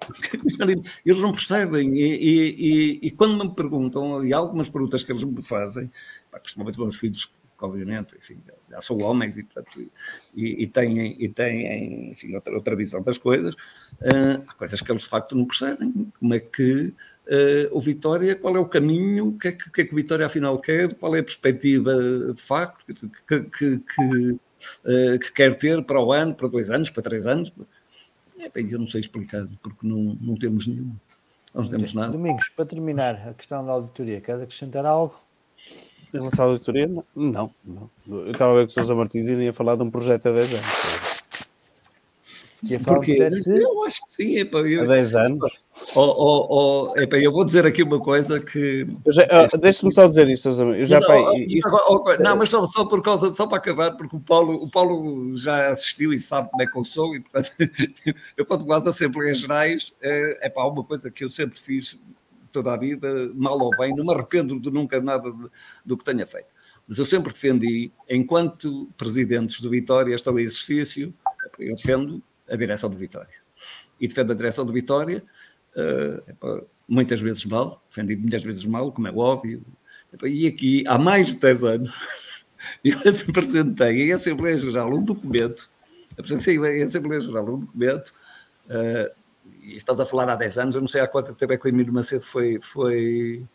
Eles não percebem. E, e, e, e, quando me perguntam, e algumas perguntas que eles me fazem, pá, costumamente meus filhos, obviamente, enfim, já são homens e, portanto, e, têm, e têm enfim, outra, outra visão das coisas, uh, há coisas que eles de facto não percebem. Como é que uh, o Vitória, qual é o caminho, o que é que, que, é que o Vitória afinal quer, qual é a perspectiva de facto que, que, que, uh, que quer ter para o ano, para dois anos, para três anos é, eu não sei explicar, porque não, não temos nenhum. Não temos nada. Domingos, para terminar a questão da auditoria, queres acrescentar algo? Em relação à auditoria, não. não. Eu estava a ver que o Sousa Martins ia falar de um projeto há 10 anos. Que Porque eu acho que sim. Epa, eu, Há 10 anos. Oh, oh, oh, epa, eu vou dizer aqui uma coisa que. Uh, Deixa-me só dizer isto, eu já. Mas, pai, oh, isto... Não, mas só, só por causa, só para acabar, porque o Paulo, o Paulo já assistiu e sabe como é que eu sou, e portanto, eu quando vou às Assembleias Gerais, é, é para uma coisa que eu sempre fiz toda a vida, mal ou bem, não me arrependo de nunca nada do que tenha feito. Mas eu sempre defendi, enquanto presidentes do Vitória estão em exercício, eu defendo a direção do Vitória. E defendo a direção do Vitória uh, muitas vezes mal, defendi muitas vezes mal, como é óbvio. E aqui, há mais de 10 anos, eu apresentei em Assembleia Geral um documento, apresentei em Assembleia Geral um documento, uh, e estás a falar há 10 anos, eu não sei há quanto tempo é que o Emílio Macedo foi, foi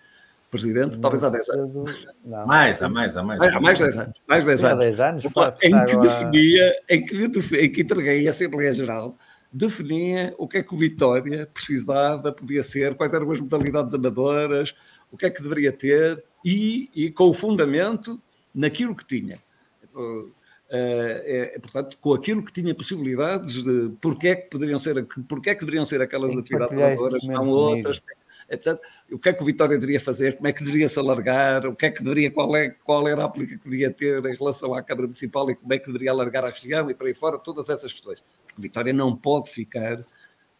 presidente, talvez há 10 anos. Não, mais, há mais, há mais. Há mais 10 anos. Mais 10 anos. 10 anos em, que definia, em, que, em que entreguei a Assembleia Geral, definia o que é que o Vitória precisava, podia ser, quais eram as modalidades amadoras, o que é que deveria ter e, e com o fundamento naquilo que tinha. Uh, é, portanto, com aquilo que tinha possibilidades de porque é que poderiam ser, porque é que deveriam ser aquelas atividades amadoras, não outras, etc. O que é que o Vitória deveria fazer? Como é que deveria se alargar? O que é que deveria, qual, é, qual era a aplicação que deveria ter em relação à Câmara Municipal e como é que deveria alargar a região e para aí fora, todas essas questões. Porque Vitória não pode ficar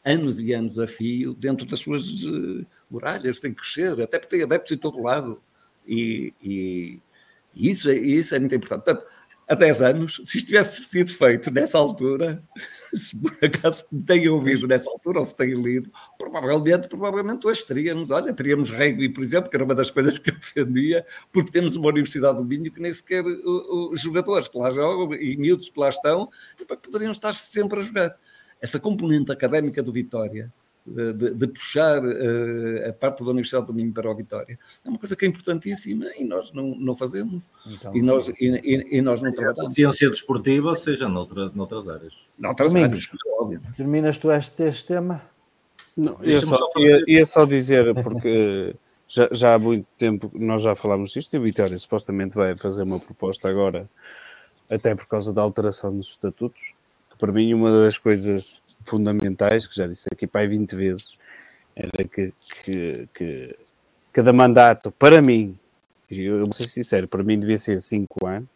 anos e anos a fio dentro das suas uh, muralhas, tem que crescer, até porque tem adeptos em todo lado. E, e, e isso, é, isso é muito importante. Portanto, há 10 anos, se isto tivesse sido feito nessa altura, se por acaso tenham ouvido nessa altura ou se tenham lido, provavelmente, provavelmente hoje teríamos, olha, teríamos rugby, por exemplo, que era uma das coisas que eu defendia, porque temos uma Universidade do Minho que nem sequer os jogadores que lá jogam e miúdos que lá estão, poderiam estar sempre a jogar. Essa componente académica do Vitória, de, de, puxar uh, a parte da Universidade do Minho para o Vitória. É uma coisa que é importantíssima e nós não, não fazemos. Então, e, nós, e, e, e, nós não trabalhamos. Ciência desportiva, seja noutra, noutras áreas. Noutras áreas, óbvio. Terminas tu este, este tema? Não, ia só, ia, ia só dizer, porque já, já há muito tempo nós já falámos disto e o Vitória supostamente vai fazer uma proposta agora, até por causa da alteração dos estatutos, que para mim uma das coisas fundamentais, que já disse aqui pai 20 vezes, era que, que, que cada mandato, para mim, eu vou ser sincero, para mim devia ser 5 anos,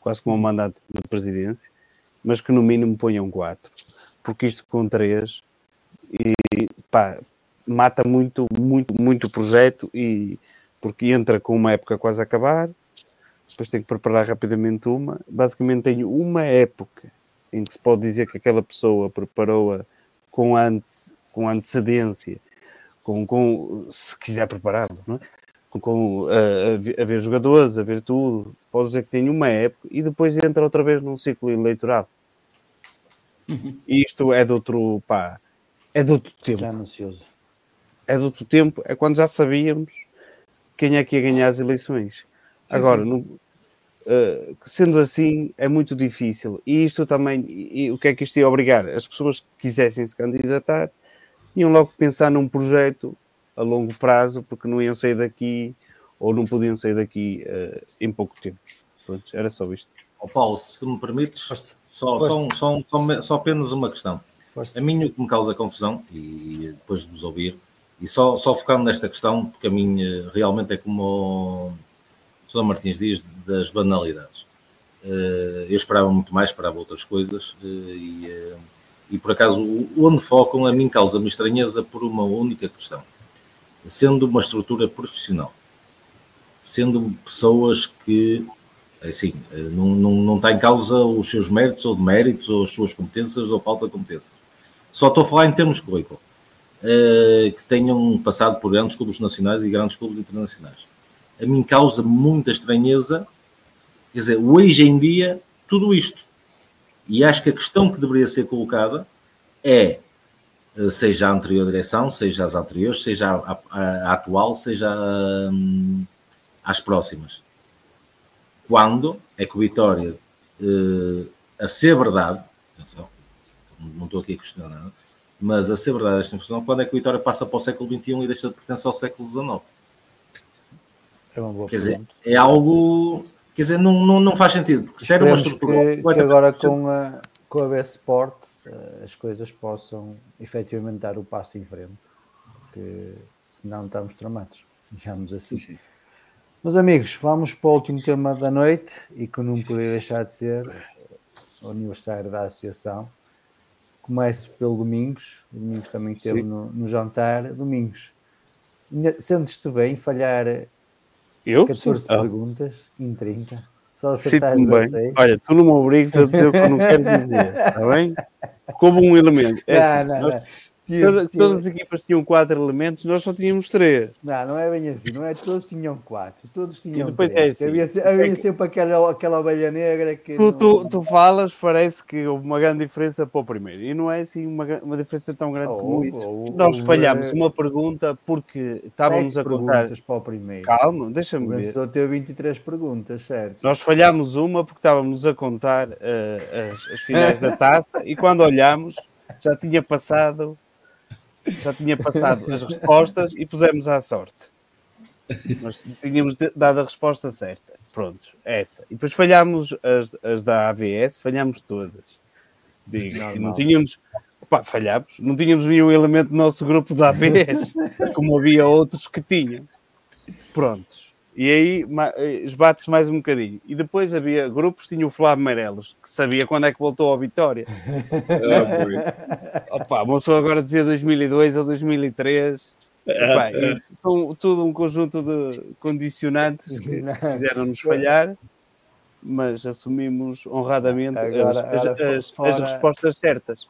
quase como um mandato de presidência, mas que no mínimo ponham 4, porque isto com 3 e pá, mata muito, muito, muito o projeto e porque entra com uma época quase a acabar, depois tem que preparar rapidamente uma. Basicamente tenho uma época em que se pode dizer que aquela pessoa preparou-a com, ante, com antecedência, com, com, se quiser prepará-lo, é? com, com a, a, ver jogadores, a ver tudo, pode dizer que tem uma época e depois entra outra vez num ciclo eleitoral. Uhum. E isto é de outro, pá, é de outro tempo. Já ansioso. É de outro tempo, é quando já sabíamos quem é que ia ganhar as eleições. Sim, Agora, sim. No, Uh, sendo assim, é muito difícil. E isto também, e, e, o que é que isto ia obrigar? As pessoas que quisessem se candidatar iam logo pensar num projeto a longo prazo, porque não iam sair daqui ou não podiam sair daqui uh, em pouco tempo. Pronto, era só isto. Oh, Paulo, se me permites, Força. Só, Força. Só, só, só, só, apenas uma questão. Força. A mim o que me causa confusão, e depois de vos ouvir, e só, só focando nesta questão, porque a mim realmente é como Sr. Martins Dias das banalidades. Eh, eu esperava muito mais, esperava outras coisas eh, e, eh, e por acaso onde focam a mim causa-me estranheza por uma única questão. Sendo uma estrutura profissional, sendo pessoas que, assim, não, não, não está em causa os seus méritos ou deméritos ou as suas competências ou falta de competências. Só estou a falar em termos de currículo. Que tenham passado por grandes clubes nacionais e grandes clubes internacionais a mim causa muita estranheza. Quer dizer, hoje em dia, tudo isto. E acho que a questão que deveria ser colocada é, eh, seja a anterior direção, seja as anteriores, seja a, a, a atual, seja a, hum, as próximas. Quando é que o Vitória, eh, a ser verdade, atenção, não estou aqui a questionar nada, mas a ser verdade esta informação, quando é que o Vitória passa para o século XXI e deixa de pertencer ao século XIX? É uma boa quer dizer, é algo. Quer dizer, não, não, não faz sentido, porque se era uma estrutura. Que, que agora com a, com a BS Sport eh, as coisas possam efetivamente dar o passo em frente, porque senão estamos tramados, digamos assim. Sim. Meus amigos, vamos para o último tema da noite e que não poderia deixar de ser o aniversário da associação. Começo pelo Domingos, o Domingos também esteve no, no, jantar. Domingos, sentes-te bem falhar eu? 14 Sim. Ah. perguntas em 30. Só acertares bem. Olha, tu não me obrigues a dizer o que eu não quero dizer, está bem? Como um elemento. É não, assim, não, nós, não. Toda, todas as equipas tinham quatro elementos, nós só tínhamos três. Não, não é bem assim, não é? Todos tinham quatro, todos tinham e depois três. É assim, havia, havia é sempre aquela, aquela ovelha negra que. Tu, não... tu, tu, falas, parece que houve uma grande diferença para o primeiro, e não é assim uma, uma diferença tão grande oh, como isso. Oh, nós falhámos uma pergunta porque estávamos a contar. para o primeiro. Calma, deixa-me ver. Só teve 23 perguntas, certo? Nós falhámos uma porque estávamos a contar uh, as, as finais da taça e quando olhámos já tinha passado já tinha passado as respostas e pusemos à sorte. Nós tínhamos dado a resposta certa. Pronto, essa. E depois falhámos as, as da AVS, falhámos todas. Digo, assim, não tínhamos, Pá, falhámos. Não tínhamos nenhum elemento do nosso grupo da ABS, como havia outros que tinham. Prontos. E aí eh, esbate-se mais um bocadinho. E depois havia grupos, tinha o Flávio Meireles, que sabia quando é que voltou à vitória. Opa, a moça agora dizia 2002 ou 2003. Opa, isso são tudo um conjunto de condicionantes que fizeram-nos falhar, mas assumimos honradamente agora, as, agora, as, fora, as, respostas certas.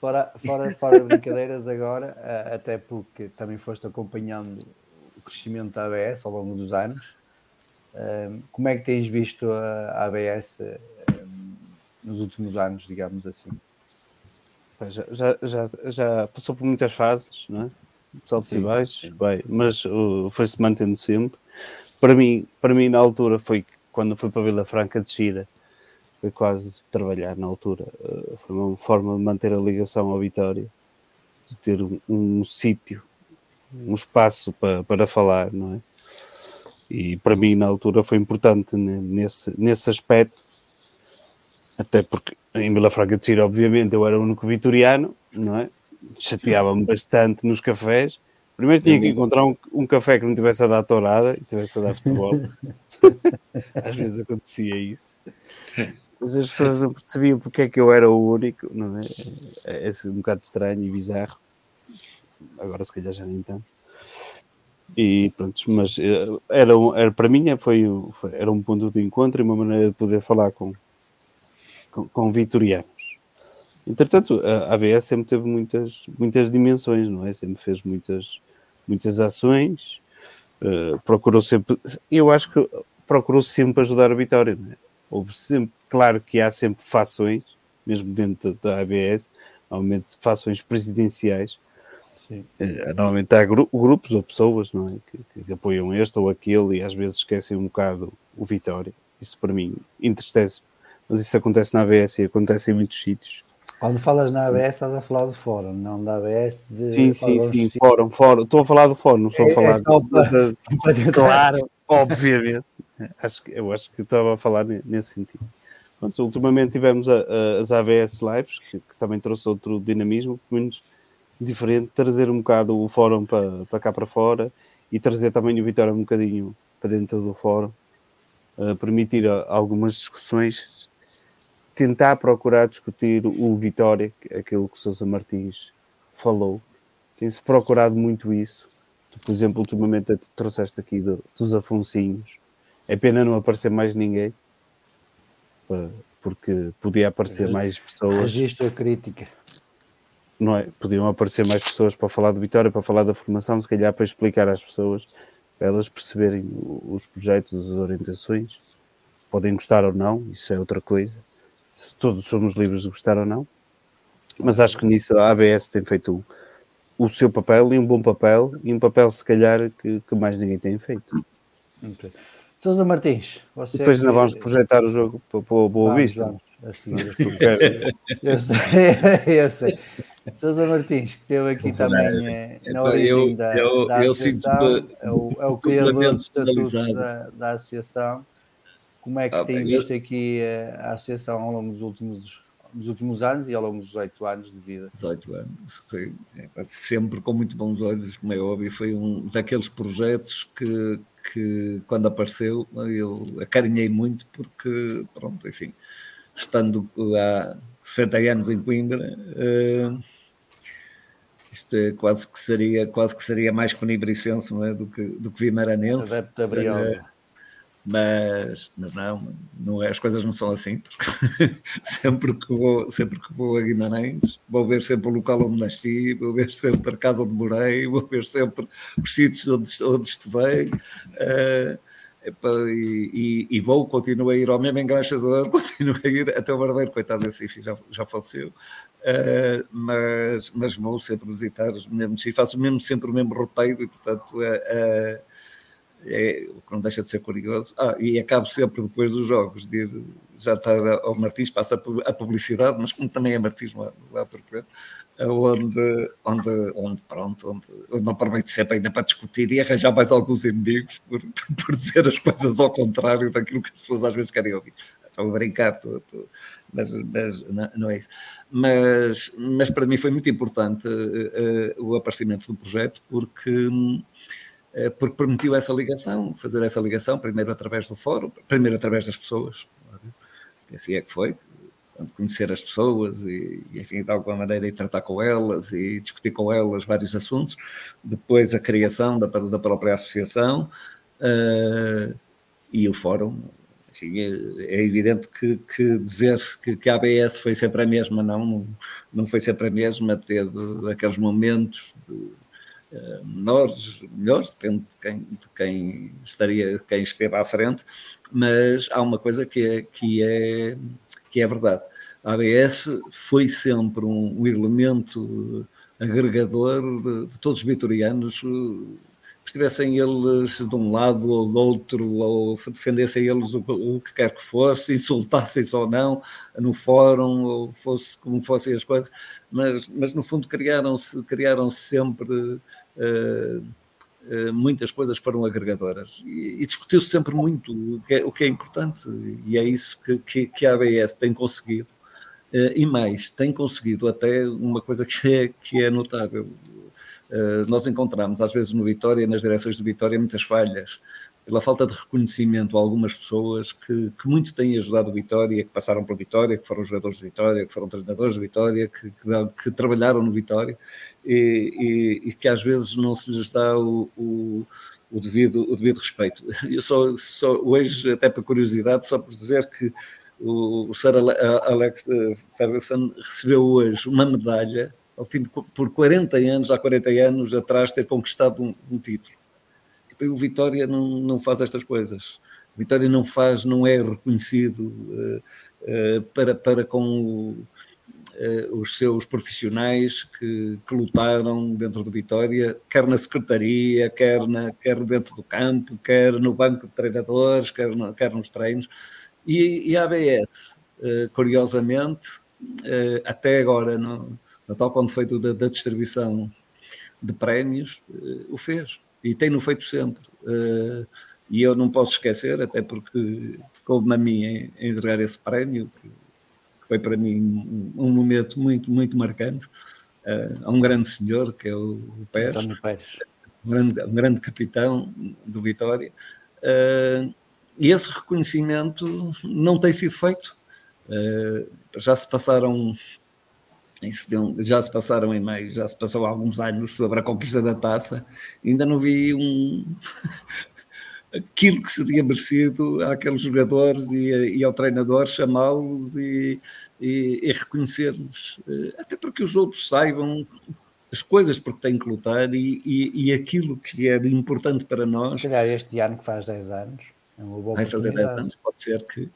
Fora, fora, fora brincadeiras agora, eh, até porque também foste acompanhando crescimento da ABS ao longo dos anos. Como é que tens visto a ABS nos últimos anos, digamos assim? Já, já, já, já passou por muitas fases, não é? Saltos e baixos, bem, mas uh, foi-se mantendo sempre. Para mim, para mim, na altura, foi quando fui para Vila Franca de Xira, foi quase trabalhar na altura. Uh, foi uma forma de manter a ligação à Vitória, de ter um, um sítio um espaço para, para falar, não é? E para mim, na altura, foi importante nesse, nesse aspecto, até porque em Vila Franca de Xira, obviamente, eu era o único vitoriano, não é? Chateava-me bastante nos cafés. Primeiro tinha que encontrar um, um café que não tivesse a dar tourada e tivesse a dar futebol. Às vezes acontecia isso. Mas as pessoas não percebiam porque é que eu era o único, não é? É, é um bocado estranho e bizarro agora se calhar já nem tanto. E pronto, mas eh, era, era para mim foi, foi, era um ponto de encontro e uma maneira de poder falar com, com, com vitorianos. Entretanto, a AVS sempre teve muitas, muitas dimensões, não é? Sempre fez muitas, muitas ações, uh, procurou sempre, eu acho que procurou sempre ajudar a Vitória, não é? Houve sempre, claro que há sempre fações, mesmo dentro da ABS, normalmente fações presidenciais, Sim. Eh, normalmente há gru grupos ou pessoas não é? que, que, apoiam este ou aquele e às vezes esquecem um bocado o Vitória. Isso para mim entristece, mas isso acontece na ABS e acontece em muitos sítios. Quando falas na ABS, estás a falar do fórum, não da ABS. De sim, sim, sim, fórum, fórum. Estou a falar do fórum, não estou a é, falar é para, de, para Claro, obviamente. Acho que, eu acho que estava a falar nesse sentido. Pronto, ultimamente tivemos a, a, as ABS Lives, que, que, também trouxe outro dinamismo, pelo menos diferente, trazer um bocado o fórum para, para cá para fora e trazer também o Vitória um bocadinho para dentro do fórum, uh, permitir algumas discussões, tentar procurar discutir o Vitória, aquilo que o Sousa Martins falou. Tem-se procurado muito isso. Por exemplo, ultimamente trouxeste aqui do, dos Afonsinhos. É pena não aparecer mais ninguém, porque podia aparecer mais pessoas. Registro a crítica não é? Podiam aparecer mais pessoas para falar de Vitória, para falar da formação, se calhar para explicar às pessoas, para elas perceberem os projetos, as orientações. Podem gostar ou não, isso é outra coisa. Todos somos livres de gostar ou não. Mas acho que nisso a ABS tem feito o, o seu papel e um bom papel, e um papel, se calhar, que, que mais ninguém tem feito. Okay. Sousa Martins, você. Depois ainda vamos projetar o jogo para, para o Boa Vista. Vamos. Assim. eu sei, eu sei. Sousa Martins, que esteve aqui também é, na origem eu, da, eu, da associação, eu é, o, é o criador dos estatutos da, da associação. Como é que ah, tem bem, visto aqui eh, a associação ao longo dos últimos, dos últimos anos e ao longo dos 18 anos de vida? 18 anos, sim. É, sempre com muito bons olhos, como é óbvio. Foi um daqueles projetos que, que quando apareceu, eu acarinhei muito, porque, pronto, enfim estando há 60 anos em Coimbra, uh, isto é quase que seria quase que seria mais conibricense não é, do que do que vimaranense. Adepto uh, mas, mas não, não é, as coisas não são assim. sempre, que vou, sempre que vou a Guimarães, vou ver sempre o local onde nasci, vou ver sempre a casa onde morei, vou ver sempre os sítios onde, onde estudei. Uh, e, e, e, vou, continuo a ir ao mesmo engraxador, continuo a ir até o barbeiro, coitado desse já, já faleceu, uh, mas, mas vou sempre visitar os mesmos e faço mesmo, sempre o mesmo roteiro e portanto uh, é, o que não deixa de ser curioso. Ah, e acabo sempre depois dos jogos de ir, já estar ao Martins, passa a publicidade, mas como também é Martins lá, lá por perto, onde, onde, onde pronto, onde, onde aproveito sempre ainda para discutir e arranjar mais alguns inimigos por, por dizer as coisas ao contrário daquilo que as pessoas às vezes querem ouvir. estou a brincar, mas, mas não, não, é isso. Mas, mas para mim foi muito importante uh, o aparecimento do projeto porque, uh, porque permitiu essa ligação, fazer essa ligação, primeiro através do fórum, primeiro através das pessoas. Assim é que foi, conhecer as pessoas e, enfim, de alguma maneira, ir tratar com elas e discutir com elas vários assuntos. Depois, a criação da, da própria associação uh, e o fórum. Enfim, é, é evidente que, que dizer-se que, que, a ABS foi sempre a mesma, não, não foi sempre a mesma, teve aqueles momentos de, uh, menores, melhores, depende de quem, de quem estaria, quem esteve à frente, mas há uma coisa que é, que é que é verdade. A ABS foi sempre um, um elemento agregador de, de, todos os vitorianos, estivessem eles de um lado ou do outro, ou defendessem eles o, o que quer que fosse, insultassem-se ou não no fórum, ou fosse como fossem as coisas, mas, mas no fundo criaram-se criaram -se sempre uh, muitas coisas foram agregadoras e, e discutiu-se sempre muito o que, é, o que, é, importante e é isso que, que, que a ABS tem conseguido Uh, e mais, tem conseguido até uma coisa que é, que é notável. Uh, nós encontramos, às vezes, no Vitória, nas direções de Vitória, muitas falhas pela falta de reconhecimento a algumas pessoas que, que muito têm ajudado o Vitória, que passaram por Vitória, que foram jogadores de Vitória, que foram treinadores de Vitória, que, que, que trabalharam no Vitória e, e, e, que às vezes não se lhes dá o, o, o devido, o devido respeito. Eu só, só hoje, até para curiosidade, só por dizer que o, o Sir Alex eh, Ferguson recebeu hoje uma medalha ao fim de, por 40 anos, há 40 anos atrás, ter conquistado um, um título. E o Vitória não, não faz estas coisas. O Vitória não faz, não é reconhecido uh, uh, para, para com o, uh, os seus profissionais que, que, lutaram dentro do Vitória, quer na secretaria, quer, na, quer dentro do campo, quer no banco de treinadores, quer, no, quer nos treinos. E, e a ABS, curiosamente, até agora, no, no tal quando feito da, da distribuição de prémios, o fez. E tem-no feito sempre. e eu não posso esquecer, até porque coube-me a mim entregar esse prémio, que, foi para mim um, um, momento muito, muito marcante, a um grande senhor, que é o, o Pérez, um grande, um grande capitão do Vitória. Uh, e esse reconhecimento não tem sido feito. Já se passaram já se passaram em meio, já se passou alguns anos sobre a conquista da taça, ainda não vi um aquilo que se tinha merecido àqueles jogadores e, e ao treinador chamá-los e, e, e reconhecer-lhes, uh, até para que os outros saibam as coisas porque têm que lutar e, e, aquilo que é importante para nós. Se calhar este ano que faz 10 anos. É vai fazer 10 anos, pode ser que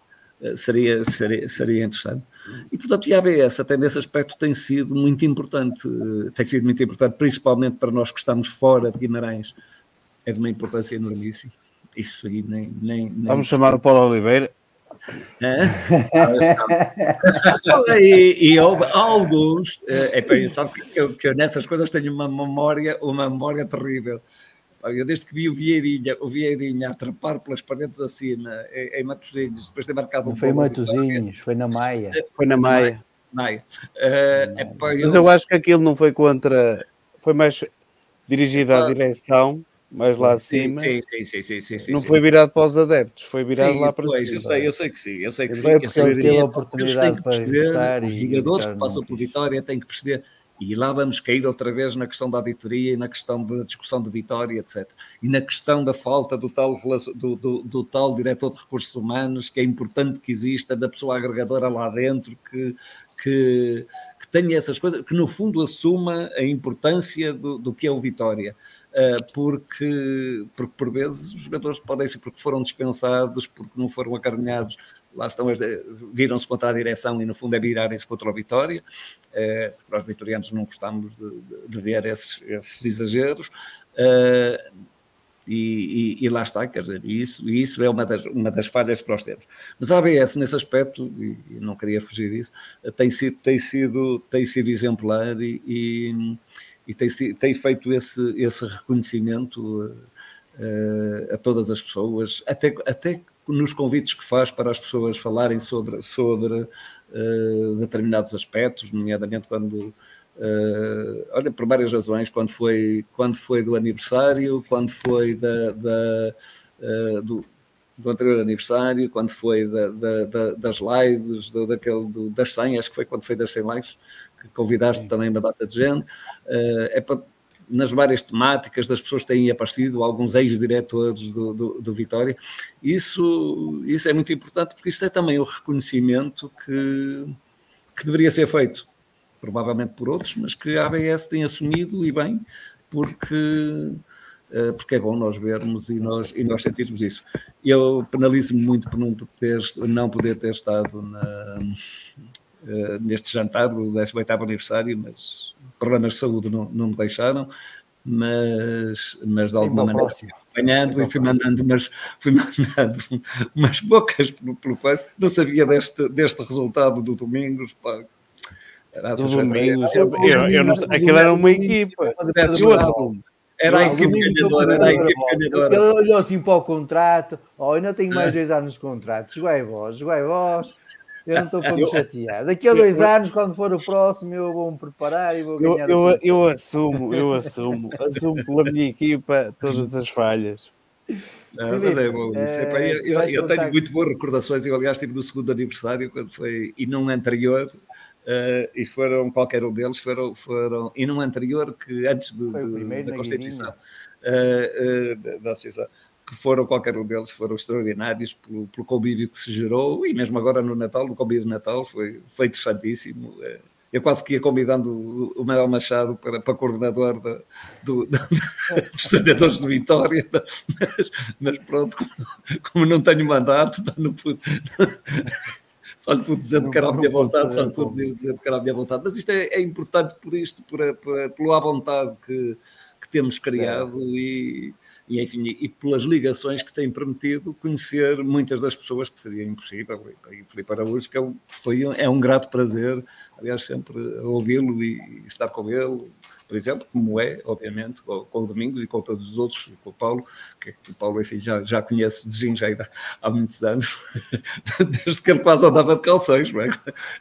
seria, seria, seria interessante. E, portanto, a ABS, até nesse aspecto, tem sido muito importante, uh, tem sido muito importante, principalmente para nós que estamos fora de Guimarães, é de uma importância enormíssima. Isso aí nem. nem, nem Vamos chamar o Paulo Oliveira. É? e, e houve alguns, é, é, sabe que que eu nessas coisas tenho uma memória, uma memória terrível. Eu desde que vi o Vieirinha, o Vieirinha a trepar pelas paredes acima em, em Matosinhos, depois de ter marcado um Foi em Matosinhos, foi na Maia. Foi na Maia. Maia. Uh, é, Mas eu... eu acho que aquilo não foi contra, foi mais dirigido à direção, mais lá acima. Sim, sim, sim, sim, sim não foi virado para os adeptos, foi virado sim, lá para pois, cima. Eu sei, eu sei que sim, eu sei que sim. Porque ele teve a oportunidade para estar Os jogadores que passam por Vitória têm que perceber e lá vamos cair outra vez na questão da auditoria e na questão da discussão de vitória, etc. E na questão da falta do tal, do, do, do, tal diretor de recursos humanos, que é importante que exista, da pessoa agregadora lá dentro, que, que, que tenha essas coisas, que no fundo assuma a importância do, do que é o Vitória. Uh, porque, porque por vezes os jogadores podem ser porque foram dispensados, porque não foram acarinhados lá estão as, viram-se contra a direção e no fundo é virarem-se contra o Vitória, eh, porque nós vitorianos não gostamos de, de ver esses, esses exageros, eh, e, e, e, lá está, quer dizer, isso, isso é uma das, uma das falhas que nós temos. Mas a ABS, nesse aspecto, e, e não queria fugir disso, tem sido, tem sido, tem sido exemplar e, e, e tem, tem feito esse, esse reconhecimento uh, a todas as pessoas, até, até nos convites que faz para as pessoas falarem sobre, sobre uh, determinados aspectos, nomeadamente quando. Uh, olha, por várias razões, quando foi, quando foi do aniversário, quando foi da, da uh, do, do anterior aniversário, quando foi da, da, da, das lives, do, daquele, do, das 100, acho que foi quando foi das 100 lives, que convidaste também uma data de gente. É para nas várias temáticas das pessoas têm aparecido, alguns ex-diretores do, do, do, Vitória. Isso, isso é muito importante porque isso é também o reconhecimento que, que deveria ser feito, provavelmente por outros, mas que a ABS tem assumido e bem, porque, eh, porque é bom nós vermos e nós, e nós sentirmos isso. Eu penalizo-me muito por não poder, não poder ter estado na, eh, neste jantar do 18 aniversário, mas problemas de saúde não, não me deixaram, mas, mas de alguma maneira fui acompanhando e fui mandando umas, fui mandando umas bocas pelo, pelo quase, não sabia deste, deste resultado do Domingos, pá. Do Domingos, eu, eu, eu não, aquilo era uma equipa. Era a equipe ganhadora, era a equipe ganhadora. Ele olhou assim para o contrato, oh, ainda tenho mais dois anos de contrato, jogai vós, jogai vós. Eu não estou para me chatear. Daqui a dois anos, quando for o próximo, eu vou me preparar e vou ganhar. Eu, eu, eu assumo, eu assumo, assumo pela minha equipa todas as falhas. Não, mas é bom. É, eu, eu, eu tenho muito boas recordações. Eu, aliás, estive no segundo aniversário, quando foi, e num anterior, uh, e foram qualquer um deles, foram, foram e num anterior que antes do, do, da Constituição, uh, uh, da Associação que foram, qualquer um deles, foram extraordinários pelo, pelo convívio que se gerou e mesmo agora no Natal, no convívio de Natal, foi, foi interessantíssimo. É, eu quase que ia convidando o, Manuel Machado para, para coordenador da, do, da, dos treinadores de Vitória, mas, mas pronto, como, como, não tenho mandato, não pude. Só lhe pude dizer que era a minha vontade, só lhe pude dizer que era a minha vontade. Mas isto é, é importante por isto, por, por, pela à vontade que, que temos criado e, e, enfim, e pelas ligações que tem permitido conhecer muitas das pessoas que seria impossível. E Filipe Araújo, que é um, foi, é um grato prazer, aliás, sempre ouvi-lo e estar com ele, por exemplo, como é, obviamente, com, com, o Domingos e com todos os outros, com o Paulo, que, o Paulo, enfim, já, já conheço de gingeira há muitos anos, desde que ele quase andava de calções, não é?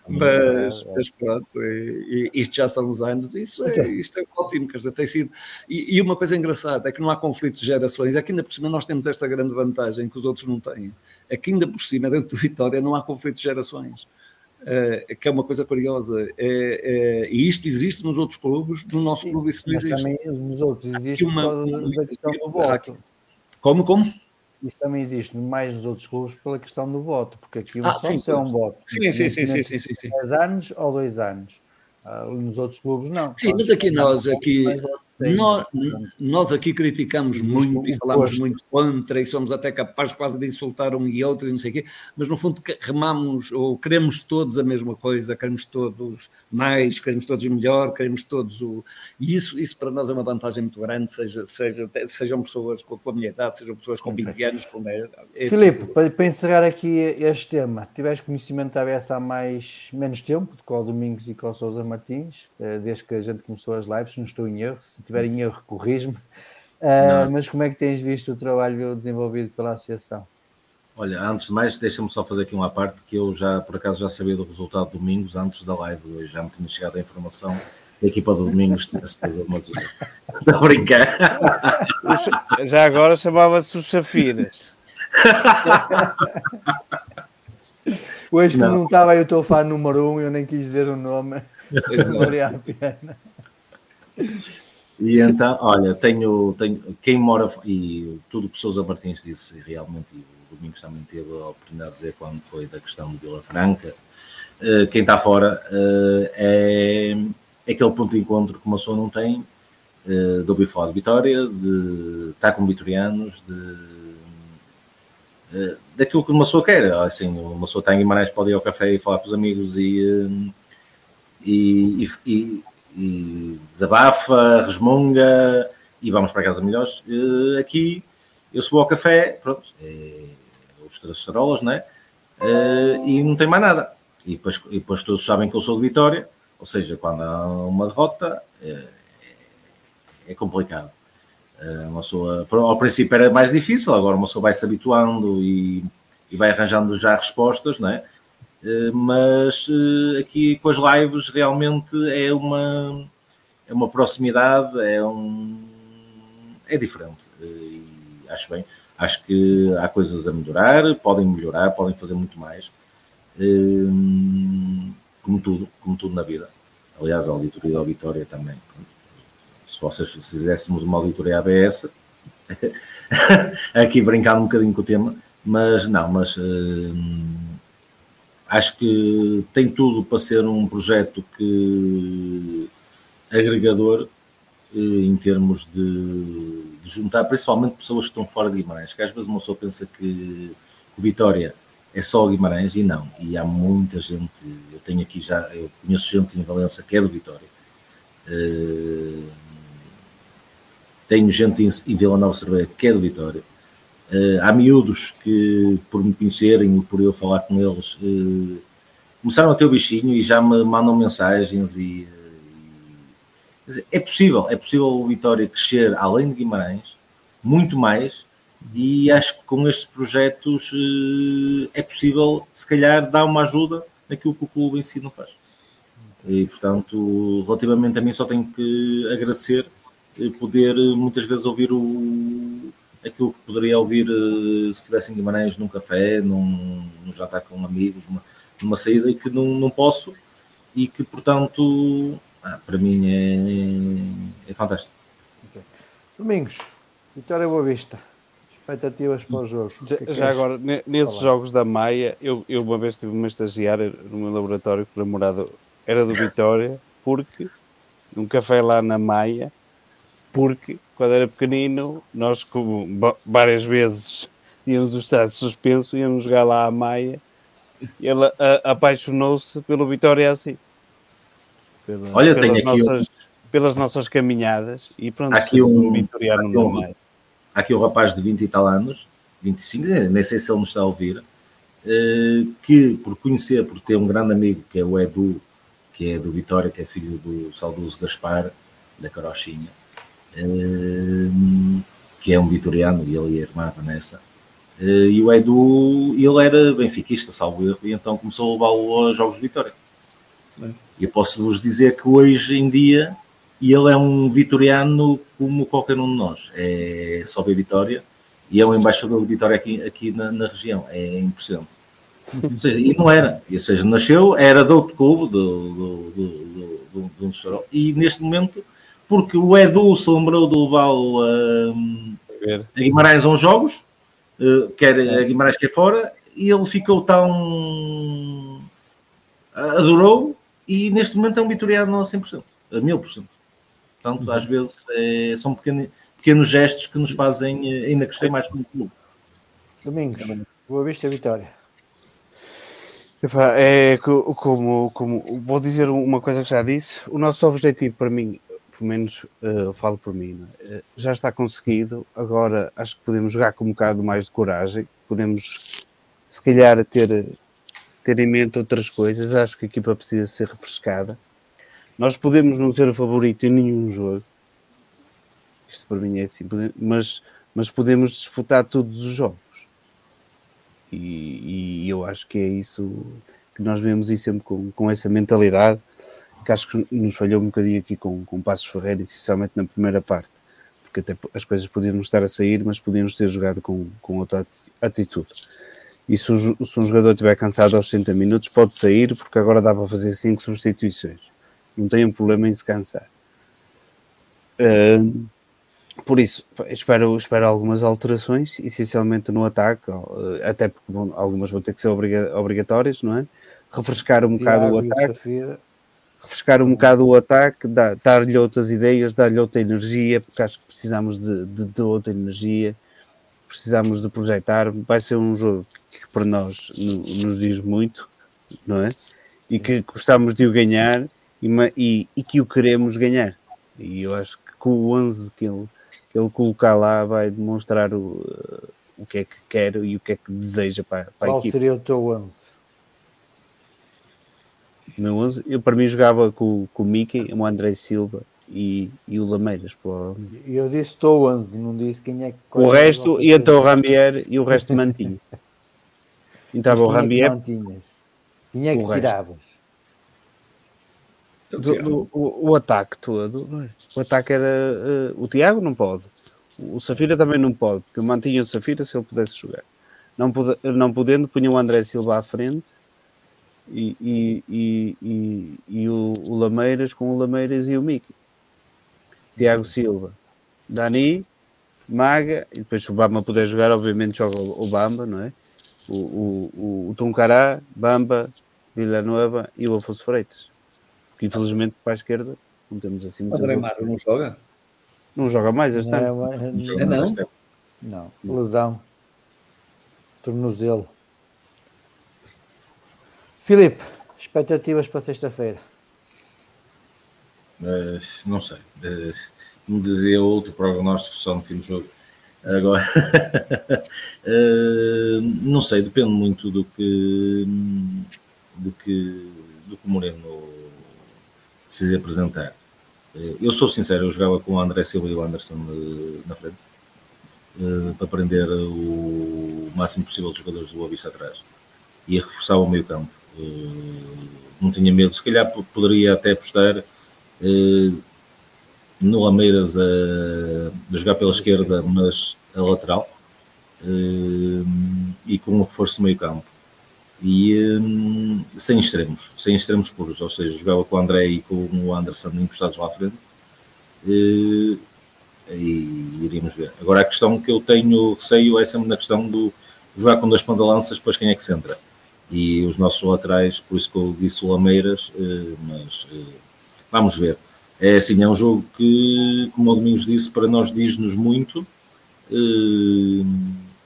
Mas, mas pronto, e, e isto já são os anos, isso é, isto é ótimo, quer dizer, tem sido. E, e, uma coisa engraçada é que não há conflito de gerações, é que ainda por cima nós temos esta grande vantagem que os outros não têm, é que ainda por cima, dentro do Vitória, não há conflito de gerações. Uh, que é uma coisa curiosa. É, é, e isto existe nos outros clubes, no nosso Sim, clube isso não existe. Também nos outros existe uma, por causa da questão do voto. Como, como? Isso também existe mais nos outros clubes pela questão do voto, porque aqui ah, só é um voto. Sim, sim, sim, sim, sim, sim, sim. 10 anos ou 2 anos. Uh, nos outros clubes não. Sim, mas aqui nós, aqui, nós, nós, aqui criticamos muito e falamos muito contra e somos até capazes quase de insultar um e outro e não sei o quê, mas no fundo remamos ou queremos todos a mesma coisa, queremos todos mais, queremos todos melhor, queremos todos o. E isso, isso para nós é uma vantagem muito grande, seja, seja, sejam pessoas com a minha idade, sejam pessoas com 20 anos, com 10. É, Filipe, para, para, encerrar aqui este tema, tiveste conhecimento da ABS há mais, menos tempo, com o Domingos e o Sousa Martins, eh, desde que a gente começou as lives, não estou em erro. Se tiver em erro, corrijo-me. Uh, mas como é que tens visto o trabalho desenvolvido pela associação? Olha, antes de mais, deixa-me só fazer aqui uma parte que eu já, por acaso, já sabia do resultado de domingos antes da live. Hoje já me tinha chegado a informação da equipa do Domingos tinha-se tido uma Estou a brincar. Já agora chamava-se os Safiras. Hoje, não. como não estava aí o teu fã número um, eu nem quis dizer o nome. Não valia a pena. E então, olha, tenho, tenho quem mora, e tudo o que Sousa Martins disse, realmente, e o Domingos também teve a oportunidade de dizer quando foi da questão de Vila Franca, uh, quem está fora uh, é, é aquele ponto de encontro que uma pessoa não tem, uh, de ouvir falar de Vitória, de estar com vitorianos, de daquilo que uma pessoa quer. Assim, uma pessoa está em Guimarães, pode ir ao café e falar com os amigos e, e, e, e desabafa, resmunga e vamos para casa melhores. Uh, aqui eu subo ao café, pronto, é, os três cerolas, né? Uh, e não tem mais nada. E depois, e depois todos sabem que eu sou de Vitória, ou seja, quando há uma derrota é, é complicado. Uma pessoa, ao princípio era mais difícil, agora uma pessoa vai se habituando e, e vai arranjando já respostas, não é? Uh, mas uh, aqui com as lives realmente é uma, é uma proximidade, é um é diferente. E acho bem. Acho que há coisas a melhorar, podem melhorar, podem fazer muito mais. Como tudo, como tudo na vida. Aliás, a auditoria da Vitória também. Se vocês se fizéssemos uma auditoria ABS, aqui brincando um bocadinho com o tema, mas não, mas acho que tem tudo para ser um projeto que agregador eh, em termos de, de, juntar principalmente pessoas que estão fora de Guimarães, que às vezes uma pessoa pensa que o Vitória é só Guimarães e não, e há muita gente, eu tenho aqui já, eu conheço gente em Valença que é do Vitória, uh, tenho gente em, em Vila Nova Cerveira que é do Vitória, uh, há miúdos que por me conhecerem e por eu falar com eles uh, começaram a ter o bichinho e já me mandam mensagens e é possível, é possível o Vitória crescer além de Guimarães, muito mais, e acho que com estes projetos é possível, se calhar, dar uma ajuda naquilo que o clube em si não faz. E, portanto, relativamente a mim, só tenho que agradecer poder muitas vezes ouvir o, aquilo que poderia ouvir se estivesse em Guimarães num café, num, num jantar com amigos, numa, numa saída, e que não, não posso, e que, portanto, ah, para mim é, é fantástico. Okay. Domingos, Vitória Boa Vista. Expectativas para o jogo. Já, que é já agora, nesses falar? jogos da Maia, eu, eu uma vez tive uma estagiária no meu laboratório que o namorado era do Vitória, porque num café lá na Maia, porque quando era pequenino, nós como várias vezes íamos o estado suspenso, íamos jogar lá à Maia, e ela apaixonou-se pelo Vitória assim. Pela, Olha, pelas, tenho aqui nossas, um... pelas nossas caminhadas e pronto, aqui um, vitoriano aqui um, aqui um rapaz de 20 e tal anos, 25, nem sei se ele nos está a ouvir, eh, que por conhecer, por ter um grande amigo que é o Edu, que é do Vitória, que é filho do saudoso Gaspar, da Carochinha, que é um vitoriano, e ele e a irmã Vanessa. Eh, e o Edu, ele era benfiquista, salvo erro, e então começou a levá-lo a jogos de Vitória. E eu posso vos dizer que hoje em dia ele é um vitoriano como qualquer um de nós. É só ver Vitória e é um embaixador de Vitória aqui, aqui na, na região. É importante. Ou seja, e não era. Ou seja, nasceu, era do outro clube, do, do, do, do, do, do e neste momento, porque o Edu se lembrou de levá-lo a, a Guimarães a uns jogos, eh, quer a Guimarães quer fora, e ele ficou tão. adorou e neste momento é um vitoriano a 100%, a 1000%. Portanto, uhum. às vezes é, são pequenos, pequenos gestos que nos fazem eh, ainda crescer mais como clube. Domingos, Boa Vista Vitória. É como, como vou dizer uma coisa que já disse, o nosso objetivo para mim, pelo menos uh, falo por mim, uh, já está conseguido. Agora acho que podemos jogar com um bocado mais de coragem, podemos se calhar ter ter em mente outras coisas. Acho que a equipa precisa ser refrescada. Nós podemos não ser o favorito em nenhum jogo. Isto para mim é assim, mas, mas podemos disputar todos os jogos. E, e eu acho que é isso que nós vemos e sempre com, com essa mentalidade que acho que nos falhou um bocadinho aqui com, com Passos Ferreira, essencialmente na primeira parte, porque até as coisas podiam estar a sair, mas podíamos ter jogado com, com outra atitude. E se, o, se um jogador estiver cansado aos 60 minutos, pode sair, porque agora dá para fazer 5 substituições. Não tem um problema em se cansar. Uh, por isso, espero, espero algumas alterações, essencialmente no ataque, até porque bom, algumas vão ter que ser obrigatórias, não é? Refrescar um bocado o ataque. Refrescar um bocado o ataque, dar-lhe outras ideias, dar-lhe outra energia, porque acho que precisamos de, de, de outra energia precisamos de projetar. Vai ser um jogo que para nós nos diz muito, não é? E que gostamos de o ganhar e, e, e que o queremos ganhar. E eu acho que com o 11 que ele, que ele colocar lá vai demonstrar o, o que é que quer e o que é que deseja para, para Qual a equipe. seria o teu 11? O meu 11, eu para mim jogava com, com o Mickey, o André Silva e, e o Lameiras, provavelmente. Eu disse estou 11, não disse quem é que. O resto, e então o Ramier e o resto mantinho. Entrava o Mas quem é que Rambier. é que tiravas? Do- do- o, o ataque todo, não é? O ataque era. eh, o Tiago não pode. O Safira também não pode, porque eu mantinha o Safira se ele pudesse jogar. Não, pode, não podendo, punha o André Silva à frente e, e, e, e, e o, o Lameiras com o Lameiras e o Miki. Tiago Silva, Dani, Maga, e depois se o Bamba puder jogar, obviamente joga o o Bamba, não é? O, o, o, o Tuncará, Bamba, Villanueva e o Afonso Freitas. Porque infelizmente para a esquerda não temos assim o muitas André opções. Mário não joga? Não joga mais este Não, é ano. É não? não, lesão. Tornozelo. Filipe, expectativas para sexta-feira? Eh, não sei. Eh, como dizia outro prognóstico só no fim do jogo. Agora, eh, não sei, depende muito do que do que, do que o Moreno se apresentar. Eu sou sincero, eu jogava com o André Silva e o Anderson na frente para prender o máximo possível de jogadores do Boa Vista atrás e reforçava o meio campo. Eh, Não tinha medo, se calhar po- poderia até apostar eh, no Lameiras a, a jogar pela esquerda, mas a lateral, eh, e com o reforço meio campo. E sem extremos, sem extremos puros, ou seja, jogava com o André e com o Anderson encostados lá à frente. e iríamos ver. Agora a questão que eu tenho receio é sempre na questão do jogar com dois ponta-lanças, depois quem é que se entra? E os nossos laterais, por isso que eu disse o Lameiras, eh, mas eh, vamos ver. É assim, é um jogo que, como o Domingos disse, para nós diz-nos muito eh,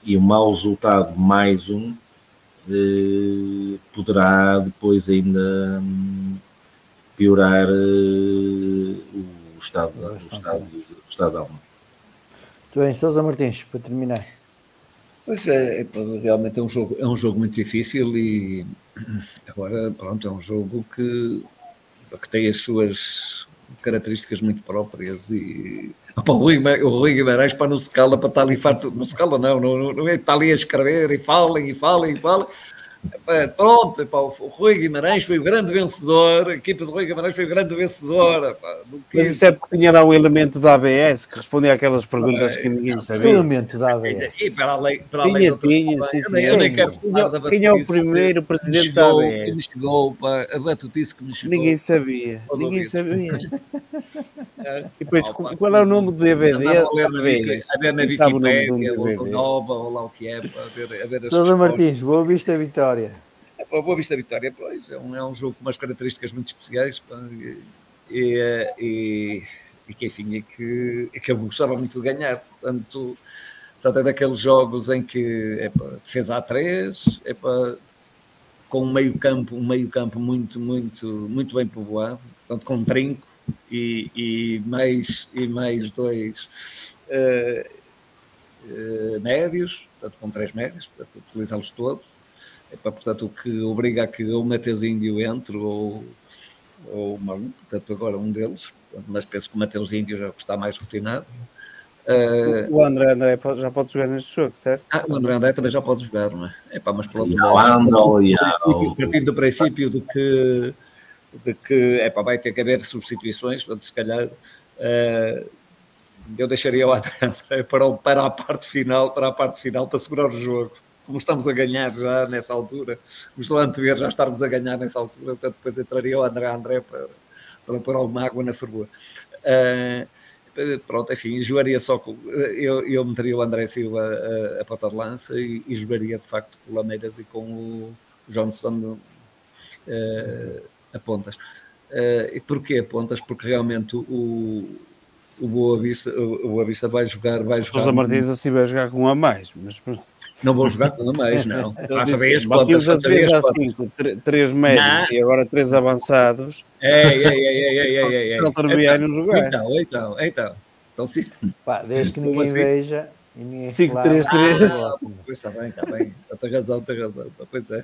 e um mau resultado, mais um, poderá depois ainda hum, piorar o estado, o estado, o estado da alma. Muito bem, Sousa Martins, para terminar. Pois é, é, realmente é um jogo, é um jogo muito difícil e agora pronto, é um jogo que, que tem as suas características muito próprias e Opa, o, Rui, o Rui Guimarães para não se cala para estar ali farto, não se cala não, não, não, não está ali a escrever e falem e falem e falem. Epá, Pronto, epá, o Rui Guimarães foi o grande vencedor, a equipa do Rui Guimarães foi o grande vencedor. não Mas isso é porque tinha lá um elemento da ABS que respondia àquelas perguntas que ninguém sabia. Elemento da ABS. E para além, para além Tinha, tinha, sim, eu nem- sim. eu nem quero falar da Quem é o primeiro presidente me da chegou, ABS? que me chegou, pá, a batutice que me chegou. Ninguém sabia. Ninguém sabia. É. E depois, Opa, qual é o nome do DVD? A ler na, da Wiki- ABS? a ver na Quem sabe o nome de um Wikipédia, ou DVD? Nova, ou lá o que é, a ver, a ver Sousa. Martins, boa vista, vitória. A Boa Vista Vitória, pois, é um, é um jogo com umas características muito especiais e, e, eh, e, e que, enfim, é que, é que eu gostava muito de ganhar. Portanto, portanto é daqueles jogos em que é pá, defesa a três, é pá, com um meio campo, um meio campo muito, muito, muito bem povoado, portanto, com trinco e, e mais, e mais dois eh, eh, médios, portanto, com três médios, portanto, utilizá-los todos. Epá, portanto, o que obriga a que o Mateus Índio entre ou, ou Malu, portanto, agora um deles, portanto, mas penso que o Mateus Índio já está mais rotinado. Eh, O André, André já pode jogar neste jogo, certo? ah, o André André também já pode jogar, não é? Epá, mas pelo ao- partindo do princípio de que, de que epá, vai ter que haver substituições, portanto, se calhar eh, eu deixaria o André para, para a parte final, para a parte final, para segurar o jogo. Como estamos a ganhar já nessa altura, os antever já estarmos a ganhar nessa altura, portanto, depois entraria o André André para, para pôr alguma água na fervura. Eh, pronto, enfim, jogaria só com. Eu, eu meteria o André Silva a, a ponta de lança e, e jogaria de facto com o Lameiras e com o Johnson eh, a pontas. Eh, e porquê a pontas? Porque realmente o, o Boa Vista, o, o Boa Vista vai jogar, vai jogar. Sousa Martins assim vai jogar com um a mais, mas Não vou jogar com a mais, não. Faça bem as a faça bem as assim, tr- três médios Não. e agora três avançados. Ei, ei, ei, ei, ei, ei, ei, ei. Para o Torbiai não jogar. Então, então, então. Então, sim. Pá, desde que ninguém assim? veja e ninguém Cinco, reclame, três, três. tá Ah, ótimo. pois está bem, está bem. Tem razão, tem razão. Pois é.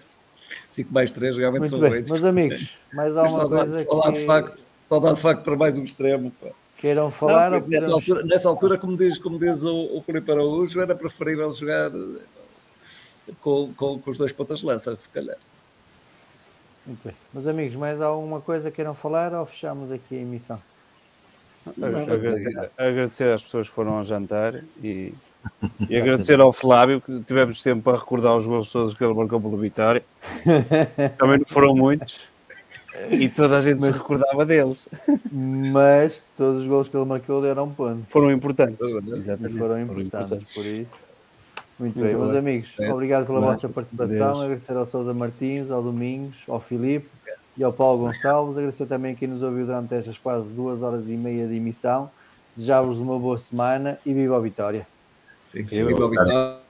5 mais 3 realmente Muito são bem, oito. meus amigos, mais alguma Saudade, coisa saudade, de que facto, saudade de facto para mais um extremo. Pá. queiram falar? Não, ou pois, nessa, podemos- altura, nessa altura, como diz, como diz o, o Filipe Araújo, era preferível jogar com, com, com os dois pontas de lança, se calhar. Muito bem. Meus amigos, mais alguma coisa queiram falar ou fechamos aqui a emissão? Agradecer, agradecer às pessoas que foram ao jantar e, e agradecer ao Flávio que tivemos tempo para recordar os gols todos que ele marcou pelo Vitória. Também não foram muitos e toda a gente se recordava deles. Mas todos os gols que ele marcou deram ponto. Foram importantes. Exatamente. foram Foram importantes, por isso. Muito, Muito bem, meus amigos, É. obrigado pela vossa participação. Deus. Agradecer ao Sousa Martins, ao Domingos, ao Filipe e ao Paulo Gonçalves. Agradecer também a quem nos ouviu durante estas quase duas horas e meia de emissão. Desejar-vos uma boa semana e viva a vitória! Sim. Eu- Viva a Vitória.